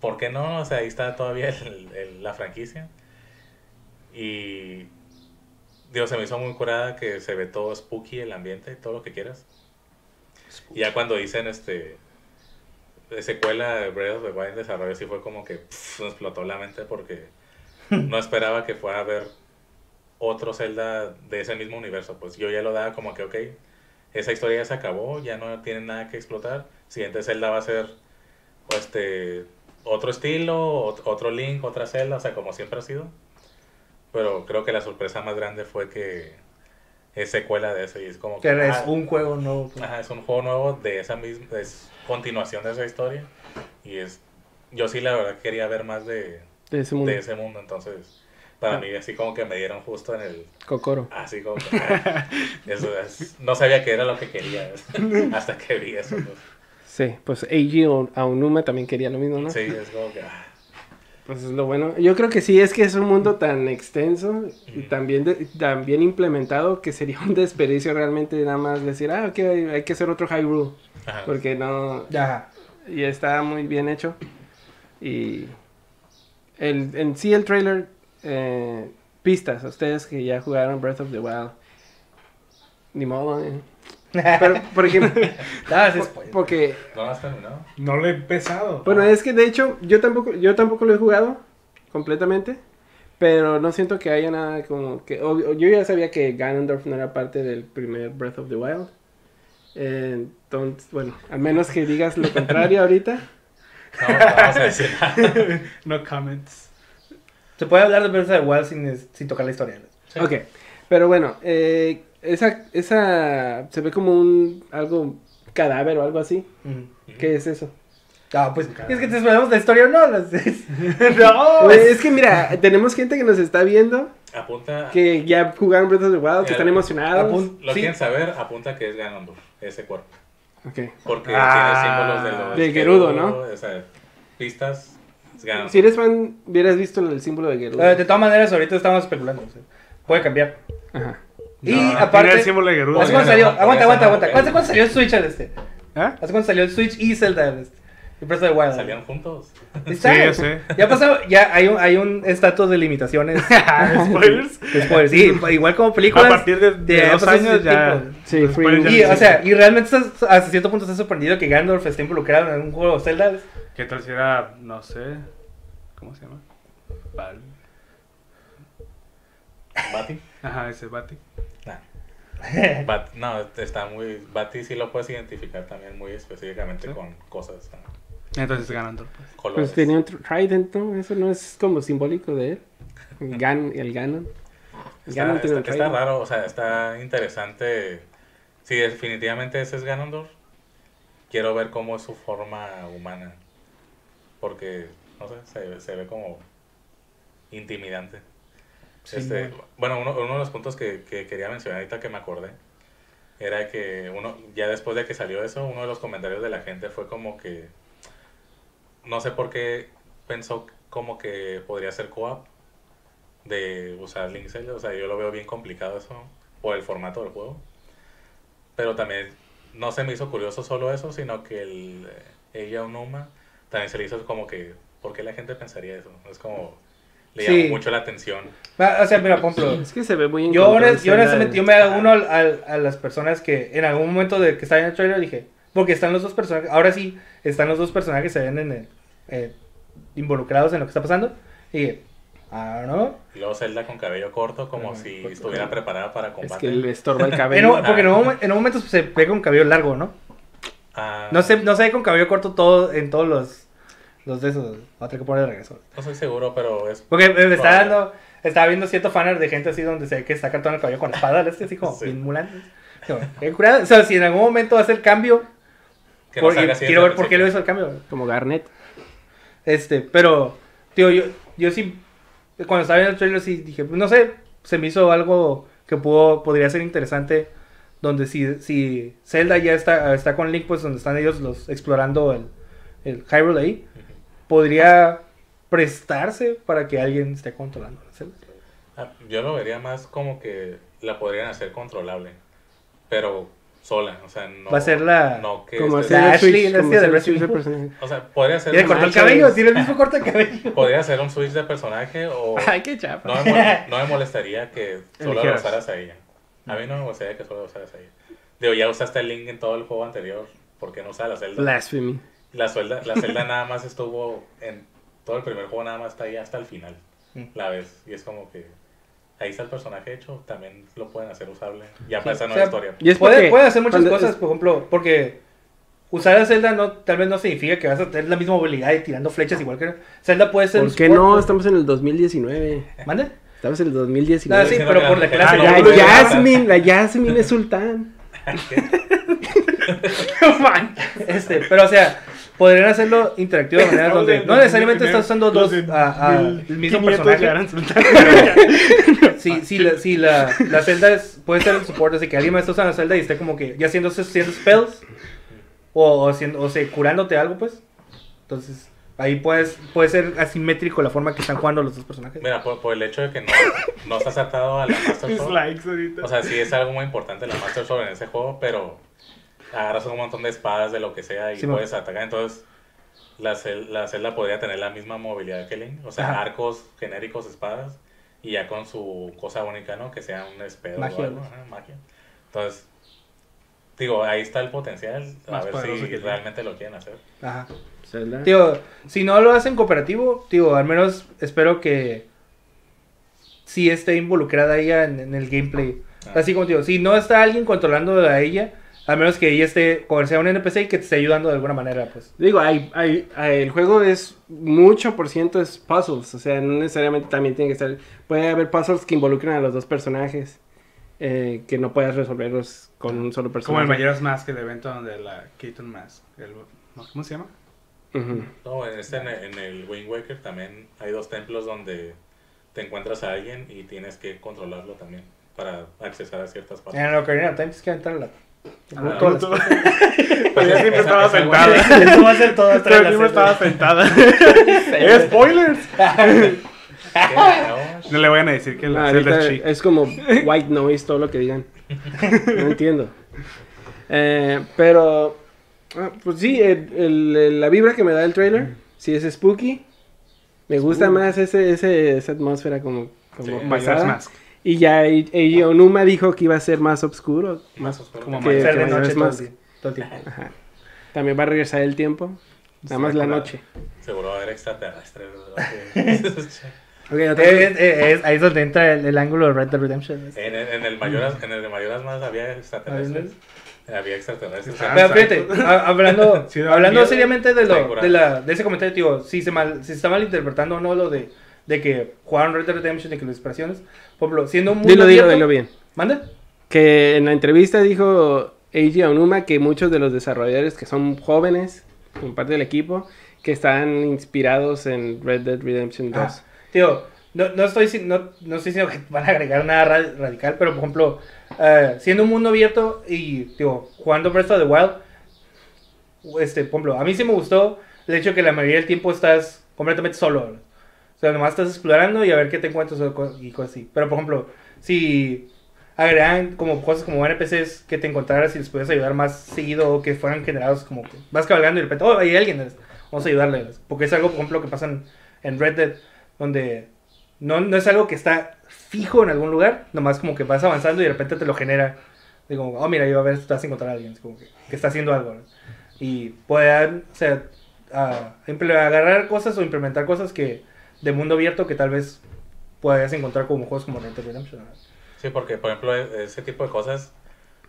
¿por qué no? O sea, ahí está todavía el- el- la franquicia. Y Digo, se me hizo muy curada que se ve todo spooky el ambiente, todo lo que quieras. Y ya cuando dicen este de secuela de Breath of the Wild en desarrollo, sí fue como que pff, me explotó la mente porque *laughs* no esperaba que fuera a haber otro Zelda de ese mismo universo. Pues yo ya lo daba como que, ok, esa historia ya se acabó, ya no tiene nada que explotar. Siguiente Zelda va a ser este otro estilo, ot- otro Link, otra Zelda, o sea, como siempre ha sido. Pero creo que la sorpresa más grande fue que es secuela de eso y es como Que es ah, un juego nuevo. pues. Ajá, es un juego nuevo de esa misma, es continuación de esa historia y es, yo sí la verdad quería ver más de, De ese mundo. de ese mundo, entonces para mí así como que me dieron justo en el, Kokoro. así como que, ah, eso es- no sabía que era lo que quería *laughs* hasta que vi eso. pues. Sí, pues Eiji O- Aonuma también quería lo mismo, ¿no? Sí, es como que, ah, Pues es lo bueno. Yo creo que sí, es que es un mundo tan extenso y tan bien, de- tan bien implementado que sería un *laughs* desperdicio realmente nada más decir, ah, ok, hay, hay que hacer otro Hyrule. ajá. Porque no, Ya. y está muy bien hecho. Y el, en sí el trailer, eh, pistas, a ustedes que ya jugaron Breath of the Wild. Ni modo, eh. Pero, por ejemplo, *laughs* por- spoiler. porque ¿No lo has terminado? No lo he empezado. Bueno, es que de hecho yo tampoco, yo tampoco lo he jugado completamente, pero no siento que haya nada como que obvio- yo ya sabía que Ganondorf no era parte del primer Breath of the Wild. Eh, Entonces, bueno, al menos que digas lo contrario ahorita. *laughs* No, no vamos a decir nada. *laughs* No comments. Se puede hablar de Breath of the Wild sin, sin tocar la historia. Sí. Ok, pero bueno, eh, esa, esa se ve como un algo cadáver o algo así. ¿Qué es eso? Ah, pues es que te esperamos la historia o no. las- *laughs* no. Pues, es que mira, tenemos gente que nos está viendo Apunta, que ya jugaron Breath of the Wild, que están emocionados. Apun- lo sí. quieren saber, apunta que es Ganondorf, ese cuerpo. Ok. Porque Ah, tiene símbolos de los de Gerudo, ¿no? O sea, pistas, es Ganondorf. Si eres fan, hubieras visto el símbolo de Gerudo. De todas maneras, ahorita estamos especulando. o sea, puede cambiar. Ajá. Y No, Tiene aparte. el símbolo de Gerudo. ¿Hace Podría cuánto ser, salió? Aguanta, aguanta, aguanta. no, ¿Cuánto salió el Switch al este? ¿Eh? ¿Hace cuánto salió el Switch y Zelda al este? Y Breath of the Wild. Salían juntos. Sí, yo sé. Ya pasó, ya hay un, hay un estatus de limitaciones. *laughs* Spoilers. de spoilers. Sí, igual como películas. A partir de, de ya dos años ya. Sí, ya Y, o sea, y realmente estás, hasta cierto punto estás sorprendido que Gandalf esté involucrado en un juego de Zelda. ¿Qué tal si era, no sé, ¿cómo se llama? Val. Bati. Ajá, ese Bati. *laughs* Bat- no, está muy. Bati sí lo puedes identificar también muy específicamente ¿Sí? con cosas. ¿no? Entonces ganando. Pues. Colores. Pues tenía un tr- trident, ¿no? Eso no es como simbólico de él. Gan, el Ganon. Está, Ganon está- está raro, o sea, está interesante. Sí, definitivamente ese es Ganondorf. Quiero ver cómo es su forma humana. Porque, no sé, se, se ve como intimidante. Este, no. bueno, uno, uno de los puntos que, que quería mencionar ahorita que me acordé era que uno, ya después de que salió eso, uno de los comentarios de la gente fue como que no sé por qué pensó como que podría ser co-op de usar Link Zelda, o sea, yo lo veo bien complicado eso por el formato del juego. Pero también no se me hizo curioso solo eso, sino que el ella Onuma también se le hizo como que ¿por qué la gente pensaría eso? Es como le Sí. llamó mucho la atención. O sea, mira, por ejemplo, Es que se ve muy yo, honest- yo honestamente, yo me hago uno al- al- a las personas que en algún momento de que estaba en el trailer dije, porque están los dos personajes, ahora sí, están los dos personajes que se ven en el- eh, involucrados en lo que está pasando. Y dije, ah, no. Y luego Zelda con cabello corto, como Ajá, si estuviera preparada para Es combate. que le estorba el *laughs* cabello. porque en un, momen- en un momento se ve con cabello largo, ¿no? Ah, No se, no se ve con cabello corto todo en todos los, los de esos. Voy a tener que poner de regreso. no estoy seguro, pero es Porque me, está dando, estaba viendo cierto fanart de gente así donde se ve que está cartón el cabello con espada, este así como Sí. cuidado, O sea, si en algún momento hace el cambio, que no porque salga así quiero ver por qué lo hizo el cambio. Como Garnet. Este, pero, tío, yo, yo sí, cuando estaba viendo el trailer sí dije, no sé, se me hizo algo que pudo, podría ser interesante, donde si, si Zelda ya está, está con Link, pues donde están ellos los explorando el, el Hyrule ahí, podría prestarse para que alguien esté controlando a Zelda. Ah, Yo lo vería más como que la podrían hacer controlable, pero sola, o sea, no... Va a ser la- No que Como hacer La el Ashley, switch, la como tía de hacer el Resident switch de Evil. personaje. O sea, podría ser... Tiene cortó el cabello, tiene el mismo corte de cabello. Podría ser un switch de personaje o... *laughs* Ay, qué chapa. No me, mol- no me molestaría que *laughs* solo lo usaras a ella. A mí no me molestaría que solo lo usaras a ella. Digo, ya usaste el link en todo el juego anterior. ¿Por qué no usas la Zelda? Blasphemy. La Zelda, la Zelda nada más estuvo en todo el primer juego, nada más está ahí hasta el final. Mm. La ves. Y es como que ahí está el personaje hecho. También lo pueden hacer usable. Ya para esa o nueva sea, historia. Y es Puede, hacer muchas cosas, por ejemplo, porque usar a Zelda no, tal vez no significa que vas a tener la misma movilidad y tirando flechas igual que Zelda puede ser ¿Por qué no? pues. Estamos en el 2019. ¿Mande? Estamos en el No, 2019. sí, diciendo pero por la- la clase Ah, La no. Jasmine, la Jasmine es sultán. *laughs* *laughs* Este, pero o sea, podrían hacerlo interactivo de *laughs* Estamos donde no necesariamente estás 2019, usando dos a- a- el mismo 1500 personaje. Si, si, *laughs* la, si la, la Zelda es, puede ser el soporte, así que alguien más está usando la Zelda y esté como que ya haciendo, haciendo spells o, o, haciendo, o sea, curándote algo, pues. Entonces, ahí puedes, puede ser asimétrico la forma que están jugando los dos personajes. Mira, por, por el hecho de que no, no estás atado a la Master *laughs* Sword. Dislikes ahorita. O sea, sí es algo muy importante la Master Sword en ese juego, pero agarras un montón de espadas de lo que sea y Sí, puedes atacar. Entonces, la, cel- la celda podría tener la misma movilidad que Link. O sea, Ajá. arcos genéricos, espadas. Y ya con su cosa única, ¿no? Que sea un espedo Magia, o algo. magia. Entonces, digo, ahí está el potencial. A Más ver si realmente lo quieren hacer. Ajá. Zelda. Tío, si no lo hacen cooperativo, tío, al menos espero que sí esté involucrada ella en, en el gameplay. Ah. Así como digo, si no está alguien controlando a ella, al menos que ella esté, como sea un NPC y que te esté ayudando de alguna manera, pues. Digo, hay, hay, hay- el juego es mucho por ciento es puzzles, o sea, no necesariamente también tiene que estar, puede haber puzzles que involucren a los dos personajes, eh, que no puedas resolverlos con un solo Como personaje. el Majora's Mask, el evento donde la Keaton Mask. el- ¿Cómo se llama? No, en, este, en, el, en el Wind Waker también hay dos templos donde te encuentras a alguien y tienes que controlarlo también para accesar a ciertas partes. En el Ocarina of Time tienes que entrar a la... Ah, Naruto. las- Ella siempre Esa- estaba esa- sentada. Eso va a ser todo la siempre estaba sentada. *laughs* ¡Eh, spoilers! *laughs* No le vayan a decir que Ah, la celda ahorita es es como *laughs* white noise todo lo que digan. No entiendo. Eh, pero Ah, pues sí, el- el- el- la vibra que me da el trailer, sí es spooky. Me gusta Spooky. más ese, ese, esa atmósfera como, como Sí. Majora's Mask. Y ya Eiji Onuma dijo que iba a ser más oscuro. Más oscuro. como que- Ser de noche día- todo el tiempo. Ajá. También va a regresar el tiempo. Nada más la noche. Seguro va a haber extraterrestres. ¿verdad? *laughs* Ok, otra cosa. eh, eh, es- ahí es donde entra el, el ángulo de Red Dead Redemption. en, el- en el Mayoras, en el de Mayoras más había extraterrestres. Había extraterrestres. Ah, Pero fíjate, ha- hablando, Sí, hablando seriamente de, lo, de, la, de ese comentario, digo, si se, mal, si se está malinterpretando o no lo de, de que jugaron Red Dead Redemption y que las inspiraciones, por ejemplo, siendo un mundo Dilo, dilo, abierto- dilo bien. ¿Mande? Que en la entrevista dijo Eiji Onuma que muchos de los desarrolladores que son jóvenes, como parte del equipo, que están inspirados en Red Dead Redemption 2. Ah, tío, no, no, estoy, no, no estoy diciendo que van a agregar nada ra- radical, pero por ejemplo, eh, siendo un mundo abierto y, digo, jugando Breath of the Wild, este, por ejemplo, a mí sí me gustó el hecho de que la mayoría del tiempo estás completamente solo. O sea, nomás estás explorando y a ver qué te encuentras y cosas así. Pero, por ejemplo, si agregan como cosas como NPCs que te encontraras y les pudieras ayudar más seguido o que fueran generados como que vas cabalgando y de repente, oh, hay alguien, vamos a ayudarle. Porque es algo, por ejemplo, que pasa en, Red Dead, donde no, no es algo que está fijo en algún lugar, nomás como que vas avanzando y de repente te lo genera. Digo, oh, mira, yo a ver te vas a encontrar a alguien, como que, que está haciendo algo. Y puedan, o sea, a- agarrar cosas o implementar cosas que de mundo abierto que tal vez puedas encontrar como juegos como Red Dead Redemption. Sí, porque por ejemplo e- ese tipo de cosas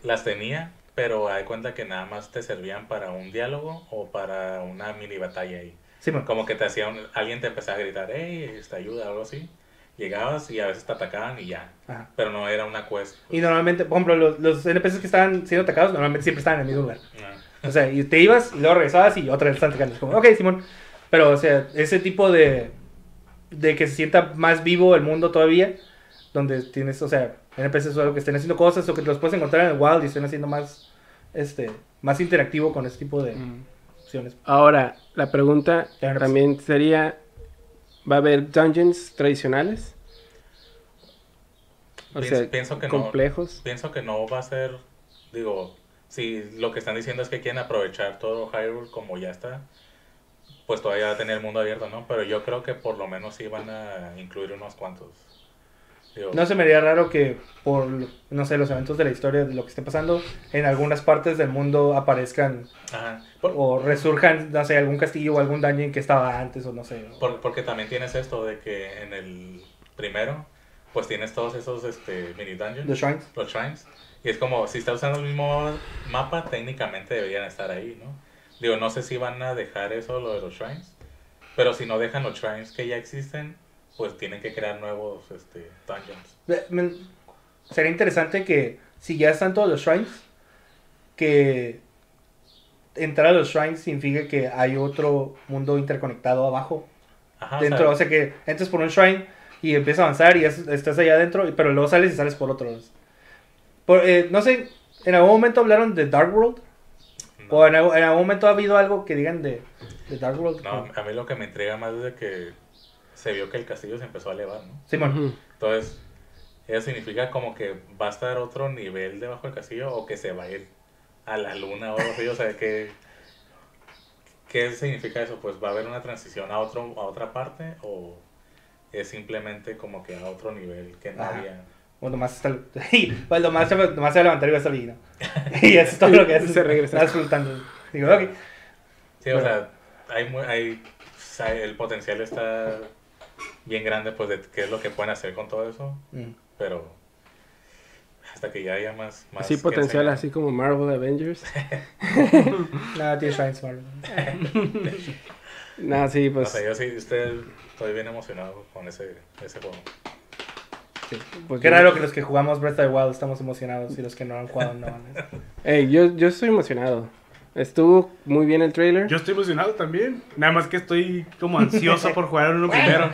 las tenía, pero hay cuenta que nada más te servían para un diálogo o para una mini batalla ahí. Sí, man. Como que te hacía un- alguien te empezaba a gritar, hey, te ayuda o algo así. Llegabas y a veces te atacaban y ya. Ajá. Pero no era una quest. Y normalmente, por ejemplo, los, los NPCs que estaban siendo atacados normalmente siempre estaban en el mismo lugar. No. O sea, y te ibas y luego regresabas y otra vez están atacando. Es como, ok, Simón. Pero, o sea, ese tipo de. De que se sienta más vivo el mundo todavía. Donde tienes, o sea, NPCs o algo que estén haciendo cosas o que te los puedes encontrar en el Wild y estén haciendo más. Este. Más interactivo con ese tipo de Mm. opciones. Ahora, la pregunta también sería, ¿va a haber dungeons tradicionales? O Pienso- sea, pienso que no. complejos. Pienso que no va a ser, digo, si lo que están diciendo es que quieren aprovechar todo Hyrule como ya está, pues todavía va a tener el mundo abierto, ¿no? Pero yo creo que por lo menos sí van a incluir unos cuantos. Digo, No se me haría raro que por, no sé, los eventos de la historia, de lo que esté pasando, en algunas partes del mundo aparezcan ajá. Por- o resurjan, no sé, algún castillo o algún dungeon que estaba antes o no sé. por- porque también tienes esto de que en el primero, pues tienes todos esos este, mini dungeons. The Shrines. los shrines. Y es como, si está usando el mismo mapa, técnicamente deberían estar ahí, ¿no? Digo, no sé si van a dejar eso, lo de los shrines. Pero si no dejan los shrines que ya existen, pues tienen que crear nuevos este, dungeons. Sería interesante que si ya están todos los shrines, que entrar a los shrines significa que hay otro mundo interconectado abajo. Ajá, o dentro, sea, o sea que entres por un shrine y empiezas a avanzar y estás allá adentro, pero luego sales y sales por otros. Por, eh, no sé, ¿en algún momento hablaron de Dark World? No. ¿O en, algún- en algún momento ha habido algo que digan de, de Dark World? No, a mí lo que me intriga más es de que se vio que el castillo se empezó a elevar, ¿no? Simón. Ujú. Entonces, eso significa como que va a estar otro nivel debajo del castillo o que se va a ir a la luna o algo así, o sea, que... ¿Qué significa eso? Pues va a haber una transición a, otro, a otra parte o es simplemente como que a otro nivel que no Ajá. había... O nomás está. *laughs* y, pues nomás, se- nomás se va a levantar y va a estar ¿no? *laughs* y eso es todo lo que *laughs* hace. Se regresa. Estás flotando. Digo, ok. Sí, o Bueno. sea, hay, hay, o sea, el potencial está bien grande, pues, de qué es lo que pueden hacer con todo eso, Mm. pero hasta que ya haya más... más Así potencial, enseñar. así como Marvel Avengers. Nada, tiene Shrines Marvel. No, sí, O pues, sea, yo sí, estoy, estoy bien emocionado con ese, ese juego. Pues Qué yo- raro que los que jugamos Breath of the Wild estamos emocionados y los que no han jugado no. Ey, yo, yo estoy emocionado. Estuvo muy bien el trailer. Yo estoy emocionado también. Nada más que estoy como ansioso por jugar uno primero.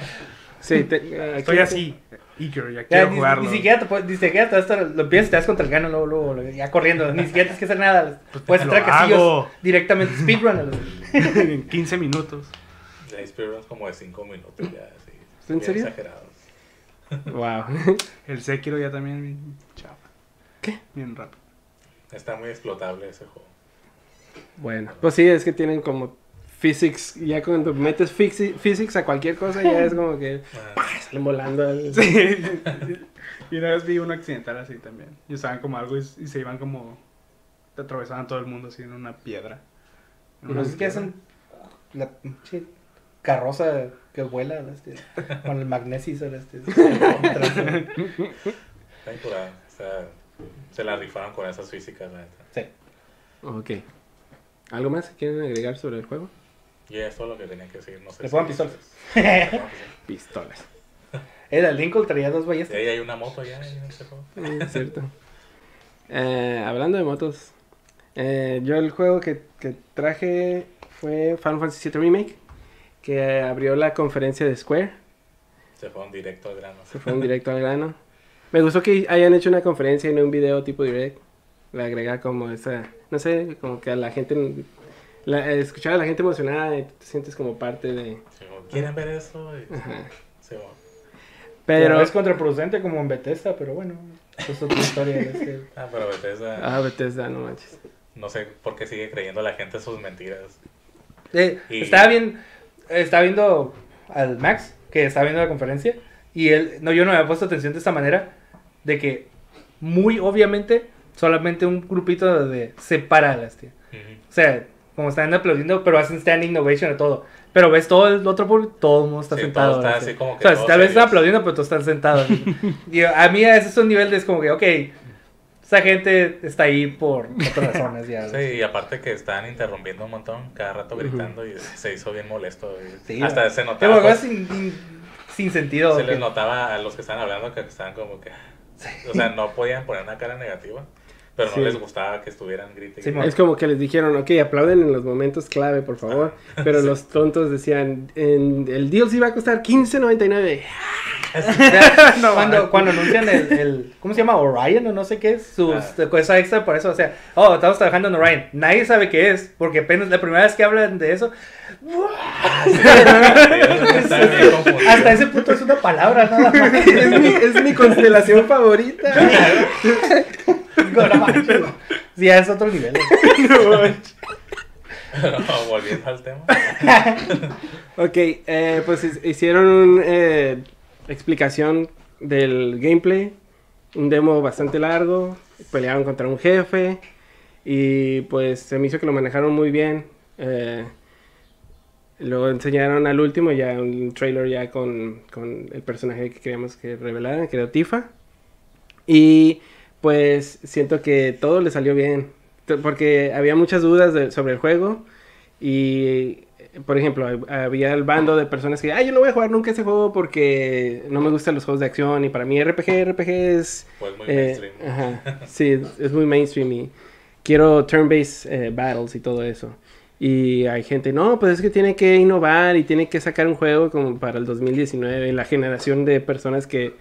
Sí, te- aquí- Estoy así, eager, ya Ya, quiero ni, jugarlo. ni siquiera te puedes, ni siquiera te lo empiezas te das contra el gano luego, luego, luego, ya corriendo, ni siquiera tienes que hacer nada. Puedes lo entrar a castillos hago. directamente, speedrun. *laughs* en 15 minutos. De experience como de 5 minutos ya, así. ¿En serio? exagerados. Wow. *laughs* El Sekiro ya también bien chavo. ¿Qué? Bien rápido. Está muy explotable ese juego. Bueno, pues sí, es que tienen como physics, ya cuando metes physics a cualquier cosa ya es como que *laughs* Ah, salen volando. al- Sí. y una vez vi un accidental así también. Y usaban como algo y, y se iban como. Te atravesaban todo el mundo así en una piedra. En una No sé qué piedra. hacen. La pinche carroza que vuela este, *laughs* con el magnesio. Este, Está incurada. O sea, se la rifaron con esas físicas, la neta. sí. Ok. ¿Algo más que quieren agregar sobre el juego? Y eso es lo que tenía que decir. No sé Le si- *laughs* pongan pistolas. Pistolas. Era el Lincoln traía dos Y ballestas. ahí hay una moto ya en ese juego. Es cierto. Eh, hablando de motos, eh, yo el juego que, que traje fue Final Fantasy VII Remake, que abrió la conferencia de Square. Se fueron directo al grano. Se fue un directo al grano. Me gustó que hayan hecho una conferencia y no un video tipo direct. Le agrega como esa, no sé, como que a la gente, la, escuchar a la gente emocionada y te sientes como parte de... Sí, ¿Quieren ver eso? Y, Ajá. sí, bueno. Pero es contraproducente como en Bethesda, pero bueno. eso Es otra historia. este. *laughs* Ah, pero Bethesda, Ah, Bethesda, no manches. no sé por qué sigue creyendo la gente sus mentiras. Eh, Y- Estaba bien. Estaba viendo al Max, que estaba viendo la conferencia. Y él, no, yo no me había puesto atención de esta manera. De que, muy obviamente, solamente un grupito de separa las tías. Ujú. O sea, como están aplaudiendo, pero hacen standing ovation a todo. Pero ves todo el otro público, todo el mundo está Sí, sentado. está así como que O sea, tal vez están aplaudiendo, pero todos están sentados. *laughs* y a mí ese es un nivel de es como que, ok, esa gente está ahí por otras *laughs* razones ya. Sí, y aparte que estaban interrumpiendo un montón, cada rato gritando y se hizo bien molesto. y Sí, hasta ¿no? se Pero notaba, cosas pues, sin, sin, sin sentido. se les notaba a los que estaban hablando que estaban como que, o sea, no podían poner una cara negativa, pero no Sí. les gustaba que estuvieran gritando. Sí, Es como que les dijeron, ok, aplauden en los momentos clave, por favor. Pero los tontos decían, en, el DLC va a costar 15.99. O sea, No, cuando, cuando anuncian el, el, ¿cómo se llama? Orion o no sé qué es, sus Ah. cosa extra por eso, o sea, oh, estamos trabajando en Orion. Nadie sabe qué es, porque apenas la primera vez que hablan de eso, *laughs* confundidos. hasta ese punto es una palabra nada más. *laughs* es, mi, es mi constelación favorita. *laughs* *laughs* No. Sí, ya es otro nivel. *laughs* Pero volviendo al tema. *laughs* Ok, eh, pues hi- hicieron una explicación del gameplay. Un demo bastante largo. Pelearon contra un jefe. Y pues se me hizo que lo manejaron muy bien. Eh, luego enseñaron al último ya un trailer ya con, con el personaje que queríamos que revelaran, que era Tifa. Y pues siento que todo le salió bien. Porque había muchas dudas de- sobre el juego. Y, por ejemplo, hab- había el bando de personas que, ay, yo no voy a jugar nunca ese juego porque no me gustan los juegos de acción. Y para mí RPG, RPG es... Pues muy eh, mainstream. ajá, *laughs* sí, es- es muy mainstream y quiero turn-based eh, battles y todo eso. Y hay gente, no, pues es que tiene que innovar y tiene que sacar un juego como para el 2019, la generación de personas que,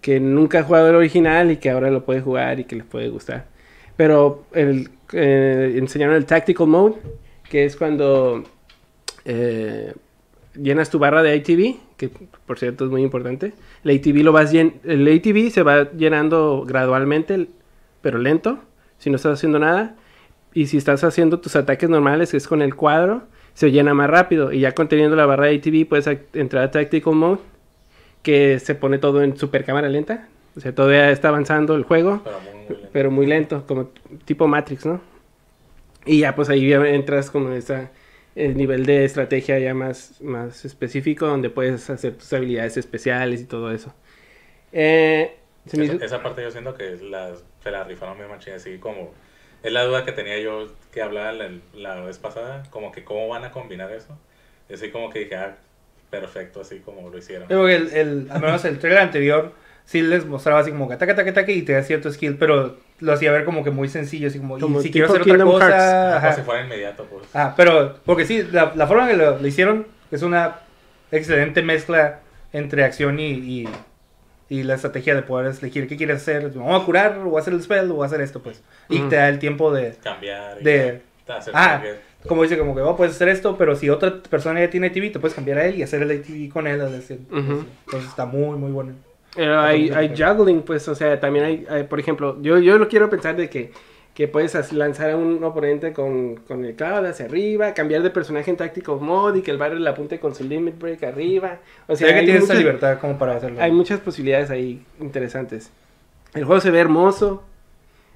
que nunca han jugado el original y que ahora lo puede jugar y que les puede gustar. Pero el, eh, enseñaron el Tactical Mode, que es cuando eh, llenas tu barra de ATV, que por cierto es muy importante. El ATV, lo vas llen- el ATV se va llenando gradualmente, pero lento, si no estás haciendo nada. Y si estás haciendo tus ataques normales, que es con el cuadro, se llena más rápido. Y ya conteniendo la barra de ATV, puedes entrar a Tactical Mode, que se pone todo en super cámara lenta. O sea, todavía está avanzando el juego Pero muy, muy lento. pero muy lento, como tipo Matrix, ¿no? Y ya pues ahí ya entras como en esa el nivel de estrategia ya más, más específico donde puedes hacer tus habilidades especiales y todo eso. Eh, se Esa, hizo- esa parte yo siento que la, se la rifaron bien machín, así como... Es la duda que tenía yo que hablaba la, la vez pasada, como que cómo van a combinar eso. Así como que dije, ah, perfecto, así como lo hicieron. Pero el, el, al menos el trailer anterior sí les mostraba así como que ataque, ataque, ataque y te da cierto skill, pero lo hacía ver como que muy sencillo, así como, Como y si quiero hacer otra Kingdom cosa, ajá. como si fuera inmediato, pues. Ah, pero, porque sí, la, la forma que lo, lo hicieron es una excelente mezcla entre acción y, y, y la estrategia de poder elegir qué quieres hacer. Vamos a curar, o a hacer el spell, o a hacer esto, pues. Y Ujú. te da el tiempo de, Cambiar y de hacer Ah. Como dice, como que, oh, puedes hacer esto, pero si otra persona ya tiene ATV, te puedes cambiar a él y hacer el ATV con él. es decir, Ujú. Entonces está muy, muy bueno. Pero hay, hay juggling, pues, o sea, también hay, hay, por ejemplo, yo, yo lo quiero pensar de que que puedes lanzar a un oponente con, con el cloud hacia arriba, cambiar de personaje en táctico mod y que el barrio le apunte con su limit break arriba. O sea, O sea, que tienes esa muchas- libertad como para hacerlo. hay muchas posibilidades ahí interesantes. El juego se ve hermoso.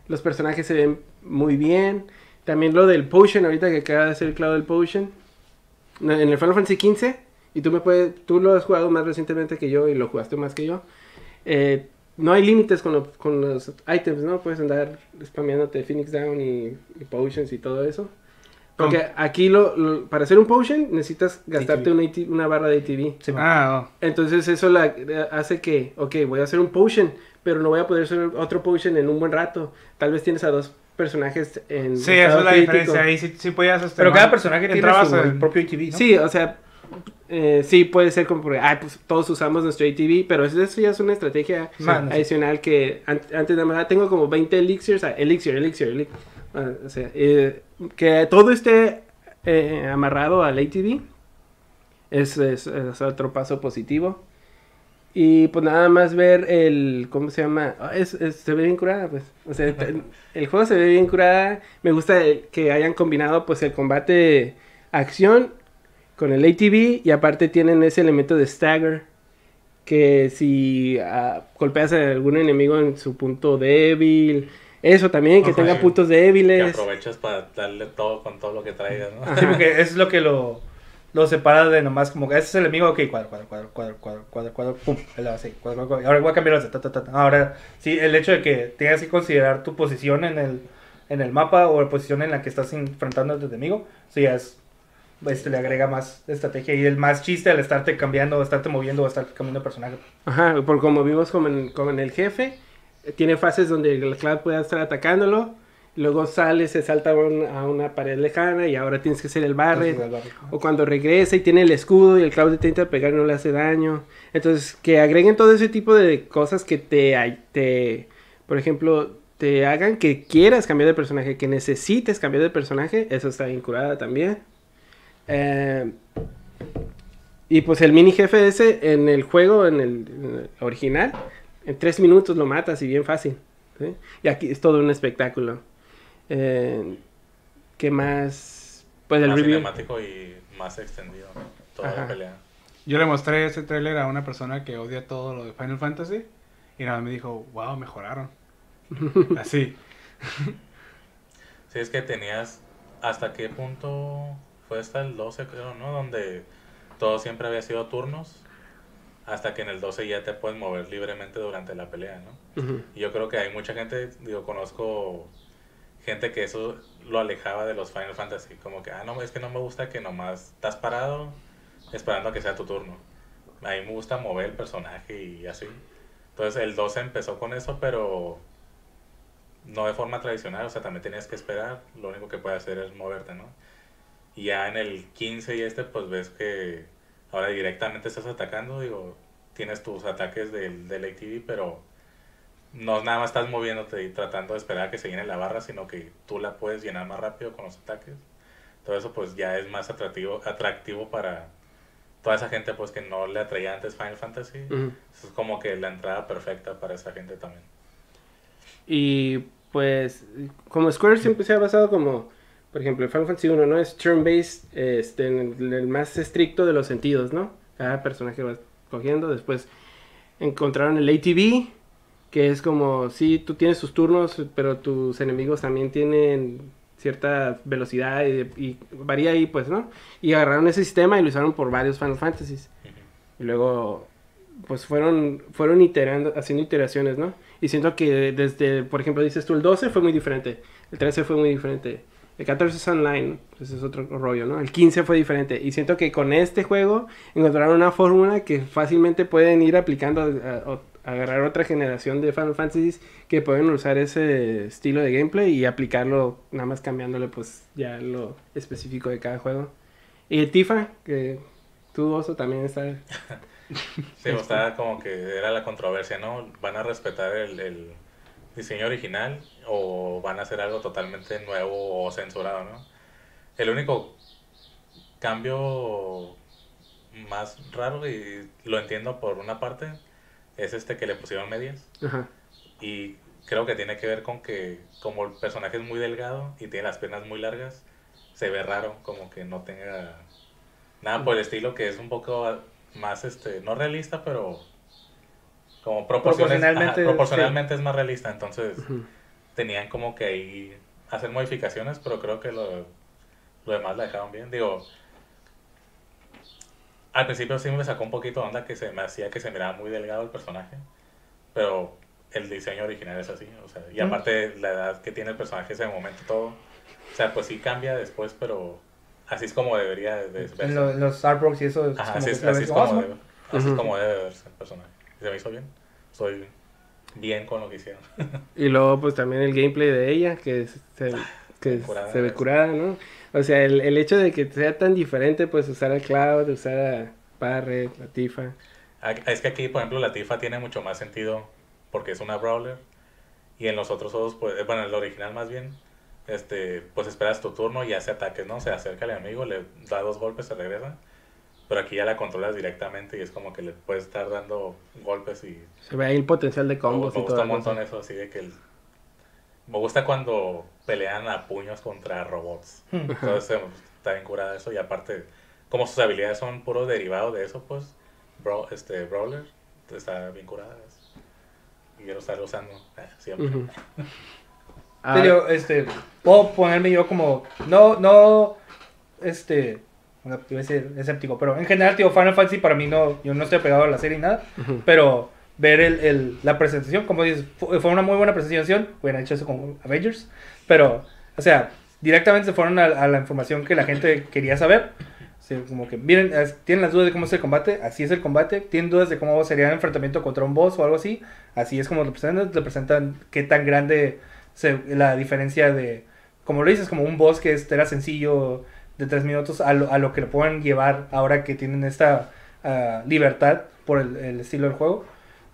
Los personajes se ven muy bien. También lo del Potion, ahorita que acaba de hacer el Cloud del Potion. En el Final Fantasy XV, y tú me puedes, tú lo has jugado más recientemente que yo y lo jugaste más que yo. eh, no hay límites con, lo- con los items, ¿no? Puedes andar spameándote Phoenix Down y, y Potions y todo eso. Porque aquí lo, lo- para hacer un Potion necesitas gastarte una, una barra de ATV. Sí. Ah, Entonces eso la, eh, hace que, ok, voy a hacer un potion, pero no voy a poder hacer otro potion en un buen rato. Tal vez tienes a dos personajes en sí, esa es la crítico. diferencia. Ahí sí, sí podías. Pero cada personaje tiene Entrabas su en- propio ATV, ¿no? Sí, o sea, eh, sí puede ser como, porque, ah, pues todos usamos nuestro ATV, pero eso eso ya es una estrategia Man, sí. adicional que an- antes de más tengo como 20 elixirs, ah, elixir, elixir, elixir. Ah, o sea, eh, que todo esté eh, amarrado al ATV es, es- es otro paso positivo. Y pues nada más ver el, ¿cómo se llama? Ah, es- es- se ve bien curada, pues. O sea, *laughs* el juego se ve bien curada. Me gusta el- que hayan combinado pues el combate acción con el ATV y aparte tienen ese elemento de stagger que si ah, golpeas a algún enemigo en su punto débil, eso también, que Ajá, tenga puntos Que débiles. aprovechas para darle todo con todo lo que traigas, ¿no? Ajá. Sí, porque es lo que lo, lo separa de nomás como que ese es el enemigo, ok, cuadro, cuadro, cuadro, cuadro, cuadro, cuadro, cuadro, pum, así, cuadro, cuadro, ahora voy a cambiar ta. Ahora, sí, el hecho de que tengas que considerar tu posición en el, en el mapa o la posición en la que estás enfrentando a tu enemigo, sí, ya es, este, le agrega más estrategia y el más chiste al estarte cambiando, estarte moviendo o estar cambiando de personaje. Ajá, por como vimos como en el jefe, tiene fases donde el cloud puede estar atacándolo, luego sale, se salta a, un- a una pared lejana y ahora tienes que hacer el barret. O cuando regresa y tiene el escudo y el Cloud intenta pegar y no le hace daño. Entonces, que agreguen todo ese tipo de cosas que te, te por ejemplo, te hagan que quieras cambiar de personaje, que necesites cambiar de personaje, eso está bien curada también. Eh, y pues el mini jefe ese en el juego, en el, en el original, en tres minutos lo matas y bien fácil. ¿sí? Y aquí es todo un espectáculo. Eh, ¿Qué más? Pues el más review. cinemático y más extendido, ¿no? Toda Ajá. la pelea. Yo le mostré ese tráiler a una persona que odia todo lo de Final Fantasy y nada me dijo, wow, mejoraron. *laughs* Así. Sí, es que tenías. ¿Hasta qué punto fue hasta el 12, creo, no? Donde todo siempre había sido turnos. Hasta que en el 12 ya te puedes mover libremente durante la pelea, ¿no? Y yo creo que hay mucha gente, digo, conozco gente que eso lo alejaba de los Final Fantasy. Como que, ah, no, es que no me gusta que nomás estás parado esperando a que sea tu turno. A mí me gusta mover el personaje y así. Entonces el 12 empezó con eso, pero no de forma tradicional, o sea, también tenías que esperar. Lo único que puedes hacer es moverte, ¿no? Y ya en el 15 y este, pues ves que ahora directamente estás atacando, digo, tienes tus ataques del, del ATV, pero no nada más estás moviéndote y tratando de esperar a que se llene la barra, sino que tú la puedes llenar más rápido con los ataques. Todo eso pues ya es más atractivo, atractivo para toda esa gente pues que no le atraía antes Final Fantasy. Ujú. Es como que la entrada perfecta para esa gente también. Y pues, como Square siempre se ha basado como, por ejemplo, Final Fantasy 1, ¿no? Es turn-based, este, en el, el más estricto de los sentidos, ¿no? Cada personaje va cogiendo. Después encontraron el ATV, que es como, sí, tú tienes tus turnos, pero tus enemigos también tienen cierta velocidad y, y varía ahí, pues, ¿no? Y agarraron ese sistema y lo usaron por varios Final Fantasies. Y luego, pues fueron, fueron iterando, haciendo iteraciones, ¿no? Y siento que desde, por ejemplo, dices tú, el 12 fue muy diferente, el 13 fue muy diferente, el 14 es online, pues es otro rollo, ¿no? El 15 fue diferente. Y siento que con este juego encontraron una fórmula que fácilmente pueden ir aplicando a, a- a agarrar otra generación de Final Fantasies que pueden usar ese estilo de gameplay y aplicarlo nada más cambiándole pues ya lo específico de cada juego. Y Tifa, que tú oso también está *laughs* Sí, o sea, como que era la controversia, ¿no? ¿Van a respetar el, el diseño original o van a hacer algo totalmente nuevo o censurado, ¿no? El único cambio más raro, y lo entiendo por una parte, es este que le pusieron medias. Ajá. Y creo que tiene que ver con que como el personaje es muy delgado y tiene las piernas muy largas, se ve raro como que no tenga nada por el estilo que es un poco más este no realista, pero como proporciones, Proporcionalmente, ajá, proporcionalmente es más realista, entonces tenían como que ahí hacer modificaciones, pero creo que lo, lo demás la dejaron bien. Digo, al principio sí me sacó un poquito de onda que se me hacía que se miraba muy delgado el personaje, pero el diseño original es así, o sea, y Mm. aparte la edad que tiene el personaje en ese momento todo, o sea, pues sí cambia después, pero así es como debería de verse. En, lo- en los artworks y eso. es Ajá, así es, así es como, "Ah, debe, así es como debe verse el personaje. Se me hizo bien, estoy bien con lo que hicieron. Y luego, pues también el gameplay de ella, que se, que se ve eso. curada, ¿no? O sea, el, el hecho de que sea tan diferente, pues usar a Cloud, usar a Barret, a Tifa. Ah, Es que aquí, por ejemplo, la Tifa tiene mucho más sentido porque es una brawler. Y en los otros juegos, pues, eh, bueno, en el original más bien, este, pues esperas tu turno y hace ataques, ¿no? Se acerca al enemigo, le da dos golpes, se regresa. Pero aquí ya la controlas directamente y es como que le puedes estar dando golpes y Se ve ahí el potencial de me, combos me y gusta todo. un montón eso, así de que el- me gusta cuando pelean a puños contra robots. *laughs* Hmm. Entonces eh, está bien curada eso y aparte, como sus habilidades son puro derivado de eso, pues, bro, este, Brawler, está bien curada. Y quiero estar usando eh, siempre. Ujú. Ah, Pero, este, puedo ponerme yo como, no, no, este, bueno, iba a decir escéptico, pero en general, tío, Final Fantasy para mí no, yo no estoy pegado a la serie ni nada, pero ver el, el- la presentación, como dices, fu- fue una muy buena presentación, hubieran hecho eso con Avengers, pero, o sea, directamente se fueron a, a la información que la gente quería saber. O sea, como que, miren, tienen las dudas de cómo es el combate, así es el combate, tienen dudas de cómo sería el enfrentamiento contra un boss o algo así, así es como lo presentan, te presentan qué tan grande se- la diferencia de, como lo dices, como un boss que era sencillo de tres minutos a lo, a lo que lo pueden llevar ahora que tienen esta ah, libertad por el, el estilo del juego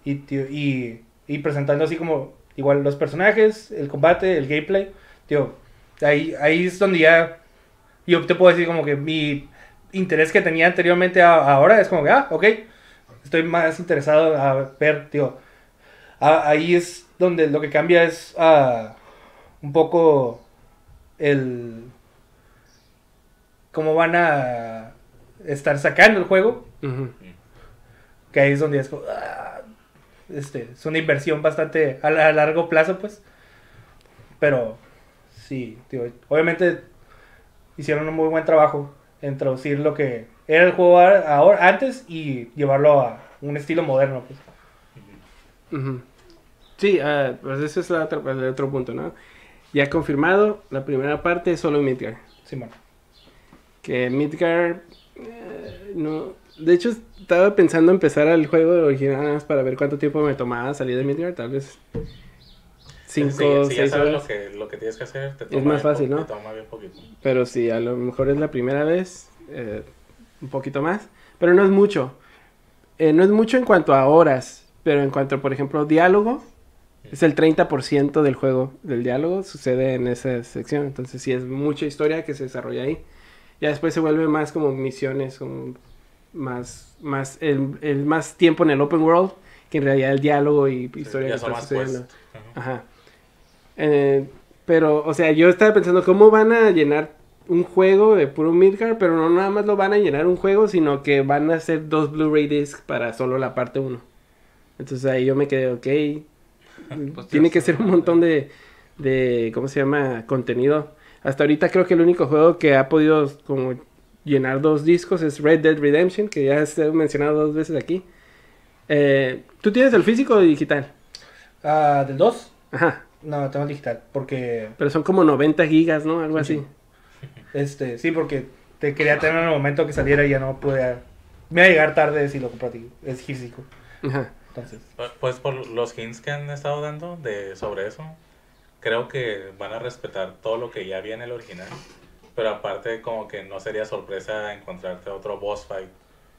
y, y, y presentando así como igual los personajes, el combate, el gameplay, tío, ahí, ahí es donde ya yo te puedo decir como que mi interés que tenía anteriormente a, ahora es como que, ah, ok, estoy más interesado a ver, tío, a- ahí es donde lo que cambia es ah, un poco el cómo van a estar sacando el juego. Que ahí es donde es como, ah, este, es una inversión bastante a largo plazo, pues. Pero, sí, tío, obviamente hicieron un muy buen trabajo en traducir lo que era el juego ahora, antes y llevarlo a un estilo moderno, pues. Sí, ah, pues ese es la otra- el otro punto, ¿no? Ya confirmado, la primera parte es solo Midgar. Simón. Que Midgar, eh, no... De hecho, estaba pensando empezar el juego original para ver cuánto tiempo me tomaba salir de Midgar, tal vez cinco, Sí, si ya seis sabes horas. lo que, lo que tienes que hacer, te Es toma más bien fácil, ¿no? Te toma bien poquito. Pero sí, a lo mejor es la primera vez, eh, un poquito más, pero no es mucho. Eh, no es mucho en cuanto a horas, pero en cuanto, por ejemplo, diálogo, es el 30% del juego, del diálogo, sucede en esa sección. Entonces sí es mucha historia que se desarrolla ahí. Ya después se vuelve más como misiones, como más, más, el, el más tiempo en el open world, que en realidad el diálogo y Sí, historia ya que son está más sucediendo. Ajá. Ajá. Eh, pero, o sea, yo estaba pensando cómo van a llenar un juego de puro Midgar, pero no nada más lo van a llenar un juego, sino que van a hacer dos Blu-ray discs para solo la parte 1. Entonces ahí yo me quedé, ok. *laughs* Pues, tiene que ser un montón de, de, ¿cómo se llama? Contenido. Hasta ahorita creo que el único juego que ha podido como llenar dos discos es Red Dead Redemption, que ya se ha mencionado dos veces aquí. Eh, ¿Tú tienes el físico o digital? Ah, ¿Del 2? Ajá. No, tengo el digital, porque, Pero son como 90 gigas, ¿no? Algo así. *laughs* este, sí, porque te quería tener en el momento que saliera y ya no pude, me iba a llegar tarde si lo compré, es físico, Ajá. entonces. Pu- Pues por los hints que han estado dando de sobre eso, creo que van a respetar todo lo que ya había en el original. Pero aparte como que no sería sorpresa encontrarte otro boss fight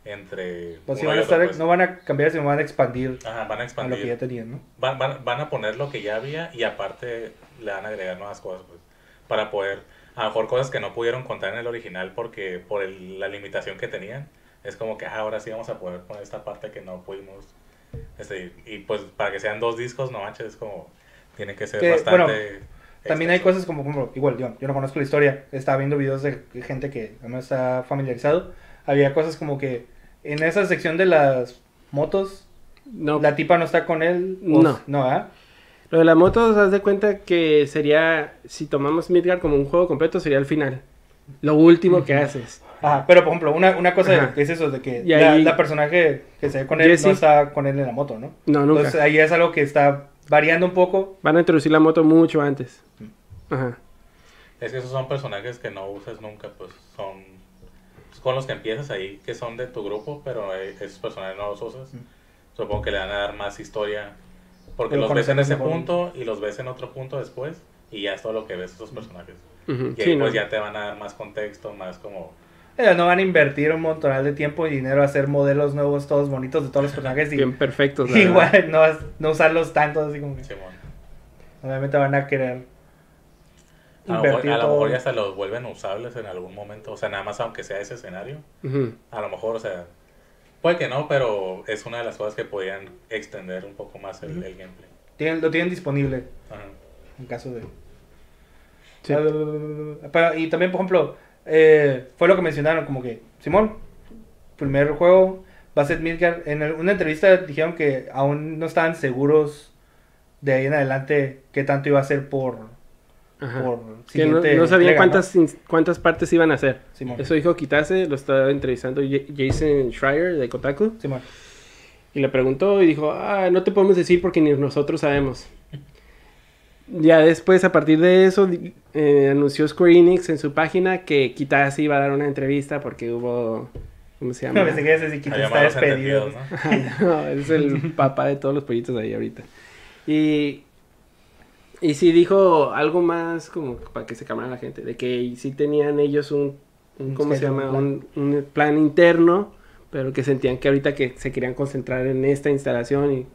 entre Pues uno van a estar, no van a cambiar, sino van a expandir Ajá, van a a lo que ya expandir. tenían, ¿no? Van, van, van a poner lo que ya había y aparte le van a agregar nuevas cosas, pues, para poder, a lo mejor cosas que no pudieron contar en el original porque por el- la limitación que tenían, es como que ah, ahora sí vamos a poder poner esta parte que no pudimos, este, y pues para que sean dos discos, no manches, es como, Tiene que ser Que, bastante. bueno, También hay cosas como, ejemplo, igual yo, yo no conozco la historia, estaba viendo videos de gente que no está familiarizado. Había cosas como que en esa sección de las motos, No, la tipa no está con él. No. No, ¿ah? lo de la moto, haz de cuenta que sería, si tomamos Midgard como un juego completo, sería el final. Lo último que haces. Ajá, pero por ejemplo, una, una cosa Ajá. que es eso, de que Y la, ahí- la personaje que se ve con él Jessie. no está con él en la moto, ¿no? No, nunca. Entonces ahí es algo que está variando un poco. Van a introducir la moto mucho antes. Ajá. Es que esos son personajes que no usas nunca, pues son con los que empiezas ahí, que son de tu grupo, pero eh, esos personajes no los usas. Supongo que le van a dar más historia, porque Pero los ves en ese mejor. punto y los ves en otro punto después, y ya es todo lo que ves esos personajes. Y sí, ahí no. pues ya te van a dar más contexto, más como... Ellos no van a invertir un montonal de tiempo y dinero a hacer modelos nuevos, todos bonitos de todos los personajes y *laughs* Bien perfectos. la *laughs* igual no, no usarlos tanto, así como que Simón. obviamente van a querer A lo, mejor, invertir a lo todo. mejor ya hasta los vuelven usables en algún momento, o sea, nada más aunque sea ese escenario. A lo mejor, o sea, puede que no, pero es una de las cosas que podrían extender un poco más el, el gameplay. Tienen- lo tienen disponible Ajá. en caso de... Sí. Pero, y también, por ejemplo, eh, fue lo que mencionaron, como que, Simón, primer juego va a ser Midgard. En el- una entrevista dijeron que aún no estaban seguros de ahí en adelante qué tanto iba a ser por, Ajá. por Que no, no sabían cuántas, ins- cuántas partes iban a hacer. Simón. Eso dijo Kitase, lo estaba entrevistando Jason Schreier de Kotaku. Simón. Y le preguntó y dijo, ah, no te podemos decir porque ni nosotros sabemos. Ya después, a partir de eso, eh, anunció Square Enix en su página que Kitase iba a dar una entrevista porque hubo... ¿Cómo se llama? No, *laughs* pensé que ese sí Había está despedido. ¿no? no, es el papá de todos los pollitos ahí ahorita. Y, y sí dijo algo más como para que se calmara la gente, de que sí tenían ellos un, ¿cómo se llama? un plan interno, pero que sentían que ahorita que se querían concentrar en esta instalación y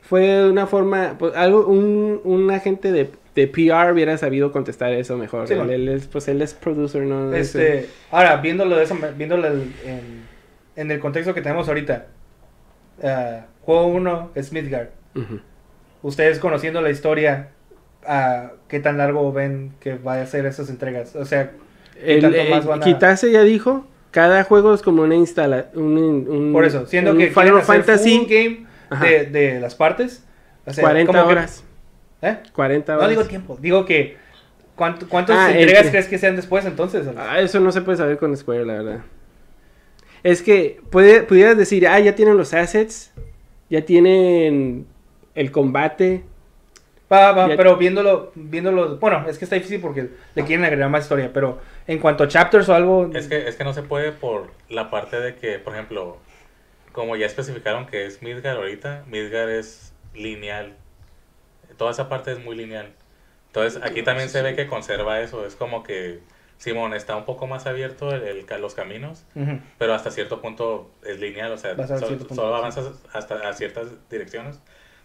fue una forma, pues algo, un, un agente de, de PR hubiera sabido contestar eso mejor. Sí, él, bueno. él es, pues él es producer, ¿no? Es, Este, ahora, viéndolo de eso, viéndolo en, en- el contexto que tenemos ahorita. eh, juego 1 es Midgard. Ujú. Ustedes conociendo la historia, ah, ¿qué tan largo ven que vaya a ser esas entregas? O sea, ¿qué El, eh, a- Kitase ya dijo, cada juego es como una instala, un, un- por eso, siendo un que Final Fantasy full game de, de las partes. o sea, 40 como que- horas. ¿eh? 40 No horas. digo tiempo, digo que ¿cuánto, ¿cuántas Ah, entregas entre- crees que sean después entonces? Ah, eso no se puede saber con Square, la verdad. Es que puede, pudieras decir, ah, ya tienen los assets, ya tienen el combate. Va, va, Ya- pero viéndolo, viéndolo, bueno, es que está difícil porque le quieren agregar más historia, pero en cuanto a chapters o algo, Es que, es que no se puede por la parte de que, por ejemplo, como ya especificaron que es Midgar ahorita, Midgar es lineal. Toda esa parte es muy lineal. Entonces aquí también se ve que conserva eso. Es como que Simón está un poco más abierto el, los caminos, pero hasta cierto punto es lineal. O sea, punto, solo sí. avanzas hasta a ciertas direcciones.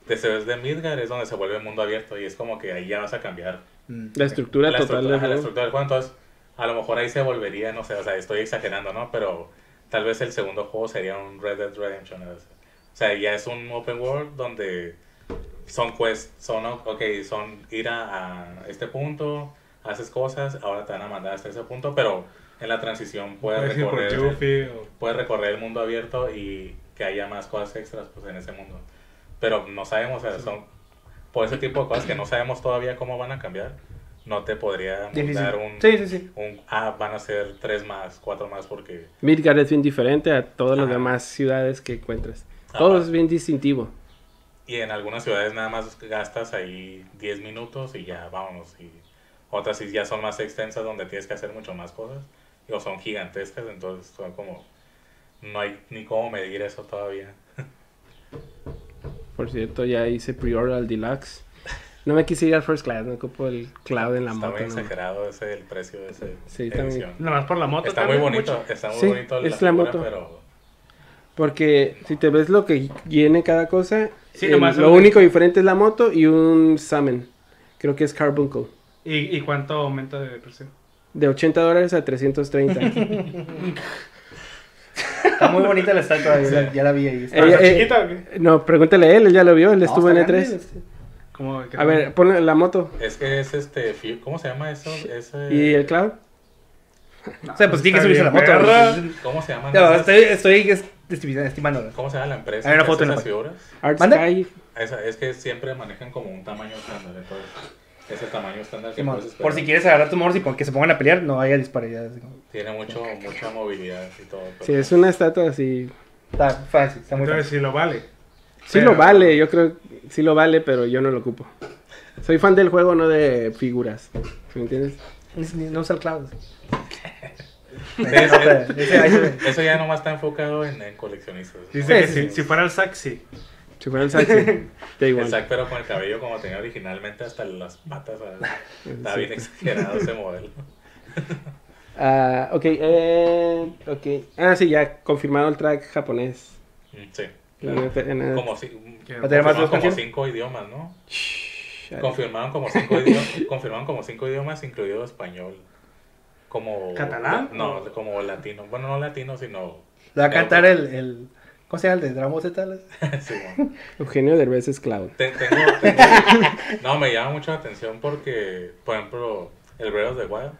Después de Midgar es donde se vuelve el mundo abierto y es como que ahí ya vas a cambiar Mm, La estructura la total estructura, la juego. estructura del juego, entonces a lo mejor ahí se volvería, no sé, o sea, estoy exagerando, ¿no? Pero tal vez el segundo juego sería un Red Dead Redemption. ¿no? O sea, ya es un open world donde son quests, son, ok, son ir a, a este punto, haces cosas, ahora te van a mandar hasta ese punto, pero en la transición puedes recorrer, Yuffie o- puedes recorrer el mundo abierto y que haya más cosas extras pues, en ese mundo. Pero no sabemos, o sea, son por ese tipo de cosas que no sabemos todavía cómo van a cambiar. No te podría dar un, Sí, sí, sí. un, ah, van a ser tres más, cuatro más, porque Midgard es bien diferente a todas las demás ciudades que encuentras. Ajá. Todo es bien distintivo. y en algunas ciudades nada más gastas ahí 10 minutos y ya vámonos. Y otras sí ya son más extensas donde tienes que hacer mucho más cosas, o son gigantescas, entonces son como, no hay ni cómo medir eso todavía. *laughs* Por cierto, ya hice pre-order al Deluxe. No me quise ir al First Class, no ocupo el cloud en la está moto. muy no. exagerado ese el precio de esa Sí, está muy- edición. Nada más por la moto. Está también, muy bonito, mucho. está muy Sí, bonito es la figura, moto. pero Porque si te ves lo que viene cada cosa, Sí, el- lo lo que- único diferente es la moto y un Summon. Creo que es Carbuncle. ¿Y, ¿Y cuánto aumenta de precio? De 80 dólares a 330. *laughs* Está muy bonita la estatua, ya, la- ya la vi ahí. Está- Ella- ¿Está eh, chiquita o qué? no, pregúntale a él, él ya lo vio, él No, estuvo en está E3. grande, este. A ver, ponle la moto. Es que es este. ¿Cómo se llama eso? ¿Y el cloud? O sea, pues tiene que subirse a la moto. perra. ¿Cómo se llama? No, estoy, estoy es- estimando. ¿Cómo se llama la empresa? Hay una foto en la figuras? Art ¿Mande? Sky. Esa- es que siempre manejan como un tamaño estándar. Entonces, es el tamaño estándar que puedes. Por si quieres agarrar tu morse y que se pongan a pelear, no haya disparidad. así como- Tiene mucho, mucha movilidad y todo. pero- Sí, es una estatua así. Está fácil, está muy Entonces fácil. sí lo vale. Sí Pero- lo vale, yo creo sí lo vale, pero yo no lo ocupo. Soy fan del juego, no de figuras. ¿Me entiendes? Ni- No usa el cloud. *laughs* *laughs* Ese-. Eso ya nomás está enfocado en, en coleccionistas. Dice Sí, que sí, si, sí. si fuera el sax, sí. Si fuera el *laughs* igual. El Zack, pero con el cabello como tenía originalmente hasta las patas. Está bien exagerado ese modelo. *laughs* Ah, ok, eh, ok. Ah, sí, ya confirmado el track japonés. Mm, Sí. Claro. en Como, si, Que- ¿Va a tener más confirmaron como cinco idiomas, ¿no? Confirmaron como cinco idiomas, confirmaron como cinco idiomas, incluido español. Como ¿Catalán? No, como latino. Bueno, no latino, sino Le va a cantar el, el. ¿Cómo se llama el de Dragon Ball Z? Sí, *laughs* bueno. Eugenio Derbez es Cloud. Te- tengo, tengo- *laughs* no, me llama mucho la atención porque, por ejemplo, el Breath of the Wild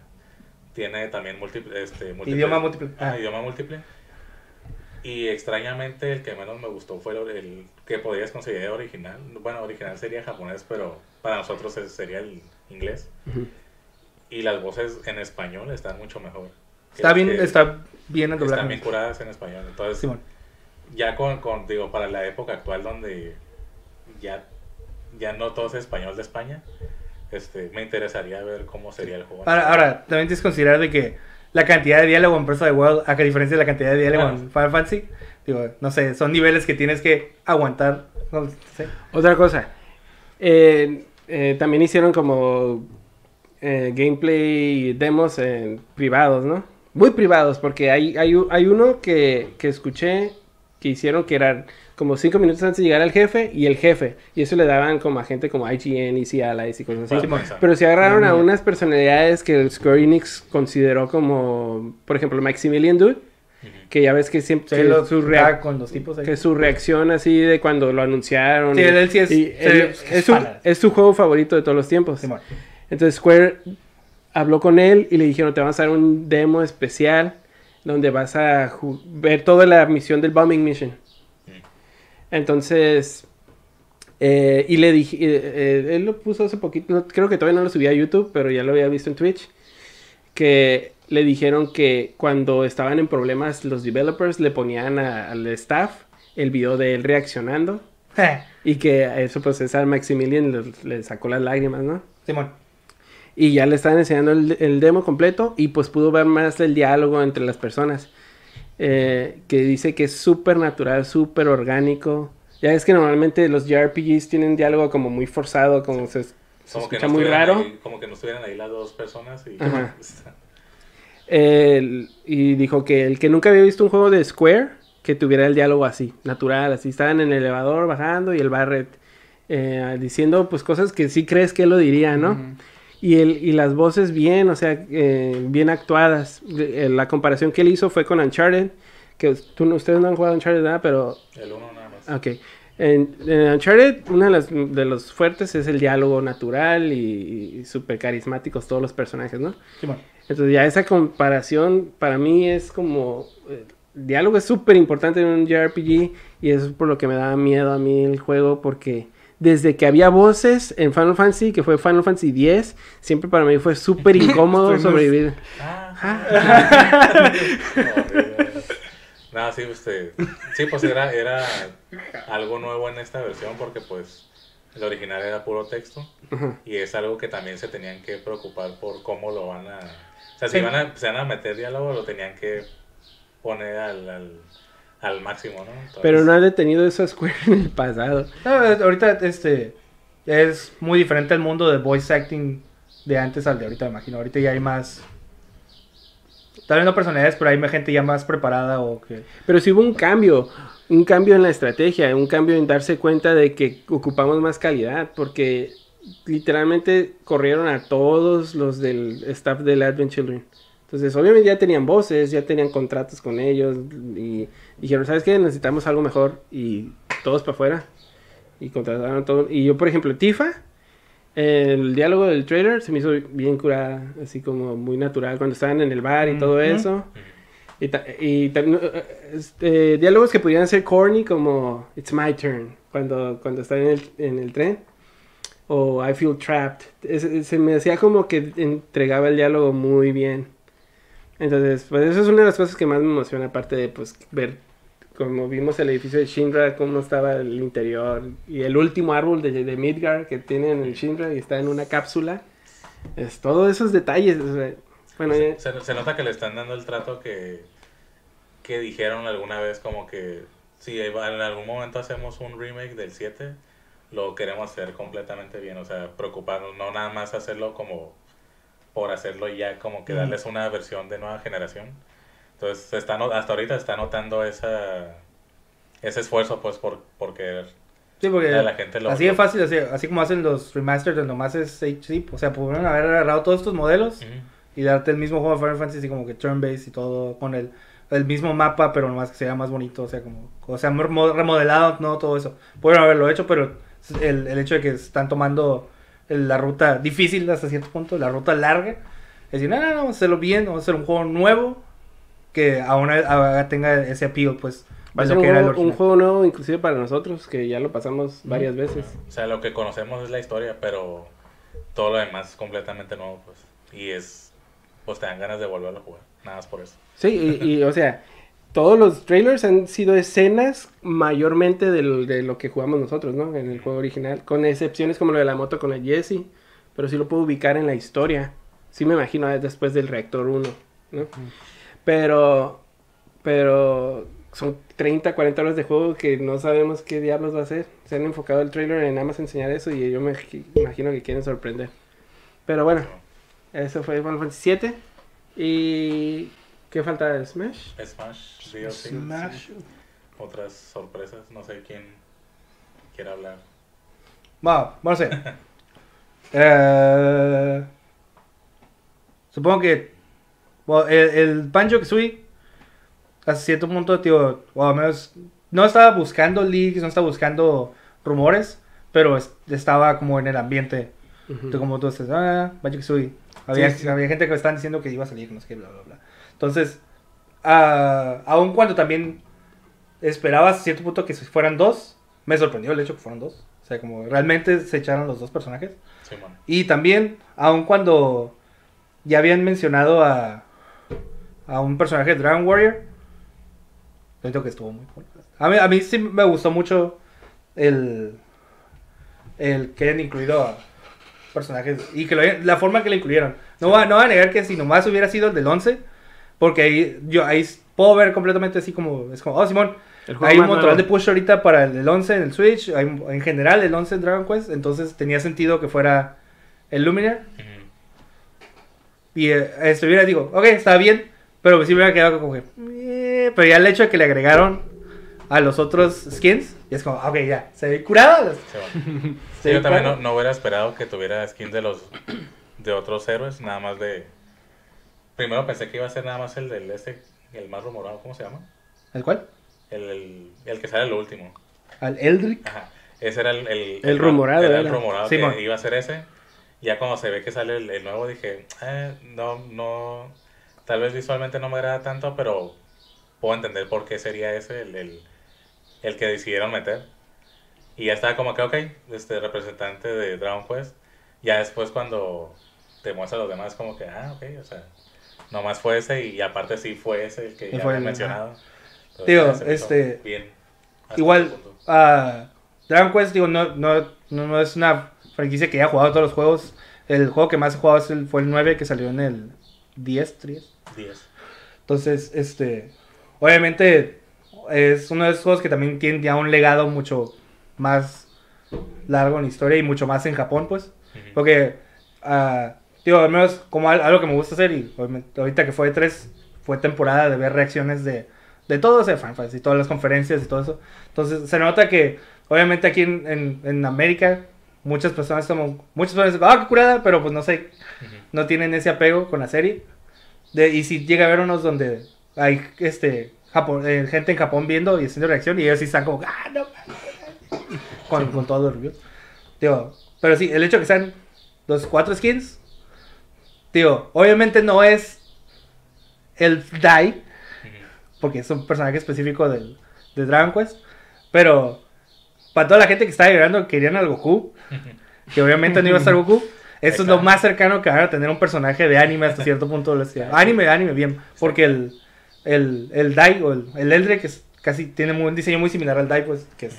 tiene también múltiple, este, múltiple- Idioma múltiple. Ah, Ah. idioma múltiple. Y extrañamente el que menos me gustó fue el, el que podrías considerar original. Bueno, original sería japonés, pero para nosotros sería el inglés. Ujú. Y las voces en español están mucho mejor. Está bien, que está bien el Están bien curadas en español. Entonces, Simón. Ya con, con, digo, para la época actual donde ya, ya no todo es español de España, este, me interesaría ver cómo sería el juego. Ahora, ahora, también tienes que considerar de que la cantidad de diálogo en Breath of the Wild, a diferencia de la cantidad de diálogo Claro. en Final Fantasy, digo, no sé, son niveles que tienes que aguantar. No sé. Otra cosa. eh, eh, también hicieron como eh, gameplay demos en privados, ¿no? Muy privados, porque hay, hay, hay uno que, que escuché que hicieron que eran como cinco minutos antes de llegar al jefe y el jefe. Y eso le daban como a gente como IGN, Easy Allies y cosas así. Pero se agarraron a unas personalidades que Square Enix consideró como, por ejemplo, Maximilian Dude, que ya ves que siempre Sí, que lo- su, rea- con los tipos ahí. que su reacción así de cuando lo anunciaron. Sí, y- él sí es- y él- es su, es su juego favorito de todos los tiempos. Entonces Square habló con él y le dijeron, te vamos a dar un demo especial donde vas a ver toda la misión del Bombing Mission. Entonces, eh, y le dije, eh, eh, él lo puso hace poquito, no- creo que todavía no lo subía a YouTube, pero ya lo había visto en Twitch, que le dijeron que cuando estaban en problemas los developers le ponían a- al staff el video de él reaccionando y que eso pues es al Maximilian le, le sacó las lágrimas, ¿no? Simón. Y ya le estaban enseñando el, el demo completo y pues pudo ver más el diálogo entre las personas. Eh, que dice que es súper natural, súper orgánico. Ya es que normalmente los JRPGs tienen diálogo como muy forzado, como se, se Como que escucha no muy estuvieran raro. ahí- como que no estuvieran ahí las dos personas y Ajá. *laughs* El- y dijo que el que nunca había visto un juego de Square que tuviera el diálogo así, natural, así estaban en el elevador bajando y el Barret eh, diciendo pues cosas que sí crees que él lo diría, ¿no? Y, el, y las voces bien, o sea, eh, bien actuadas. Eh, la comparación que él hizo fue con Uncharted, que tú, ustedes no han jugado Uncharted, ¿verdad? Pero, el uno nada más. ok. En, en Uncharted, uno de los, de los fuertes es el diálogo natural y, y súper carismáticos todos los personajes, ¿no? Simón. Entonces ya esa comparación para mí es como... eh, El diálogo es súper importante en un JRPG y eso es por lo que me daba miedo a mí el juego porque desde que había voces en Final Fantasy, que fue Final Fantasy X, siempre para mí fue súper *laughs* incómodo sobrevivir. Ah. Horrible. *laughs* No, sí, usted, sí, pues era, era algo nuevo en esta versión porque pues el original era puro texto y es algo que también se tenían que preocupar por cómo lo van a... O sea, si Sí. van a, se van a meter diálogo lo tenían que poner al, al, al máximo, ¿no? Entonces, Pero no ha detenido eso a Square en el pasado. No, ahorita este es muy diferente el mundo de voice acting de antes al de ahorita, me imagino. Ahorita ya hay más. Tal vez no personalidades, pero hay más gente ya más preparada o que. Pero sí hubo un cambio, un cambio en la estrategia, un cambio en darse cuenta de que ocupamos más calidad, porque literalmente corrieron a todos los del staff del Advent Children. Entonces, obviamente ya tenían voces, ya tenían contratos con ellos y dijeron, ¿sabes qué? Necesitamos algo mejor y todos para afuera. Y contrataron todo. Y yo, por ejemplo, Tifa, el diálogo del trailer se me hizo bien curada, así como muy natural cuando estaban en el bar y todo eso. Y, eh, este, diálogos que pudieran ser corny como It's my turn, cuando, cuando están en el, en el tren. O I feel trapped. Es- se me hacía como que entregaba el diálogo muy bien. Entonces, pues eso es una de las cosas que más me emociona, aparte de pues ver como vimos el edificio de Shinra, cómo estaba el interior y el último árbol de, de Midgar que tienen el Shinra y está en una cápsula. Es todos esos detalles. o sea, bueno, ya- se nota que le están dando el trato que, que dijeron alguna vez como que si en algún momento hacemos un remake del 7, lo queremos hacer completamente bien, o sea, preocuparnos, no nada más hacerlo como por hacerlo ya, como que darles una versión de nueva generación. Entonces, se está, hasta ahorita está notando esa, ese esfuerzo pues por, por querer Sí, porque la gente lo... así de fácil, así, así como hacen los remasters nomás es HD, o sea, pudieron haber agarrado todos estos modelos Ujú. y darte el mismo juego de Final Fantasy como que turn-based y todo con el, el mismo mapa, pero nomás que sea más bonito, o sea, como, o sea, mo- remodelado, no todo eso. Pudieron haberlo hecho, pero el, el hecho de que están tomando la ruta difícil hasta cierto punto, la ruta larga, es decir, no, no, no, vamos a hacerlo bien, vamos a hacer un juego nuevo que aún a- tenga ese appeal, pues, va a ser lo un que era el juego, un juego nuevo inclusive para nosotros, que ya lo pasamos varias veces. O sea, lo que conocemos es la historia, pero todo lo demás es completamente nuevo, pues. Y es, pues te dan ganas de volverlo a jugar, nada más por eso. Sí, y, y, o sea, todos los trailers han sido escenas mayormente del- de lo que jugamos nosotros, ¿no? En el juego original, con excepciones como lo de la moto con el Jesse, pero sí lo puedo ubicar en la historia. Sí me imagino eh, después del Reactor 1, ¿no? Pero, pero son 30, 40 horas de juego que no sabemos qué diablos va a ser. Se han enfocado el trailer en nada más enseñar eso y yo me gi- imagino que quieren sorprender. Pero bueno, eso fue Final Fantasy 7 y... ¿Qué falta de Smash? Smash, DLC, Smash. otras sorpresas, no sé quién quiere hablar. Bueno, *laughs* sé. Eh, supongo que bueno, el, el Banjo Kazooie, hasta cierto punto, tío, o al menos no estaba buscando leaks, no estaba buscando rumores, pero es- estaba como en el ambiente. Tú como tú dices, ah, Banjo Kazooie. Había, Sí, sí. había gente que me estaban diciendo que iba a salir, no sé qué, bla, bla, bla. Entonces, ah, aun cuando también esperaba a cierto punto que fueran dos, me sorprendió el hecho que fueran dos. O sea, como realmente se echaron los dos personajes. Simón. Y también, aun cuando ya habían mencionado a, a un personaje de Dragon Warrior, siento que estuvo muy cool. A mí, a mí sí me gustó mucho el, el que hayan incluido a personajes y que lo hayan- la forma que lo incluyeron. No voy, a, no voy a negar que si nomás hubiera sido el del 11, porque ahí, yo, ahí puedo ver completamente así como, es como, oh Simón, hay un montón nuevo. de push ahorita para el, el 11 en el Switch, hay, en general el 11 en Dragon Quest, entonces tenía sentido que fuera el Luminar. Y eh, estuviera, digo, ok, está bien, pero sí me hubiera quedado como que... eh, pero ya el hecho de que le agregaron a los otros skins, y es como, ok, ya, se ve *laughs* Sí, yo también no, no hubiera esperado que tuviera skin de los de otros héroes, nada más de... Primero pensé que iba a ser nada más el del este, el más rumorado, ¿cómo se llama? ¿El cuál? El, el, el que sale el último. Al Eldrick. Ajá. Ese era el, el, El rumorado, Era el rumorado Simón. que iba a ser ese. Ya cuando se ve que sale el, el nuevo dije, eh, no, no, tal vez visualmente no me agrada tanto, pero puedo entender por qué sería ese el, el, el que decidieron meter. Y ya estaba como que, ok, este representante de Dragon Quest. Ya después cuando te muestra a los demás como que, ah, ok, o sea, nomás fue ese y aparte sí fue ese el que ya fue había el- mencionado. Digo, este, Bien. Igual, ah, Dragon Quest, digo, no, no, no, es una franquicia que haya jugado todos los juegos. El juego que más he jugado es el- fue el 9 que salió en el 10, 10. 10. Entonces, este, obviamente es uno de esos juegos que también tiene ya un legado mucho más largo en la historia y mucho más en Japón, pues. Porque, ah, digo, al menos como al- algo que me gusta hacer y ahorita que fue 3, fue temporada de ver reacciones de, de todos, de Final Fantasy, todas las conferencias y todo eso. Entonces, se nota que, obviamente aquí en, en, en América, muchas personas como, muchas personas dicen, ah, qué curada, pero pues no sé, Ujú. no tienen ese apego con la serie. De, y si llega a haber unos donde hay este Japón, eh, gente en Japón viendo y haciendo reacción y ellos sí están como, ah, no. *laughs* con, con todos los reviews. Tío, pero sí, el hecho de que sean los cuatro skins, tío, obviamente no es el Dai, porque es un personaje específico del, de Dragon Quest, pero para toda la gente que estaba llorando que querían al Goku, *laughs* que obviamente no iba a estar Goku, eso es lo más cercano que van a tener un personaje de anime hasta cierto punto. les decía. Anime, anime, bien, porque el, el, el Dai o el, el Eldrick es casi tiene un diseño muy similar al Dai, pues, que es...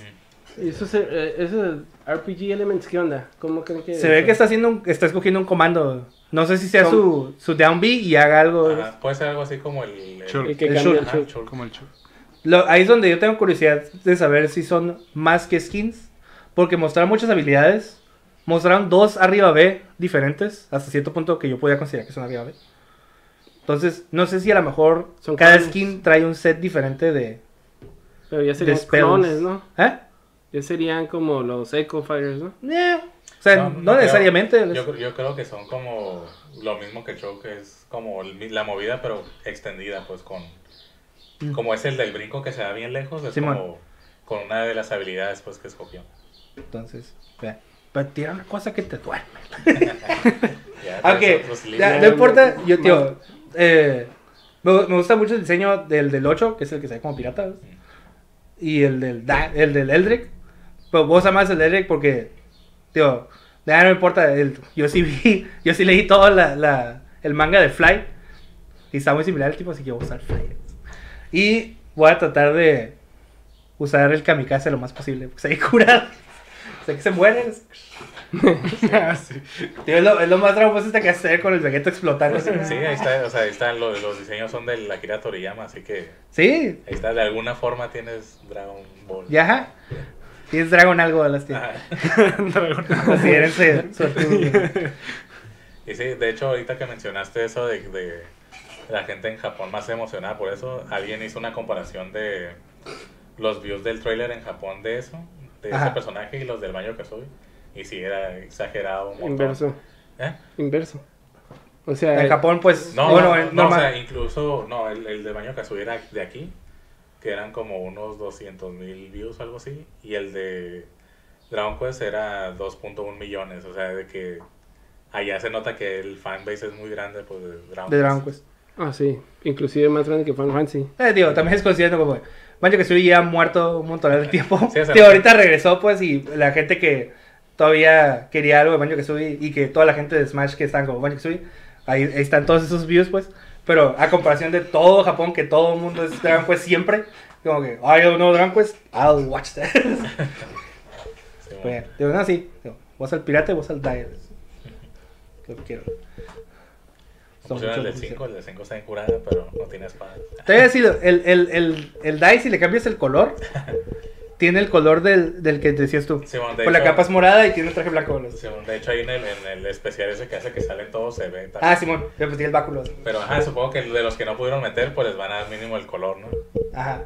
¿Y esos, eh, esos RPG Elements qué onda? ¿Cómo creen que...? Se ve que está haciendo un- está escogiendo un comando. No sé si sea su, su down B y haga algo. Ajá, Puede ser algo así como el. el- Chul. El que El cambia el. Shulk. Como el. Lo- ahí es donde yo tengo curiosidad de saber si son más que skins. Porque mostraron muchas habilidades. Mostraron dos arriba B diferentes. Hasta cierto punto que yo podía considerar que son arriba B. Entonces, no sé si a lo mejor Son cada clones. skin trae un set diferente de. Pero ya serían clones, ¿no? ¿Eh? Ya serían como los Echo Fighters, ¿no? O sea, no, creo. necesariamente. Yo, cre- yo creo que son como lo mismo que Choke, es como el- la movida, pero extendida, pues con. Mm. Como es el del brinco que se da bien lejos, es Simón. como con una de las habilidades pues que escogió. Entonces, vea. Pero tira una cosa que te duerme. *laughs* *laughs* Ya, Aunque, ya, no importa, yo, tío, eh, me, me gusta mucho el diseño del, del 8, que es el que se ve como pirata, ¿ves? y el del, Da- el del Eldrick, pero vos amas el Eldrick porque, tío, ya no me importa, el, yo sí vi, yo sí leí todo la, la- el manga de Fly, y está muy similar al tipo, así que voy a usar Fly. Y voy a tratar de usar el kamikaze lo más posible, porque se hay *laughs* curado. O sea, que se mueren. *laughs* Sí. Tío, es lo, es lo más dramático que hacer con el Vegeta explotando. así. Sí, ahí está, o sea, ahí están los, los diseños son del Akira Toriyama, así que Sí, ahí está, de alguna forma tienes Dragon Ball. ya, ajá. Tienes Dragon algo a las tías. Ajá. Considérense. *laughs* *laughs* Y sí, de hecho, ahorita que mencionaste eso de, de la gente en Japón más emocionada por eso, alguien hizo una comparación de los views del trailer en Japón de eso, de Ajá. ese personaje y los del baño que soy. Y sí, era exagerado un montón. Inverso. ¿Eh? Inverso. O sea... En Japón, pues, No, bueno, no, es no, o sea, incluso, no, el, el de baño Kazooie era de aquí, que eran como unos 200 mil views, algo así, y el de Dragon Quest era 2.1 millones, o sea, de que allá se nota que el fanbase es muy grande, pues, de Dragon de Dragon Quest. Ah, sí. Inclusive más grande que Final Fantasy. Eh, digo, también es considerado como. Banjo que ya ha muerto un montón de tiempo. Sí, o sea, Tío, ahorita regresó, pues, y la gente que todavía quería algo de Banjo Kazooie y que toda la gente de Smash que están como Banjo Kazooie, ahí, ahí están todos esos views, pues. Pero a comparación de todo Japón, que todo el mundo es Dragon Quest siempre, como que, ay, yo no Dragon Quest, I'll watch that. Sí, Pues, digo, no, sí. Digo, vos al pirata y vos al Dire. Lo que quiero. Son Funciona el del 5, el del 5 está incurada, pero no tiene espada. Te voy a decir, el, el, el, el die, si le cambias el color, *laughs* tiene el color del, del que decías tú. Simón, de Con la hecho- capa es morada y tiene un traje blanco. ¿no? Simón, de hecho, ahí en el, en el especial ese que hace que salen todos se ve. también. Ah, Simón, yo pues tiene el báculo. Pero ajá, supongo que de los que no pudieron meter, pues les van a dar mínimo el color, ¿no? Ajá.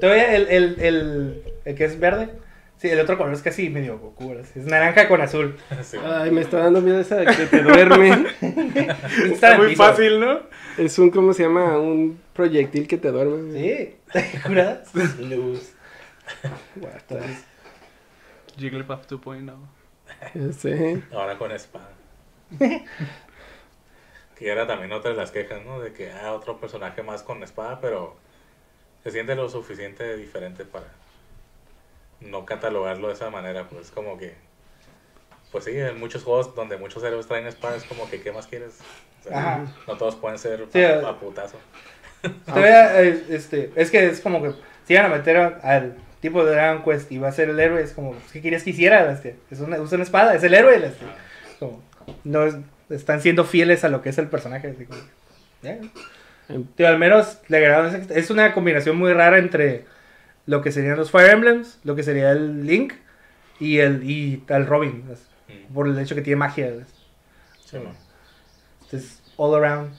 Te voy a- el, el, el, el que es verde. Sí, el otro color es casi medio Goku. ¿verdad? Es naranja con azul. *laughs* Sí. Ay, me está dando miedo esa de que te duerme. *laughs* Está muy fácil, ¿no? es un, ¿cómo se llama? Un proyectil que te duerme. Sí, *laughs* ¿juradas? Luz. *laughs* Entonces, Jigglypuff 2.0. Ya sé. Ahora con espada. *laughs* que era también otra de las quejas, ¿no? De que, ah, otro personaje más con espada, pero se siente lo suficiente diferente para no catalogarlo de esa manera. Pues como que, pues sí, en muchos juegos donde muchos héroes traen espadas, como que, ¿qué más quieres? O sea, Ajá. no todos pueden ser Sí, a, eh. a putazo. eh, este, es que es como que si iban a meter a- al tipo de Dragon Quest y va a ser el héroe, es como, ¿qué querías que hiciera? Este, es una, usa una espada, es el héroe. Este, como, no es- están siendo fieles a lo que es el personaje. Así como. Tío, al menos le es una combinación muy rara entre lo que serían los Fire Emblems, lo que sería el Link y el y el Robin, Mm, por el hecho que tiene magia. sí, all around.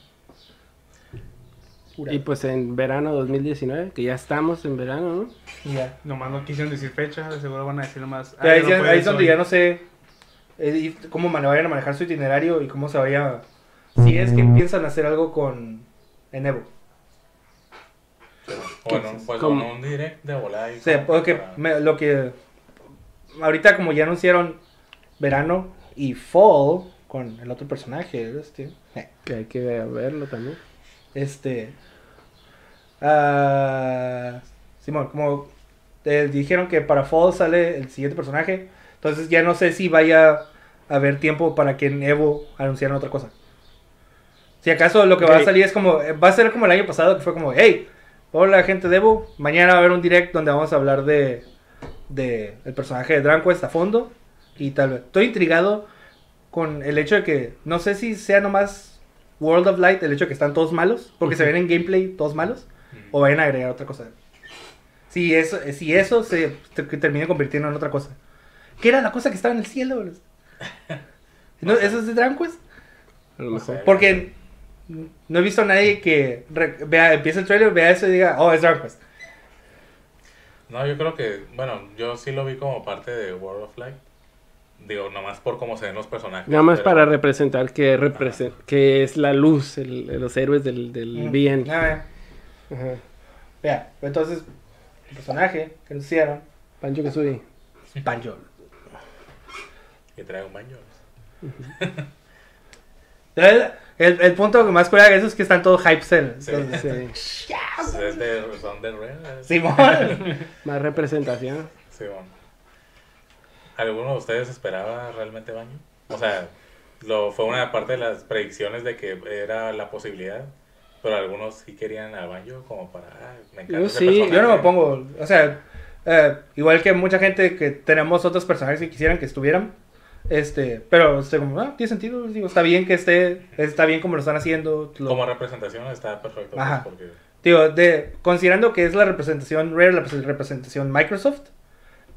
Pura. Y pues en verano 2019, que ya estamos en verano, ¿no? Ya. Nomás no quisieron decir fecha, de seguro van a decir nomás. Pero ahí, "Ay, ya- no ahí es donde hoy". ya no sé eh, cómo man- vayan a manejar su itinerario y cómo se vaya. Si es que piensan hacer algo con Enevo. Bueno, Entonces, pues con un direct de volada. y O sea, porque para- me- lo que ahorita como ya anunciaron verano y fall con el otro personaje, este, eh, Que hay que verlo también. Este, ah, Simón, como te dijeron que para fall sale el siguiente personaje, entonces ya no sé si vaya a haber tiempo para que en Evo anunciaran otra cosa. Si acaso lo que va a salir es como, eh, va a ser como el año pasado que fue como, hey, hola gente de Evo, mañana va a haber un direct donde vamos a hablar de, de el personaje de Dragon Quest a fondo y tal vez. Estoy intrigado con el hecho de que no sé si sea nomás World of Light el hecho de que están todos malos, porque se ven en gameplay todos malos, o vayan a agregar otra cosa. Si eso, si eso se que termine convirtiendo en otra cosa. ¿Qué era la cosa que estaba en el cielo? ¿No, ¿Eso es de Dragon Quest? Porque no he visto a nadie que vea, empiece el trailer, vea eso y diga, oh, es Dragon Quest. No, yo creo que, bueno, yo sí lo vi como parte de World of Light. Digo, nomás por cómo se ven los personajes. Nada más pero- para representar que, represen- que es la luz, el- los héroes del, del Mm. bien. Ah. Ajá. Vea, entonces, el personaje que anunciaron, Pancho Kazooie. Banjo. Y trae un baño. El, el, el punto que más cuida de eso es que están todos hypes. en- Sí. entonces, Sí. Es de, son de. Simón. Más representación. Sí, bueno. ¿Alguno de ustedes esperaba realmente baño? O sea, lo, fue una parte de las predicciones de que era la posibilidad, pero algunos sí querían a baño como para... ah, me encanta Yo ese sí, personaje. Yo no me pongo, o sea, eh, igual que mucha gente que tenemos otros personajes que quisieran que estuvieran, este, pero este, como, ah, tiene sentido, digo, está bien que esté, está bien como lo están haciendo. lo- Como representación está perfecto. pues, Ajá. porque Digo, de, considerando que es la representación Rare, la representación Microsoft,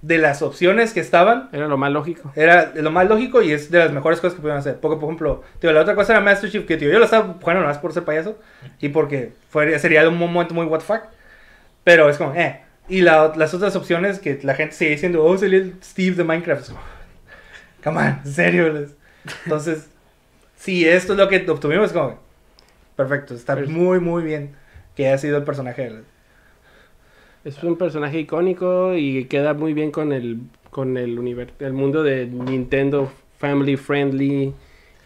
de las opciones que estaban, Era lo más lógico. era lo más lógico y es de las mejores cosas que pudieron hacer. Porque, por ejemplo, digo, la otra cosa era Master Chief, que tío, yo lo estaba jugando nomás por ser payaso y porque fue, sería un momento muy what the fuck. Pero es como, eh. Y la- las otras opciones que la gente sigue diciendo, oh, salió el Steve de Minecraft. Es como, come on, en serio. Entonces, si esto es lo que obtuvimos, es como, perfecto, está muy, muy bien que haya sido el personaje. de- Es un personaje icónico y queda muy bien con el con el universo, el mundo de Nintendo family friendly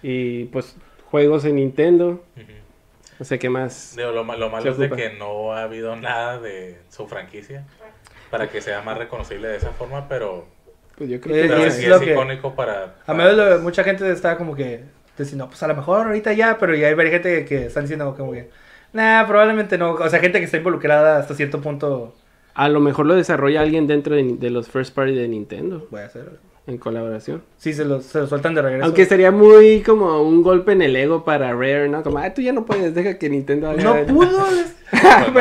y pues juegos en Nintendo. ujú. No sé qué más. Digo, lo, lo malo es de que no ha habido nada de su franquicia para que sea más reconocible de esa forma, pero, Pues yo creo Eh, que pero es sí lo es que- icónico para... A menos lo- mucha gente está como que diciendo, pues a lo mejor ahorita ya, pero ya hay varias gente que están diciendo como que, nah, probablemente no. O sea, gente que está involucrada hasta cierto punto, a lo mejor lo desarrolla alguien dentro de, de los first party de Nintendo voy a hacer. en colaboración. Sí, se los, se los sueltan de regreso. Aunque sería muy como un golpe en el ego para Rare, ¿no? Como, ah, tú ya no puedes, deja que Nintendo haga. No pudo. *laughs* les-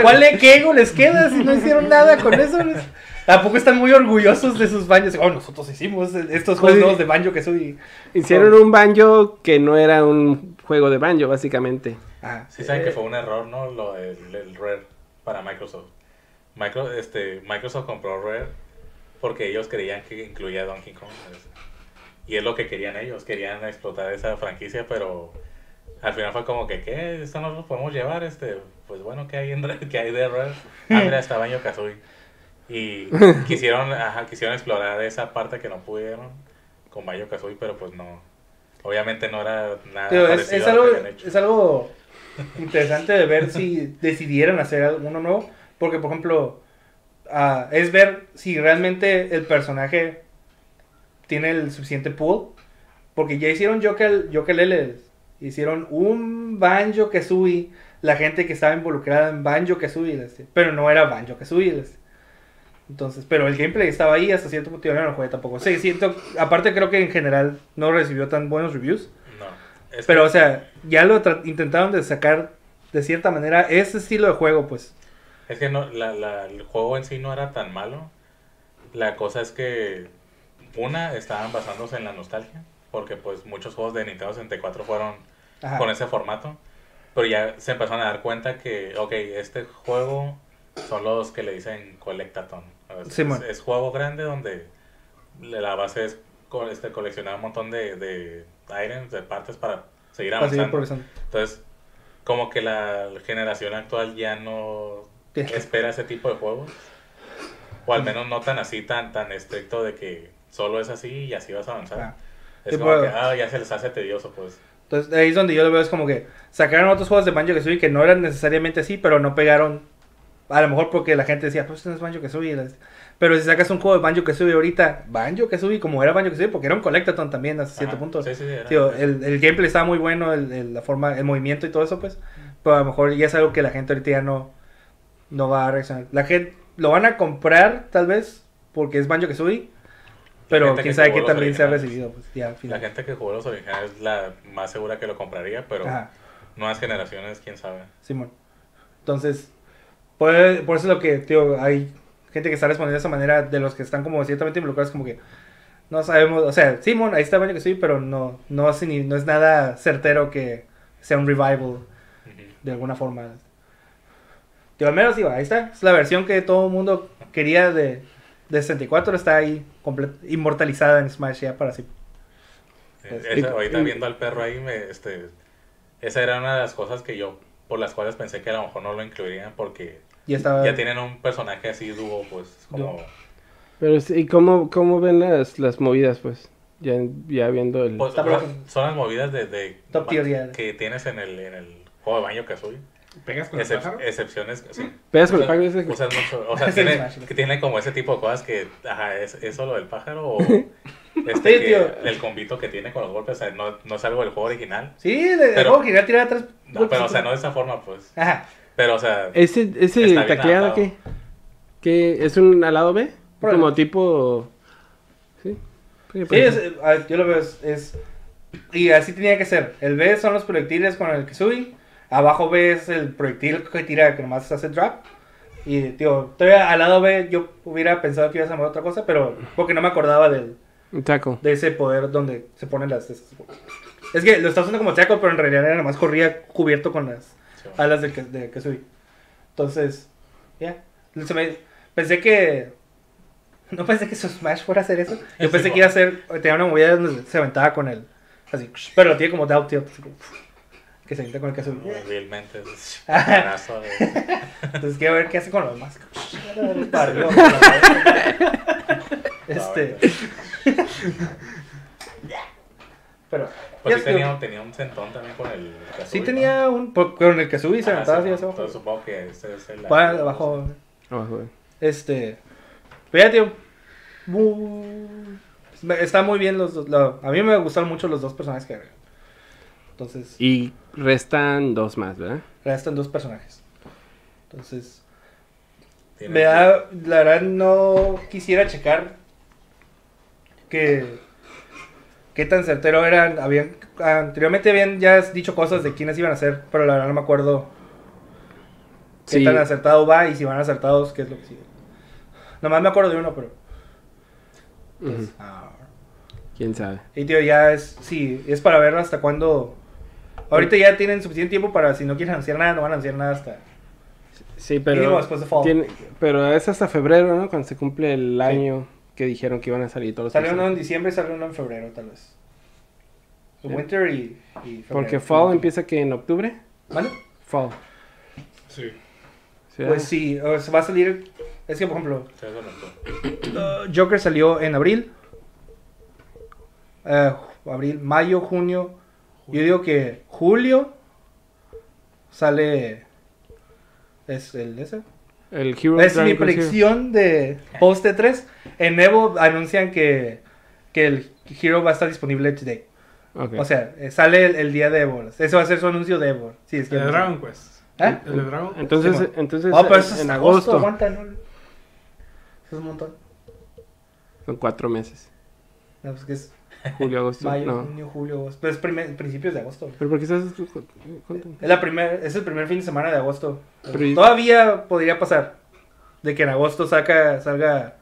¿Cuál le qué ego les queda si no hicieron nada con eso? les- Tampoco están muy orgullosos de sus baños. Oh, nosotros hicimos estos juegos Pues, nuevos de banjo que soy. Hicieron un banjo que no era un juego de banjo, básicamente. Ah, Sí saben eh, que fue un error, ¿no? Lo del el Rare para Microsoft. Micro, este, Microsoft compró Rare porque ellos creían que incluía Donkey Kong. ¿sabes? Y es lo que querían ellos, querían explotar esa franquicia, pero al final fue como que, ¿qué? ¿Esto no lo podemos llevar? este Pues bueno, ¿qué hay, en? ¿Qué hay de Rare? *laughs* Ah, mira, está Baño Kazooie. Y *laughs* quisieron, ajá, quisieron explorar esa parte que no pudieron con Baño Kazooie, pero pues no. Obviamente no era nada Pero parecido es a lo algo, que habían hecho. es algo interesante de ver si decidieran hacer uno nuevo. Porque, por ejemplo, ah, es ver si realmente el personaje tiene el suficiente pool. Porque ya hicieron Yooka-Laylee, hicieron un Banjo Kazooie, la gente que estaba involucrada en Banjo Kazooie, pero no era Banjo Kazooie. Entonces, pero el gameplay estaba ahí hasta cierto punto. Yo no lo jugué tampoco. Sí, siento, aparte creo que en general no recibió tan buenos reviews. No. Pero, que- o sea, ya lo intentaron de sacar de cierta manera ese estilo de juego, pues. Es que no, la, la- el juego en sí no era tan malo. La cosa es que, una, estaban basándose en la nostalgia, porque pues muchos juegos de Nintendo 64 fueron Ajá. con ese formato. Pero ya se empezaron a dar cuenta que, ok, este juego son los que le dicen Collectathon. Es, Simón. es, es juego grande donde la base es este, coleccionar un montón de, de items, de partes para seguir Para seguir avanzando. progresando. Entonces, como que la generación actual ya no espera ese tipo de juegos. O al menos no tan así, tan, tan estricto de que solo es así y así vas a avanzar. Ah. Es Sí, como pues- que, ah, ya se les hace tedioso, pues. Entonces ahí es donde yo lo veo, es como que sacaron otros juegos de Banjo Kazooie que no eran necesariamente así, pero no pegaron. A lo mejor porque la gente decía, pues esto no es Banjo Kazooie. Pero si sacas un juego de Banjo Kazooie ahorita, Banjo Kazooie, como era Banjo Kazooie, porque era un Collectathon también hasta cierto punto. Sí, sí, sí, era- Tío, el, el gameplay estaba muy bueno, el, el- la forma, el movimiento y todo eso, pues. Pero a lo mejor ya es algo que la gente ahorita ya no, no va a reaccionar. La gente lo van a comprar, tal vez, porque es Banjo Kazooie. Pero quién que sabe qué también se ha recibido, pues ya al La gente que jugó los originales es la más segura que lo compraría, pero Ajá. nuevas generaciones, quién sabe. Simón. Entonces, por, por eso es lo que, tío, hay gente que está respondiendo de esa manera, de los que están como ciertamente involucrados, como que no sabemos, o sea, Simón, ahí está Banjo que sí, pero no, no, hace ni- no es nada certero que sea un revival Ujú. de alguna forma. Tío, al menos, tío, ahí está, es la versión que todo el mundo quería de, de 64, está ahí inmortalizada en Smash ya para siempre. Pues, Esa- y- ahorita y- viendo al perro ahí, me, este, esa era una de las cosas que yo, por las cuales pensé que a lo mejor no lo incluirían porque Ya estaba... ya tienen un personaje así dúo, pues, como... Pero sí, ¿y cómo, cómo ven las, las movidas, pues? Ya, ya viendo el... Pues, son las movidas de, de- Top tier ya. que tienes en el, en el juego de baño que soy. ¿Pegas con el pájaro? excepciones, sí. ¿Pegas con el Usas- pájaro ese? usas *laughs* mucho, o sea, *laughs* Es el tiene, que tiene como ese tipo de cosas que, ajá, ¿es eso lo del pájaro o *laughs* este Sí, que- tío. el combito que tiene con los golpes, o sea, no, no es algo del juego original. Sí, el, el Pero- juego que quería tirar atrás. No, pero, o sea, no de esa forma, pues. Aja. Pero, o sea, ¿Ese, ese tacleado qué? ¿Qué? ¿Es un al lado B? Por Como el- tipo... ¿Sí? Sí, Sí, es, eh, yo lo veo, es, es- Y así tenía que ser. El B son los proyectiles con el que subí. Abajo B es el proyectil que tira, que nomás hace drop. Y, tío, todavía al lado B yo hubiera pensado que iba a ser otra cosa, pero porque no me acordaba del, Un taco. de ese poder donde se ponen las... esas- Es que lo está usando como tackle, pero en realidad era nomás corría cubierto con las alas de, que- de que subí. Entonces, ya. Me- Pensé que... No pensé que su Smash fuera a hacer eso. Yo pensé que iba a hacer... Tenía una movida donde se aventaba con el... Así. Pero lo tiene como down tilt. así como, Que se avienta con el que subí. Realmente *laughs* es un de- Entonces quiero ver qué hace con los demás. Para *laughs* Este... Pero... Pues sí tenía, tenía un centón también con el Kazooie, Sí ¿no? tenía un... Con el que subí se aventaba sí, así hacia abajo. Entonces supongo que este es el... Va abajo. Este. Pero ya, tío. Está muy bien los dos. lo- a mí me gustaron mucho los dos personajes que. Entonces, Y restan dos más, ¿verdad? restan dos personajes. Entonces, me da. La verdad, no quisiera checar que. Qué tan certero eran. Habían, anteriormente habían ya dicho cosas de quiénes iban a ser, pero la verdad no me acuerdo qué Sí. tan acertado va y si van acertados, qué es lo que sigue. Nomás me acuerdo de uno, pero. Ujú. Ah. ¿Quién sabe? Y tío, ya es, sí, es para ver hasta cuándo. Ahorita ya tienen suficiente tiempo para, si no quieren anunciar nada, no van a anunciar nada hasta. Sí, pero... después de fall. tiene- pero es hasta febrero, ¿no? Cuando se cumple el año que dijeron que iban a salir todos los Sale uno en diciembre y sale uno en febrero, tal vez. Winter y, y febrero. Porque Fall empieza que en octubre. ¿Vale? Fall. Sí. ¿sí, Pues verdad? sí, o sea, va a salir. Es que, por ejemplo, uh, Joker salió en abril. Eh, abril, mayo, junio. Yo digo que julio sale. ¿Es el ese? El Hero Es Dragon mi predicción de post 3 En Evo anuncian que, que el Hero va a estar disponible today. O sea, eh, sale el, el día de Evo. Ese va a ser su anuncio de Evo. Sí, es que El de Dragon Quest. ¿Eh? El de Dragon Quest. entonces, sí, entonces Ah, pero eso es en agosto. aguanta, ¿no? Eso es un montón. Son cuatro meses. No, pues que es Julio, agosto. mayo, no. junio, julio, agosto. Pero es primer- principios de agosto. ¿Pero por qué estás contento? Es, la primer, es el primer fin de semana de agosto. Pero y- Todavía podría pasar de que en agosto saca, salga.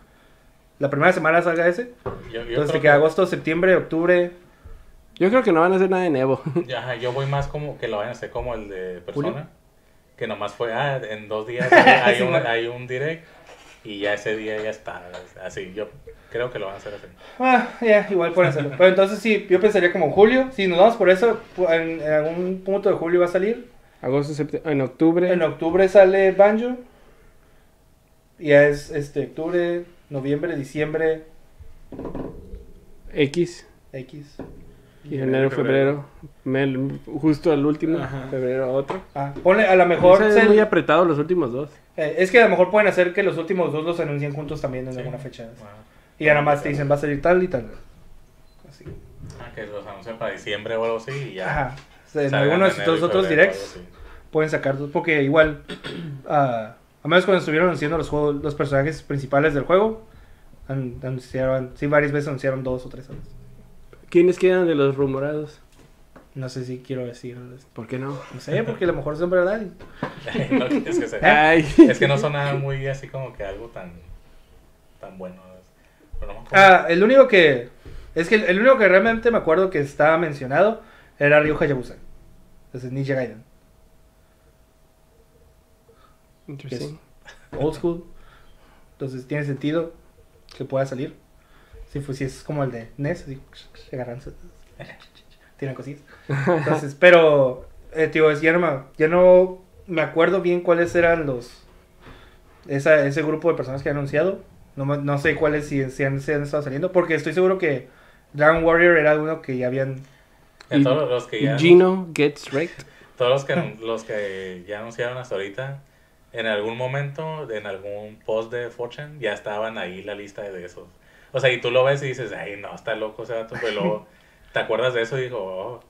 La primera semana salga ese. Yo, yo Entonces creo queda agosto, septiembre, octubre. Yo creo que no van a hacer nada de Evo. que- *laughs* ajá, yo voy más como que lo vayan a hacer como el de ¿Julio? Persona. Que nomás fue, ah, en dos días *laughs* hay, Sí, un, hay un direct y ya ese día ya está. Así, yo creo que lo van a hacer así. Ah, ya, igual pueden hacerlo. Pero entonces sí, yo pensaría como julio. Si nos vamos por eso, en, en algún punto de julio va a salir. Agosto, septiembre, en octubre. En octubre sale Banjo. Y ya es este octubre, noviembre, diciembre. X. X. Y enero, febrero. mel- justo el último. Ajá. Febrero otro. Ah, ponle, a lo mejor. Se- muy apretado los últimos dos. Eh, es que a lo mejor pueden hacer que los últimos dos los anuncien juntos también en Sí. alguna fecha. Bueno. Y ya nada más te dicen, va a salir tal y tal. Así. Ah, que los anuncian para diciembre o algo así y ya. Ajá. O sea, en algunos de estos otros directs pueden sacar dos. Porque igual, *clears throat* ah, a menos cuando estuvieron anunciando los, juegos, los personajes principales del juego, an- anunciaron, sí, varias veces anunciaron dos o tres. ¿Quiénes quedan de los rumorados? No sé si quiero decir. ¿Por qué no? No sé, porque a lo mejor son verdad. y- *laughs* no, es, que se- Ay. es que no son nada muy así como que algo tan, tan bueno. Pero no. Ah, el único que. Es que el, el único que realmente me acuerdo que estaba mencionado era Ryu Hayabusa. Entonces Ninja Gaiden. Interesting. Old school. Entonces tiene sentido que pueda salir. Si, pues, si es como el de NES, así, se *laughs* Tienen cosillas. Entonces, *laughs* pero, eh, tío, es, ya, no me, ya no me acuerdo bien cuáles eran los. Esa, ese grupo de personas que han anunciado. No, no sé cuáles si, si han, si han estado saliendo. Porque estoy seguro que Dragon Warrior era uno que ya habían. En todos los que ya, Gino gets wrecked. todos los que, *laughs* los que ya anunciaron hasta ahorita, en algún momento, en algún post de Fortune, ya estaban ahí la lista de esos. O sea, y tú lo ves y dices, ay, no, está loco ese dato, pero luego *laughs* te acuerdas de eso dijo, oh,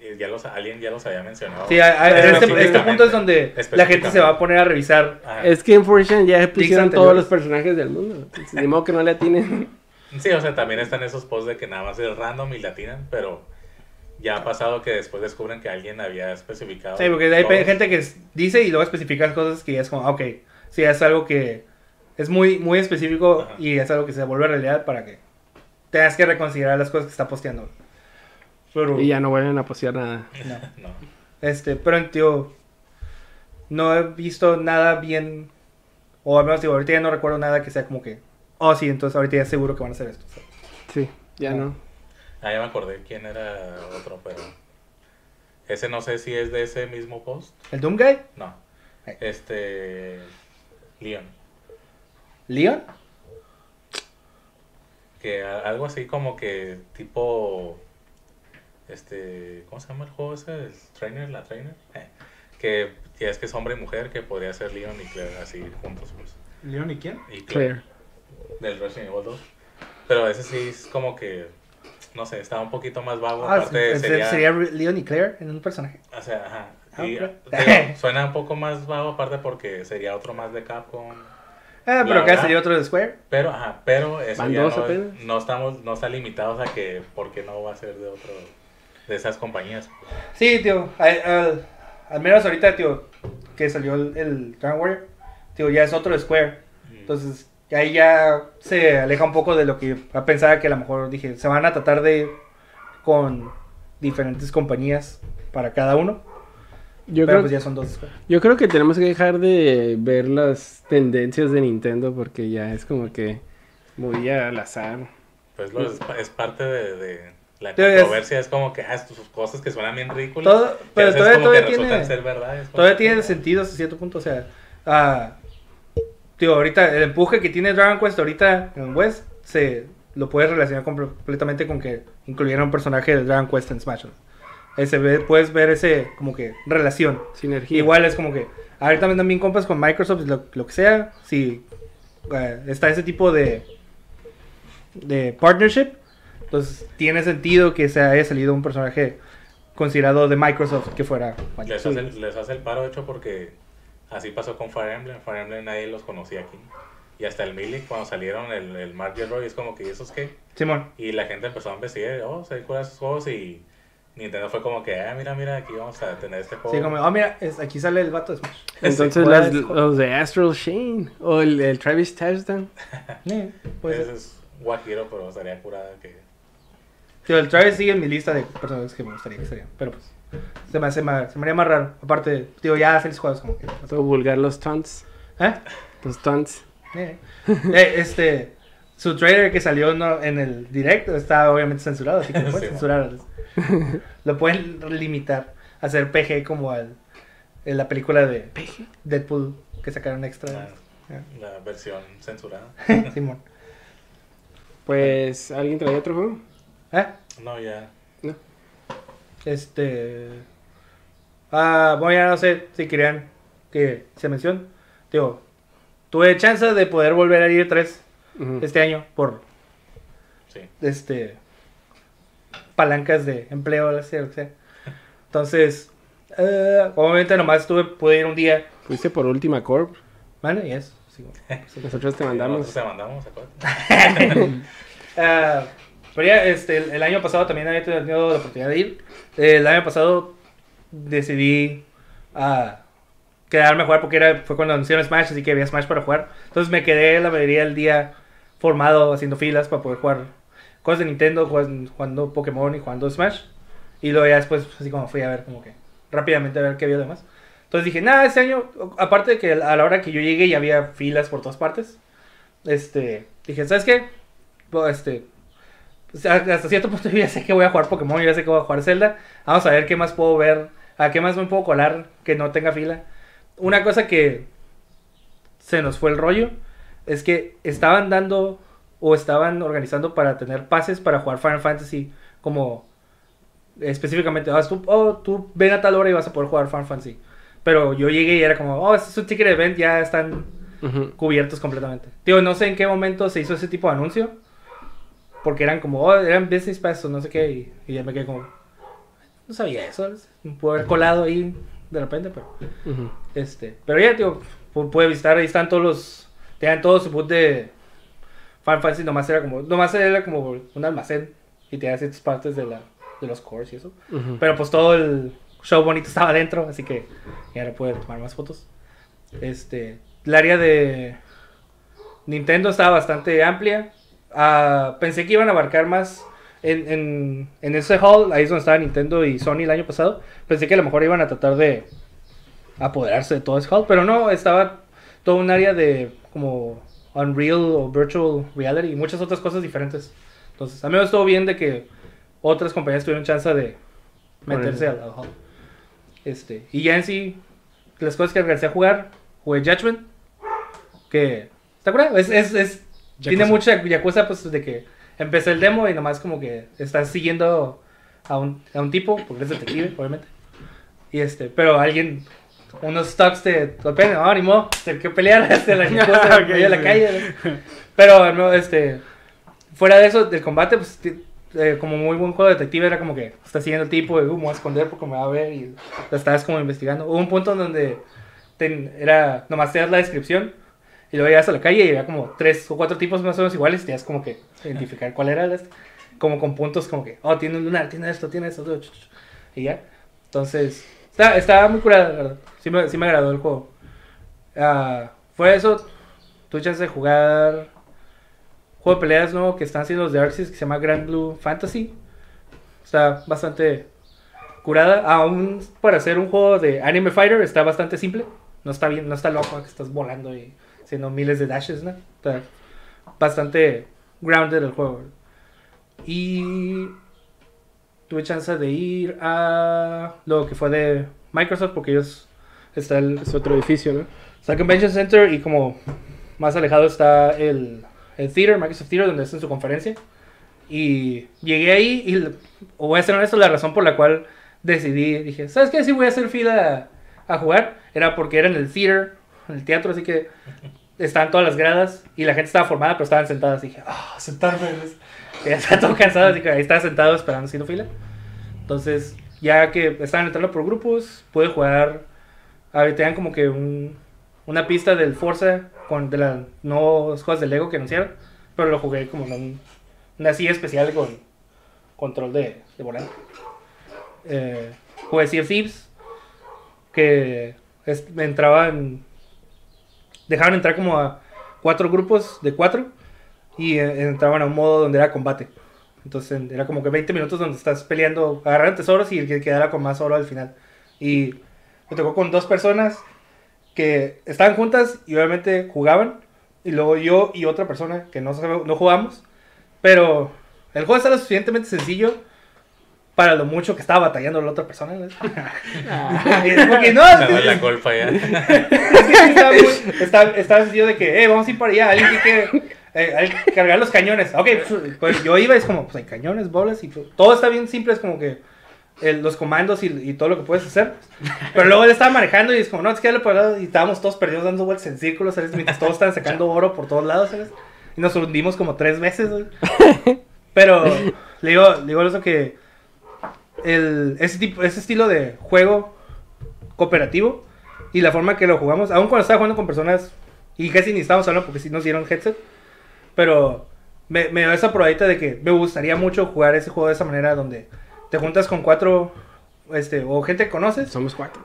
y ya los, alguien ya los había mencionado. Sí, a- a- Pero este, este punto es donde la gente se va a poner a revisar. Ajá. Es que en Fortune ya pusieron todos los personajes del mundo. Ni modo que no le atinen. Sí, o sea, también están esos posts de que nada más es random y latinan, pero ya ha pasado que después descubren que alguien había especificado. Sí, porque hay todos. gente que dice y luego especifica cosas que ya es como, ah, ok, sí, es algo que es muy, muy específico Ajá. y es algo que se vuelve realidad para que tengas que reconsiderar las cosas que está posteando. Pero, Y ya no vuelven a postear nada. no. *laughs* No. Este, pero tío, no he visto nada bien, o al menos digo, ahorita ya no recuerdo nada que sea como que, oh sí, entonces ahorita ya seguro que van a hacer esto. ¿sabes? Sí, ya Ah. no. Ah, ya me acordé quién era otro, pero. Ese no sé si es de ese mismo post. ¿El Doom Guy? No. Eh. Este. Leon. ¿Leon? Que algo así como que tipo. Este. ¿Cómo se llama el juego ese? ¿El trainer? ¿La trainer? Eh, que ya es que es hombre y mujer, que podría ser Leon y Claire así juntos, pues. ¿Leon y quién? Y Claire. Claire. Del Resident Evil 2. Pero ese sí es como que. No sé, estaba un poquito más vago. Ah, Aparte, sería... sería. Leon y Claire en un personaje. O sea, ajá. Ah, Y, digo, *laughs* suena un poco más vago aparte porque sería otro más de Capcom. Ah, pero acá sería otro de Square. Pero, ajá, pero eso ¿Van ya no, apenas? no estamos, no está limitados a que porque no va a ser de otro, de esas compañías. Sí, tío. Al, al- al menos ahorita, tío, que salió el, el Dragon Warrior, tío, ya es otro Square. Entonces, ahí ya se aleja un poco de lo que yo pensaba que a lo mejor dije, se van a tratar de con diferentes compañías para cada uno. Yo pero creo, pues ya son dos yo creo que tenemos que dejar de ver las tendencias de Nintendo porque ya es como que muy al azar. Pues lo, es, es parte de, de la controversia, es, como que ah, sus cosas que suenan bien ridículas. Todo- pero todavía- tiene- ser verdad. Todavía tiene sentido hasta cierto punto, o sea, ah, tío, ahorita el empuje que tiene Dragon Quest ahorita en West se lo puedes relacionar completamente con que incluyeron un personaje de Dragon Quest en Smash. Bros. Ese puedes ver ese como que relación. Sinergia. Igual es como que ahorita me también compas con Microsoft, lo, lo que sea, si eh, está ese tipo de de partnership, entonces tiene sentido que se haya salido un personaje considerado de Microsoft que fuera Les hace, el- les hace el paro hecho porque así pasó con Fire Emblem. Fire Emblem nadie los conocía aquí. Y hasta el Milik, cuando salieron el, el Mark Roy, es como que, ¿y esos qué? Simón. Y la gente empezó a investigar, oh, se cuáles esos juegos y Nintendo fue como que, ah, mira, mira, aquí vamos a tener este juego. Sí, como, oh, mira, es- aquí sale el vato de Smash. *laughs* Entonces ¿Cuál las- los de Astral Shane o el, el Travis Touchdown. *laughs* Sí, puede Ese es guajiro, pero estaría curada que... Tío, el Travis sigue en mi lista de personajes que me gustaría que serían. Pero pues, se me, hace más, se me haría más raro. Aparte, tío, ya feliz juegos como que. Todo vulgar los taunts. ¿Eh? Los taunts. Eh, eh, este, su trailer que salió no- en el directo está obviamente censurado, así que lo *laughs* pueden Sí, censurar. Lo pueden limitar, hacer PG como al, en la película de Deadpool que sacaron extra. La, la versión censurada. *laughs* Simón. Pues, ¿alguien trae otro juego? ¿Eh? No, ya. Este. Ah, bueno, ya no sé si querían que se mencione. Digo, tuve chance de poder volver a ir tres este año por Sí. este palancas de empleo, lo que sea, lo que sea. Entonces, eh, obviamente nomás tuve, pude ir un día. Fuiste por Última Corp. ¿Vale? Y eso. sí. Nosotros te Nosotros mandamos. te mandamos, ¿se *laughs* acuerdan? Pero ya, este, el, el año pasado también había tenido la oportunidad de ir. El año pasado decidí ah, quedarme a jugar porque era, fue cuando anunciaron Smash, así que había Smash para jugar. Entonces me quedé la mayoría del día formado haciendo filas para poder jugar cosas de Nintendo, jugando, jugando Pokémon y jugando Smash. Y luego ya después, así como fui a ver, como que rápidamente a ver qué había de más. Entonces dije, nada, este año, aparte de que a la hora que yo llegué ya había filas por todas partes. Este, dije, ¿sabes qué? Pues, Este, o sea, hasta cierto punto yo ya sé que voy a jugar Pokémon, yo ya sé que voy a jugar Zelda. Vamos a ver qué más puedo ver, a qué más me puedo colar que no tenga fila. Una cosa que se nos fue el rollo es que estaban dando o estaban organizando para tener pases para jugar Final Fantasy como específicamente, ah, tú, oh, tú ven a tal hora y vas a poder jugar Final Fantasy. Pero yo llegué y era como, oh, este es un ticket event, ya están cubiertos completamente. Tío, no sé en qué momento se hizo ese tipo de anuncio. Porque eran como, oh, eran business o no sé qué. Y, y ya me quedé como, no sabía eso. Me pude haber colado ahí de repente, pero. Ujú. Este, pero ya, tío, pu- puede visitar, ahí están todos los. Tenían todo su boot de Final Fantasy, nomás era como, nomás era como un almacén. Y tenía ciertas partes de, la, de los cores y eso. Ujú. Pero pues todo el show bonito estaba adentro, así que ya no pude tomar más fotos. Este, el área de Nintendo estaba bastante amplia. Pensé que iban a abarcar más en, en, en ese hall, ahí es donde estaba Nintendo y Sony el año pasado. Pensé que a lo mejor iban a tratar de apoderarse de todo ese hall, pero no, estaba todo un área de como Unreal o Virtual Reality y muchas otras cosas diferentes. Entonces, a mí me estuvo bien de que otras compañías tuvieron chance de meterse al, al hall. Este, y ya en sí, las cosas que alcancé a jugar, jugué Judgment, que está curado, es, es, es tiene Yakuza. mucha Yakuza, pues de que empecé el demo y nomás como que estás siguiendo a un, a un tipo, porque es detective, obviamente. Y este, pero alguien, unos stocks te golpean, no, ni modo, hay que pelear hasta *laughs* la Yakuza, en *laughs* Ok, medio de la sí. calle. ¿no? *laughs* Pero, no, este, fuera de eso, del combate, pues, eh, como muy buen juego de detective, era como que estás siguiendo el tipo, y uh, me voy a esconder porque me va a ver, y lo estabas como investigando. Hubo un punto en donde ten- era, nomás te das la descripción, y luego llegas a la calle y había como tres o cuatro tipos más o menos iguales, y tenías como que identificar cuál era el este, como con puntos como que, oh, tiene un lunar, tiene esto, tiene esto, y ya. Entonces, está, está muy curada, la verdad. Sí me, sí me agradó el juego. Ah, fue eso, tuve chance de jugar juego de peleas nuevo que están haciendo los de Arxis que se llama Grand Blue Fantasy. Está bastante curada. Aún para hacer un juego de Anime Fighter está bastante simple. No está bien, no está loco que estás volando y haciendo miles de dashes, ¿no? Está bastante grounded el juego. Y tuve chance de ir a lo que fue de Microsoft porque ellos está el Es otro edificio, ¿no? Está el Convention Center y como más alejado está el, el Theater, Microsoft Theater, donde hacen su conferencia. Y llegué ahí y, o voy a ser honesto, la razón por la cual decidí, dije, ¿sabes qué? Si voy a hacer fila a, a jugar, era porque era en el theater, en el teatro, así que estaban todas las gradas y la gente estaba formada, pero estaban sentadas. Dije, ah, sentarme. *laughs* Ya estaba todo cansado, así que ahí estaba sentado esperando haciendo fila. Entonces, ya que estaban entrando por grupos, pude jugar. Tenían como que un, una pista del Forza con de las nuevos juegos de Lego que anunciaron, pero lo jugué como en un- una silla especial con control de, de volante. Eh, jugué Sea Thieves, que me entraban. Dejaban entrar como a cuatro grupos de cuatro y eh, entraban a un modo donde era combate. Entonces era como que 20 minutos donde estás peleando, agarrando tesoros y el que quedara con más oro al final. Y me tocó con dos personas que estaban juntas y obviamente jugaban. Y luego yo y otra persona que no, no jugamos. Pero el juego está lo suficientemente sencillo para lo mucho que estaba batallando la otra persona. ¿no? *laughs* Porque no, Me doy la culpa ya. *laughs* es que sí estaba, muy, sencillo de que, eh, vamos a ir para allá. Alguien que quiere, eh, hay que cargar los cañones. Ok, pues, pues, yo iba y es como, pues hay cañones, bolas y pues, todo está bien simple, es como que el- los comandos y, y todo lo que puedes hacer. Pero luego él estaba manejando y es como, no, es que ya lo por lado y estábamos todos perdidos dando vueltas en círculos, ¿sabes? Mientras todos estaban sacando oro por todos lados, ¿sabes? Y nos hundimos como tres veces, güey. Pero le digo, le digo eso que el, ese, tipo, ese estilo de juego cooperativo y la forma que lo jugamos, aun cuando estaba jugando con personas y casi ni estábamos hablando porque sí nos dieron headset, pero me, me dio esa probadita de que me gustaría mucho jugar ese juego de esa manera donde te juntas con cuatro, este, o gente que conoces, Somos cuatro.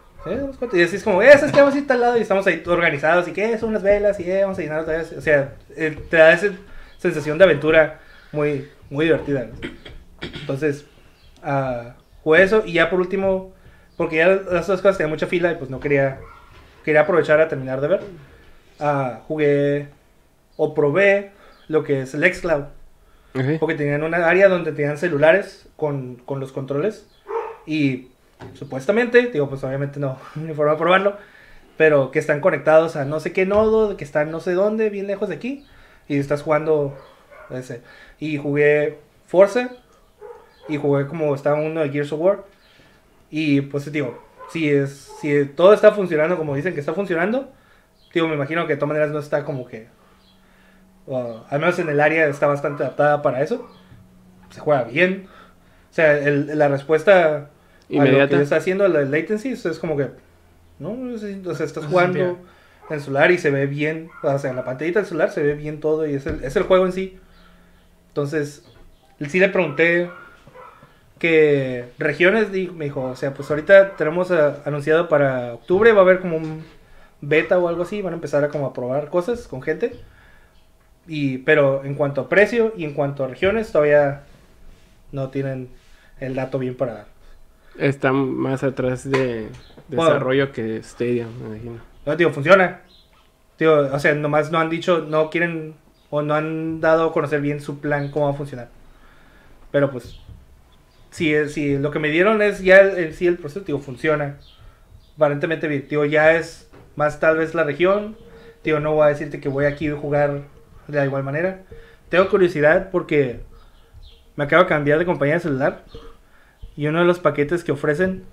y así es como, eh, ir a tal lado y estamos ahí organizados y que son unas velas y eh, vamos a llenar otra vez. O sea, eh, te da esa sensación de aventura muy, muy divertida. ¿no? Entonces, ah, jugué eso y ya por último, porque ya las dos cosas tenía mucha fila y pues no quería, quería aprovechar a terminar de ver. ah, jugué o probé lo que es el xCloud. Ok. Porque tenían una área donde tenían celulares con, con los controles. Y supuestamente, digo, pues obviamente no, *laughs* hay forma de probarlo. Pero que están conectados a no sé qué nodo, que están no sé dónde, bien lejos de aquí. Y estás jugando ese. Y jugué Forza. Y jugué como estaba uno de Gears of War. Y pues digo, si, es, si todo está funcionando como dicen que está funcionando. Digo, me imagino que de todas maneras no está como que o, al menos en el área está bastante adaptada para eso. Se juega bien. O sea, el- la respuesta a lo Inmediata. que está haciendo la latency es, es como que, ¿no? O sea, estás jugando en el celular y se ve bien. O sea, en la pantallita del celular se ve bien todo y es el, es el juego en sí. Entonces, sí le pregunté que regiones, me dijo, o sea, pues ahorita tenemos ah, anunciado para octubre, va a haber como un beta o algo así, van a empezar a como a probar cosas con gente. Y, pero en cuanto a precio y en cuanto a regiones, todavía no tienen el dato bien para dar. Está más atrás de Bueno. desarrollo que Stadia, me imagino. No, digo, funciona. Digo, o sea, nomás no han dicho, no quieren o no han dado a conocer bien su plan, cómo va a funcionar. Pero pues, si, si lo que me dieron es ya sí el proceso, funciona. Aparentemente. Digo, ya es más tal vez la región. Digo, no voy a decirte que voy aquí a jugar de la igual manera. Tengo curiosidad porque me acabo de cambiar de compañía de celular. Y uno de los paquetes que ofrecen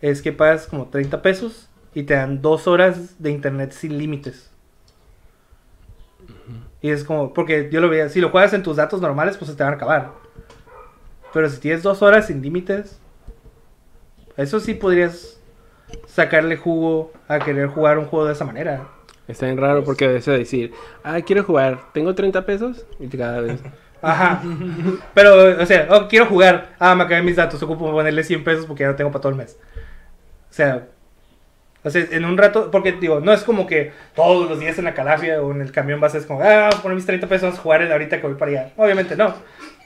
es que pagas como 30 pesos y te dan dos horas de internet sin límites. Y es como, porque yo lo veía, si lo juegas en tus datos normales, pues se te van a acabar. Pero si tienes dos horas sin límites, eso sí podrías sacarle jugo a querer jugar un juego de esa manera. Está bien raro porque a veces decir, ah, quiero jugar, tengo 30 pesos y cada vez. *laughs* Ajá. Pero, o sea, oh, quiero jugar. Ah, me acabé mis datos, ocupo ponerle 100 pesos porque ya no tengo para todo el mes. O sea, o sea, en un rato, porque digo, no es como que todos los días en la calafia o en el camión vas a es como, ah, poner mis 30 pesos jugar ahorita que voy para allá. Obviamente no.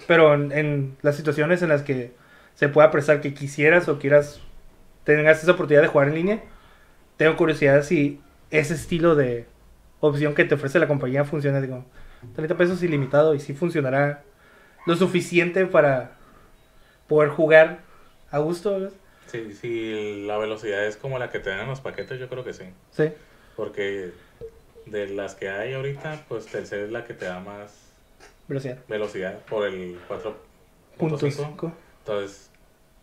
Pero en, en las situaciones en las que se pueda prestar que quisieras o quieras, tengas esa oportunidad de jugar en línea, tengo curiosidad si ese estilo de opción que te ofrece la compañía funciona. Digo, 30 pesos ilimitado y sí funcionará lo suficiente para poder jugar a gusto. ¿ves? Sí, sí, la velocidad es como la que te dan en los paquetes, yo creo que sí. Sí. Porque de las que hay ahorita, pues Telcel es la que te da más Velocidad. velocidad por el Punto 4.5. cinco. Entonces,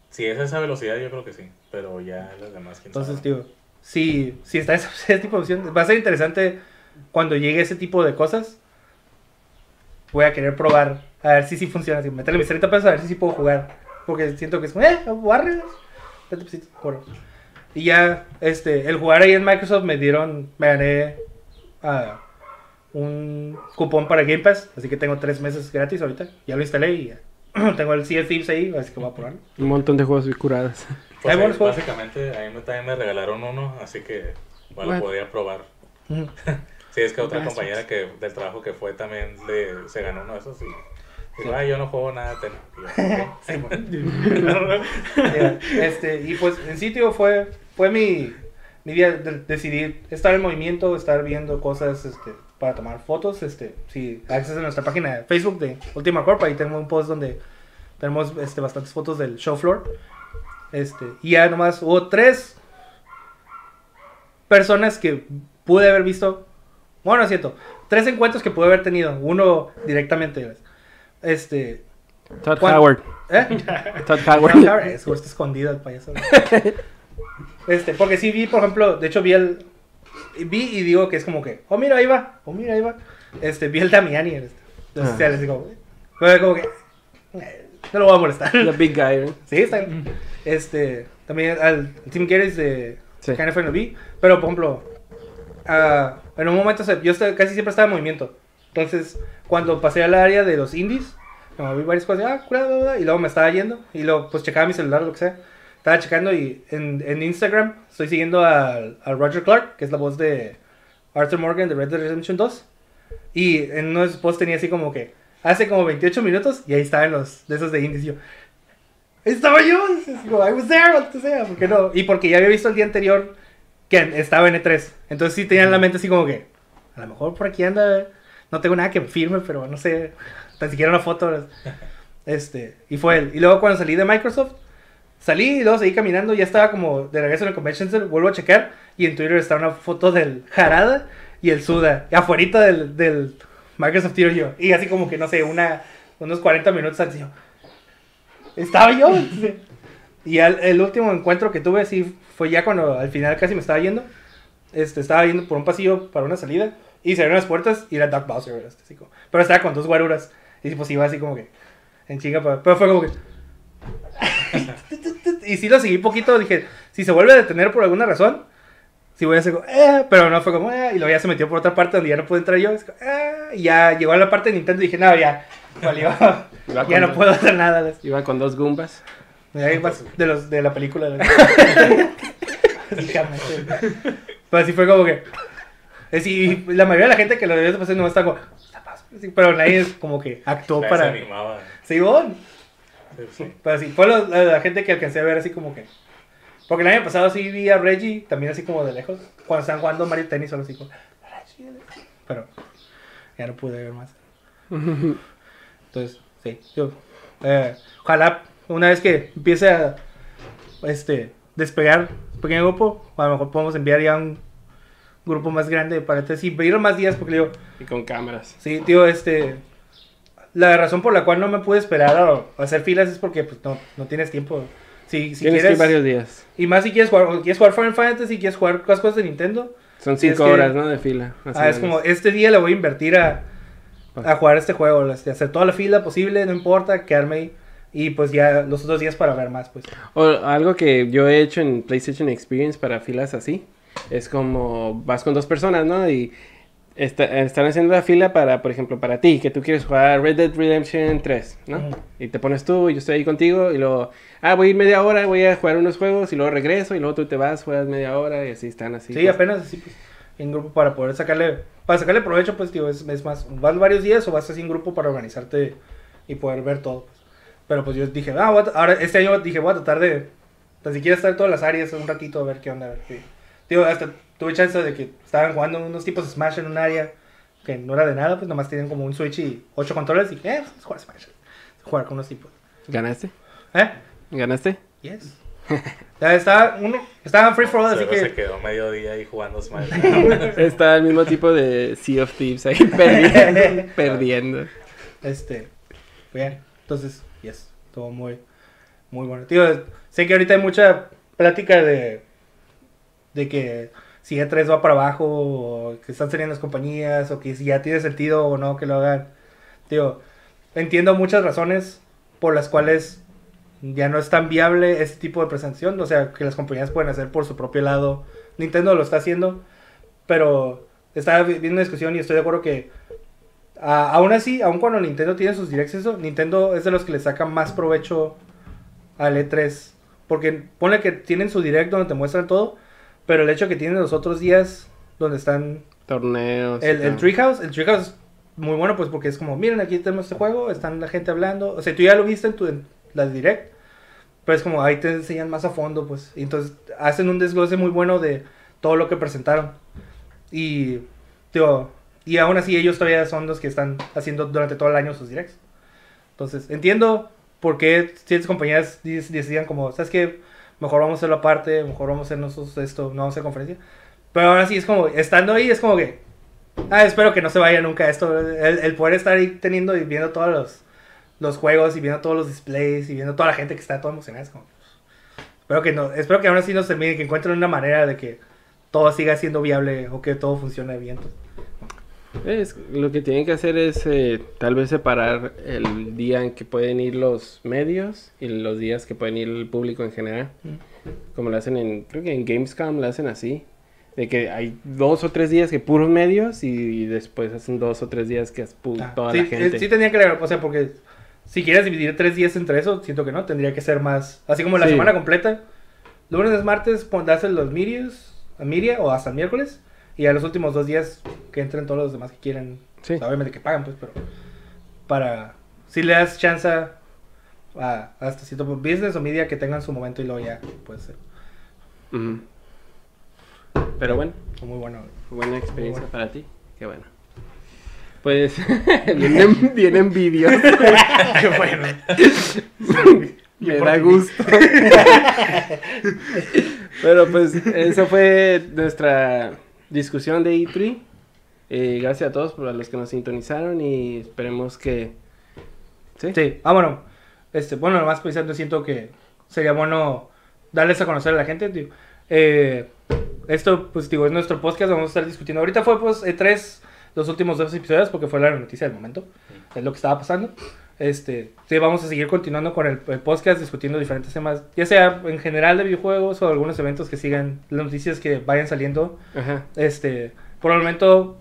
si es esa velocidad, yo creo que sí. Pero ya las demás, quién Entonces, sabe. digo, si, si está ese, *laughs* ese tipo de opción, va a ser interesante cuando llegue ese tipo de cosas. Voy a querer probar, a ver si sí funciona. así, meterle mis 30 pesos a ver si sí puedo jugar. Porque siento que es como, eh, barres. 30 pesitos, juego. Y ya, este, el jugar ahí en Microsoft me dieron, me gané ah, un cupón para Game Pass. Así que tengo tres meses gratis ahorita. Ya lo instalé y ya. *clears throat* tengo el Sea of Thieves ahí, así que voy a probarlo. Un montón de juegos curados. Pues, Hay básicamente, a mí también me regalaron uno, así que Bueno. lo podía probar. *laughs* Sí, es que otra Gracias. compañera que del trabajo que fue también le, se ganó uno de esos y dijo, ah, yo no juego nada. *laughs* sí, bueno". Ya, este, y pues en sitio fue, fue mi, mi día de decidir estar en movimiento, estar viendo cosas este, para tomar fotos. Este, si acceso a nuestra página de Facebook de Ultima Corp, ahí tenemos un post donde tenemos este, bastantes fotos del show floor. Este, y ya nomás hubo tres personas que pude haber visto Bueno, no es cierto. Tres encuentros que pude haber tenido. Uno directamente. Este. Todd ¿Cuál? Howard. ¿Eh? *laughs* Todd Seguro Howard. está escondido el payaso. *laughs* Este, porque sí vi, por ejemplo, de hecho vi el. Vi y digo que es como que, oh mira, ahí va, oh mira, ahí va. Este, vi el Damiani. Este. Entonces Ah. ya les digo, fue como que. eh, No lo voy a molestar. *laughs* The Big Guy. ¿eh? Sí, está. Este, también al Tim Carey de Sí. KNF lo vi. Pero, por ejemplo, ah, en un momento, o yo casi siempre estaba en movimiento. Entonces, cuando pasé al área de los indies, como vi varias cosas, ah, y luego me estaba yendo. Y luego, pues, checaba mi celular, lo que sea. Estaba checando y en, en Instagram estoy siguiendo al- a, Roger Clark, que es la voz de Arthur Morgan de Red Dead Redemption 2. Y en uno de sus posts tenía así como que, hace como 28 minutos, y ahí estaban los de esos de indies. Y yo, estaba yo, digo, I was there, o sea, ¿por qué no? Y porque ya había visto el día anterior que estaba en E3. Entonces sí tenía en la mente así como que, a lo mejor por aquí anda, no tengo nada que me firme, pero no sé, tan siquiera una foto. *laughs* Este, y fue él. Y luego cuando salí de Microsoft, salí y luego seguí caminando, ya estaba como de regreso en el Convention Center, vuelvo a checar, y en Twitter está una foto del Jarada y el Suda, afuera del, del Microsoft tiro yo. Y así como que, no sé, una, unos 40 minutos antes yo. Estaba yo. Y al- el último encuentro que tuve, sí, fue ya cuando al final casi me estaba yendo. Este, estaba yendo por un pasillo para una salida. Y se abrieron las puertas y era Doug Bowser. este, así como- pero estaba con dos guaruras. Y pues iba así como que en chinga. Pero fue como que. Y sí lo seguí poquito. Dije, si se vuelve a detener por alguna razón, sí voy a hacer como, eh, pero no fue como, eh, y luego ya se metió por otra parte donde ya no pude entrar yo. como, eh, y ya llegó a la parte de Nintendo y dije, no, ya, valió. *laughs* Ya no puedo hacer nada. Iba con dos Goombas. De, los, de la película. *laughs* Pero así fue como que. Es y la mayoría de la gente que lo debió de pasar no está como. Pero nadie es como que actuó para. se animaba. Sí, bueno. Sí. Pero sí, fue lo- la, la gente que alcancé a ver así como que. Porque el año pasado sí vi a Reggie también así como de lejos. Cuando estaban jugando Mario Tennis solo así como. Pero ya no pude ver más. Entonces, sí, yo. eh, ojalá una vez que empiece a este, despegar un pequeño grupo, a lo mejor podemos enviar ya un grupo más grande para entonces sí, pedir más días porque digo, Y con cámaras. sí, tío, este. La razón por la cual no me pude esperar a, a hacer filas es porque pues, no, no tienes tiempo. Si, si Tienes que ir quieres, varios días. y más si quieres jugar, quieres jugar Final Fantasy, quieres jugar las cosas de Nintendo, Son cinco que- horas, ¿no? De fila. Ah, es como, este día le voy a invertir a, a jugar este juego, hacer toda la fila posible, no importa, quedarme ahí. Y pues ya los otros días para ver más, pues. O algo que yo he hecho en PlayStation Experience para filas así. Es como vas con dos personas, ¿no? Y está- están haciendo la fila para, por ejemplo, para ti, que tú quieres jugar Red Dead Redemption 3, ¿no? Ujú. Y te pones tú, yo estoy ahí contigo, y luego, ah, voy a ir media hora, voy a jugar unos juegos, y luego regreso, y luego tú te vas, juegas media hora, y así están así. Sí, pues. apenas así, pues, en grupo para poder sacarle, para sacarle provecho, pues, tío, es, es más, vas varios días o vas así en grupo para organizarte y poder ver todo, pues. Pero pues yo dije, ah, a- ahora este año dije, voy a tratar de, tan siquiera estar en todas las áreas un ratito a ver qué onda, a ver. Tío, hasta tuve chance de que estaban jugando unos tipos Smash en un área que no era de nada, pues nomás tienen como un Switch y ocho controles y dije, eh, pues, jugar Smash. Jugar con unos tipos. ¿Ganaste? ¿Eh? ¿Ganaste? Yes. *laughs* ya estaba, uno, estaba en free for all, así Seguro se que... quedó medio día ahí jugando Smash. *laughs* Está el mismo tipo de Sea of Thieves ahí *laughs* perdiendo. perdiendo. Este, bien, entonces, yes, todo muy, muy bueno. Tío, sé que ahorita hay mucha plática de, de que si E3 va para abajo, o que están saliendo las compañías, o que si ya tiene sentido o no que lo hagan. Tío, entiendo muchas razones por las cuales ya no es tan viable este tipo de presentación, o sea, que las compañías pueden hacer por su propio lado. Nintendo lo está haciendo, pero vi- viendo una discusión y estoy de acuerdo que a- aún así, aún cuando Nintendo tiene sus directs, eso, Nintendo es de los que le saca más provecho al E3. Porque pone que tienen su direct donde te muestran todo, pero el hecho que tienen los otros días donde están Torneos. el, el. Treehouse, el Treehouse es muy bueno pues porque es como, miren, aquí tenemos este juego, están la gente hablando, o sea, tú ya lo viste en, tu, en la direct, pero es como ahí te enseñan más a fondo, pues, y entonces hacen un desglose muy bueno de todo lo que presentaron. Y, tío, y aún así ellos todavía son los que están haciendo durante todo el año sus directs. Entonces, entiendo por qué ciertas compañías decidían como, ¿sabes qué? Mejor vamos a hacerlo aparte, mejor vamos a hacer nosotros esto, no vamos a hacer conferencia. Pero ahora sí es como, estando ahí es como que, Ah, espero que no se vaya nunca esto. El, el poder estar ahí teniendo y viendo todos los, los juegos y viendo todos los displays y viendo toda la gente que está toda emocionada. Es como, espero que no, espero que aún así no se termine, que encuentren una manera de que todo siga siendo viable o que todo funcione bien. pues. Es, lo que tienen que hacer es eh, tal vez separar el día en que pueden ir los medios y los días que pueden ir el público en general. Como lo hacen en, creo que en Gamescom lo hacen así. De que hay dos o tres días que puros medios y, y después hacen dos o tres días que es Ah, toda sí, la eh, gente. sí tendría que o sea, porque si quieres dividir tres días entre eso, siento que no, tendría que ser más, así como la Sí. semana completa, lunes, martes, pondrás los medios, a media o hasta el miércoles, y a los últimos dos días que entren todos los demás que quieren, Sí. O sea, obviamente que pagan, pues, pero para, si le das chance a, hasta cierto business o media que tengan su momento y luego ya puede ser Ujú. Pero bueno, muy bueno. buena experiencia bueno. para ti. Qué bueno. Pues, bien, bien envidioso. Qué bueno. *laughs* Me da gusto. *laughs* Pero pues, esa fue nuestra discusión de E3. Eh, gracias a todos por a los que nos sintonizaron y esperemos que... Sí. Sí, ah, bueno. Este, bueno, nomás pensando, siento que sería bueno darles a conocer a la gente. tío. Eh, esto, pues, digo, es nuestro podcast, vamos a estar discutiendo. Ahorita fue, pues, E3, los últimos dos episodios, porque fue la noticia del momento. Es lo que estaba pasando. Este, sí, vamos a seguir continuando con el, el podcast, discutiendo diferentes temas, ya sea en general de videojuegos o algunos eventos que sigan, las noticias que vayan saliendo. Ajá. Este, por el momento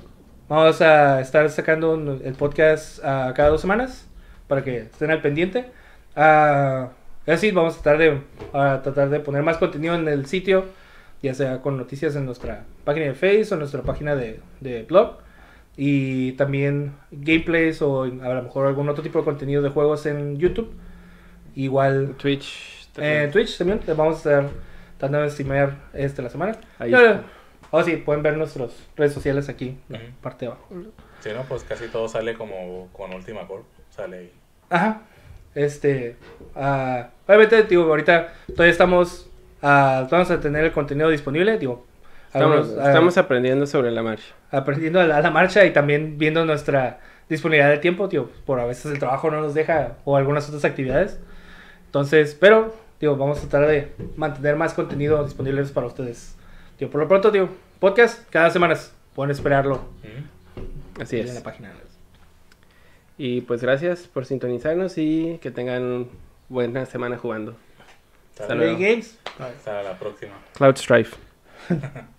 vamos a estar sacando un- el podcast cada dos semanas para que estén al pendiente. Ah, así vamos a tratar de a tratar de poner más contenido en el sitio, ya sea con noticias en nuestra página de Facebook o en nuestra página de, de blog y también gameplays o a lo mejor algún otro tipo de contenido de juegos en YouTube. Igual Twitch. en Twitch también les vamos a estar tratando de streamear este la semana. Ahí Eh, está. Oh, sí, pueden ver nuestras redes sociales aquí, en la Ujú. parte de abajo. Sí, no, pues casi todo sale como con Última Corp. Sale ahí. Ajá. Este. ah, obviamente, digo, ahorita todavía estamos. ah, vamos a tener el contenido disponible, digo. Estamos, ah, estamos aprendiendo sobre la marcha. aprendiendo a la, a la marcha y también viendo nuestra disponibilidad de tiempo, tío. Por a veces el trabajo no nos deja o algunas otras actividades. Entonces, pero, digo, vamos a tratar de mantener más contenido disponible para ustedes. Tío, por lo pronto, tío, podcast cada semana. Pueden esperarlo Ujú. Así en la es. página. Y pues gracias por sintonizarnos y que tengan buena semana jugando. Hasta Hasta luego. Games. Hasta la próxima. Cloud Strife. *laughs*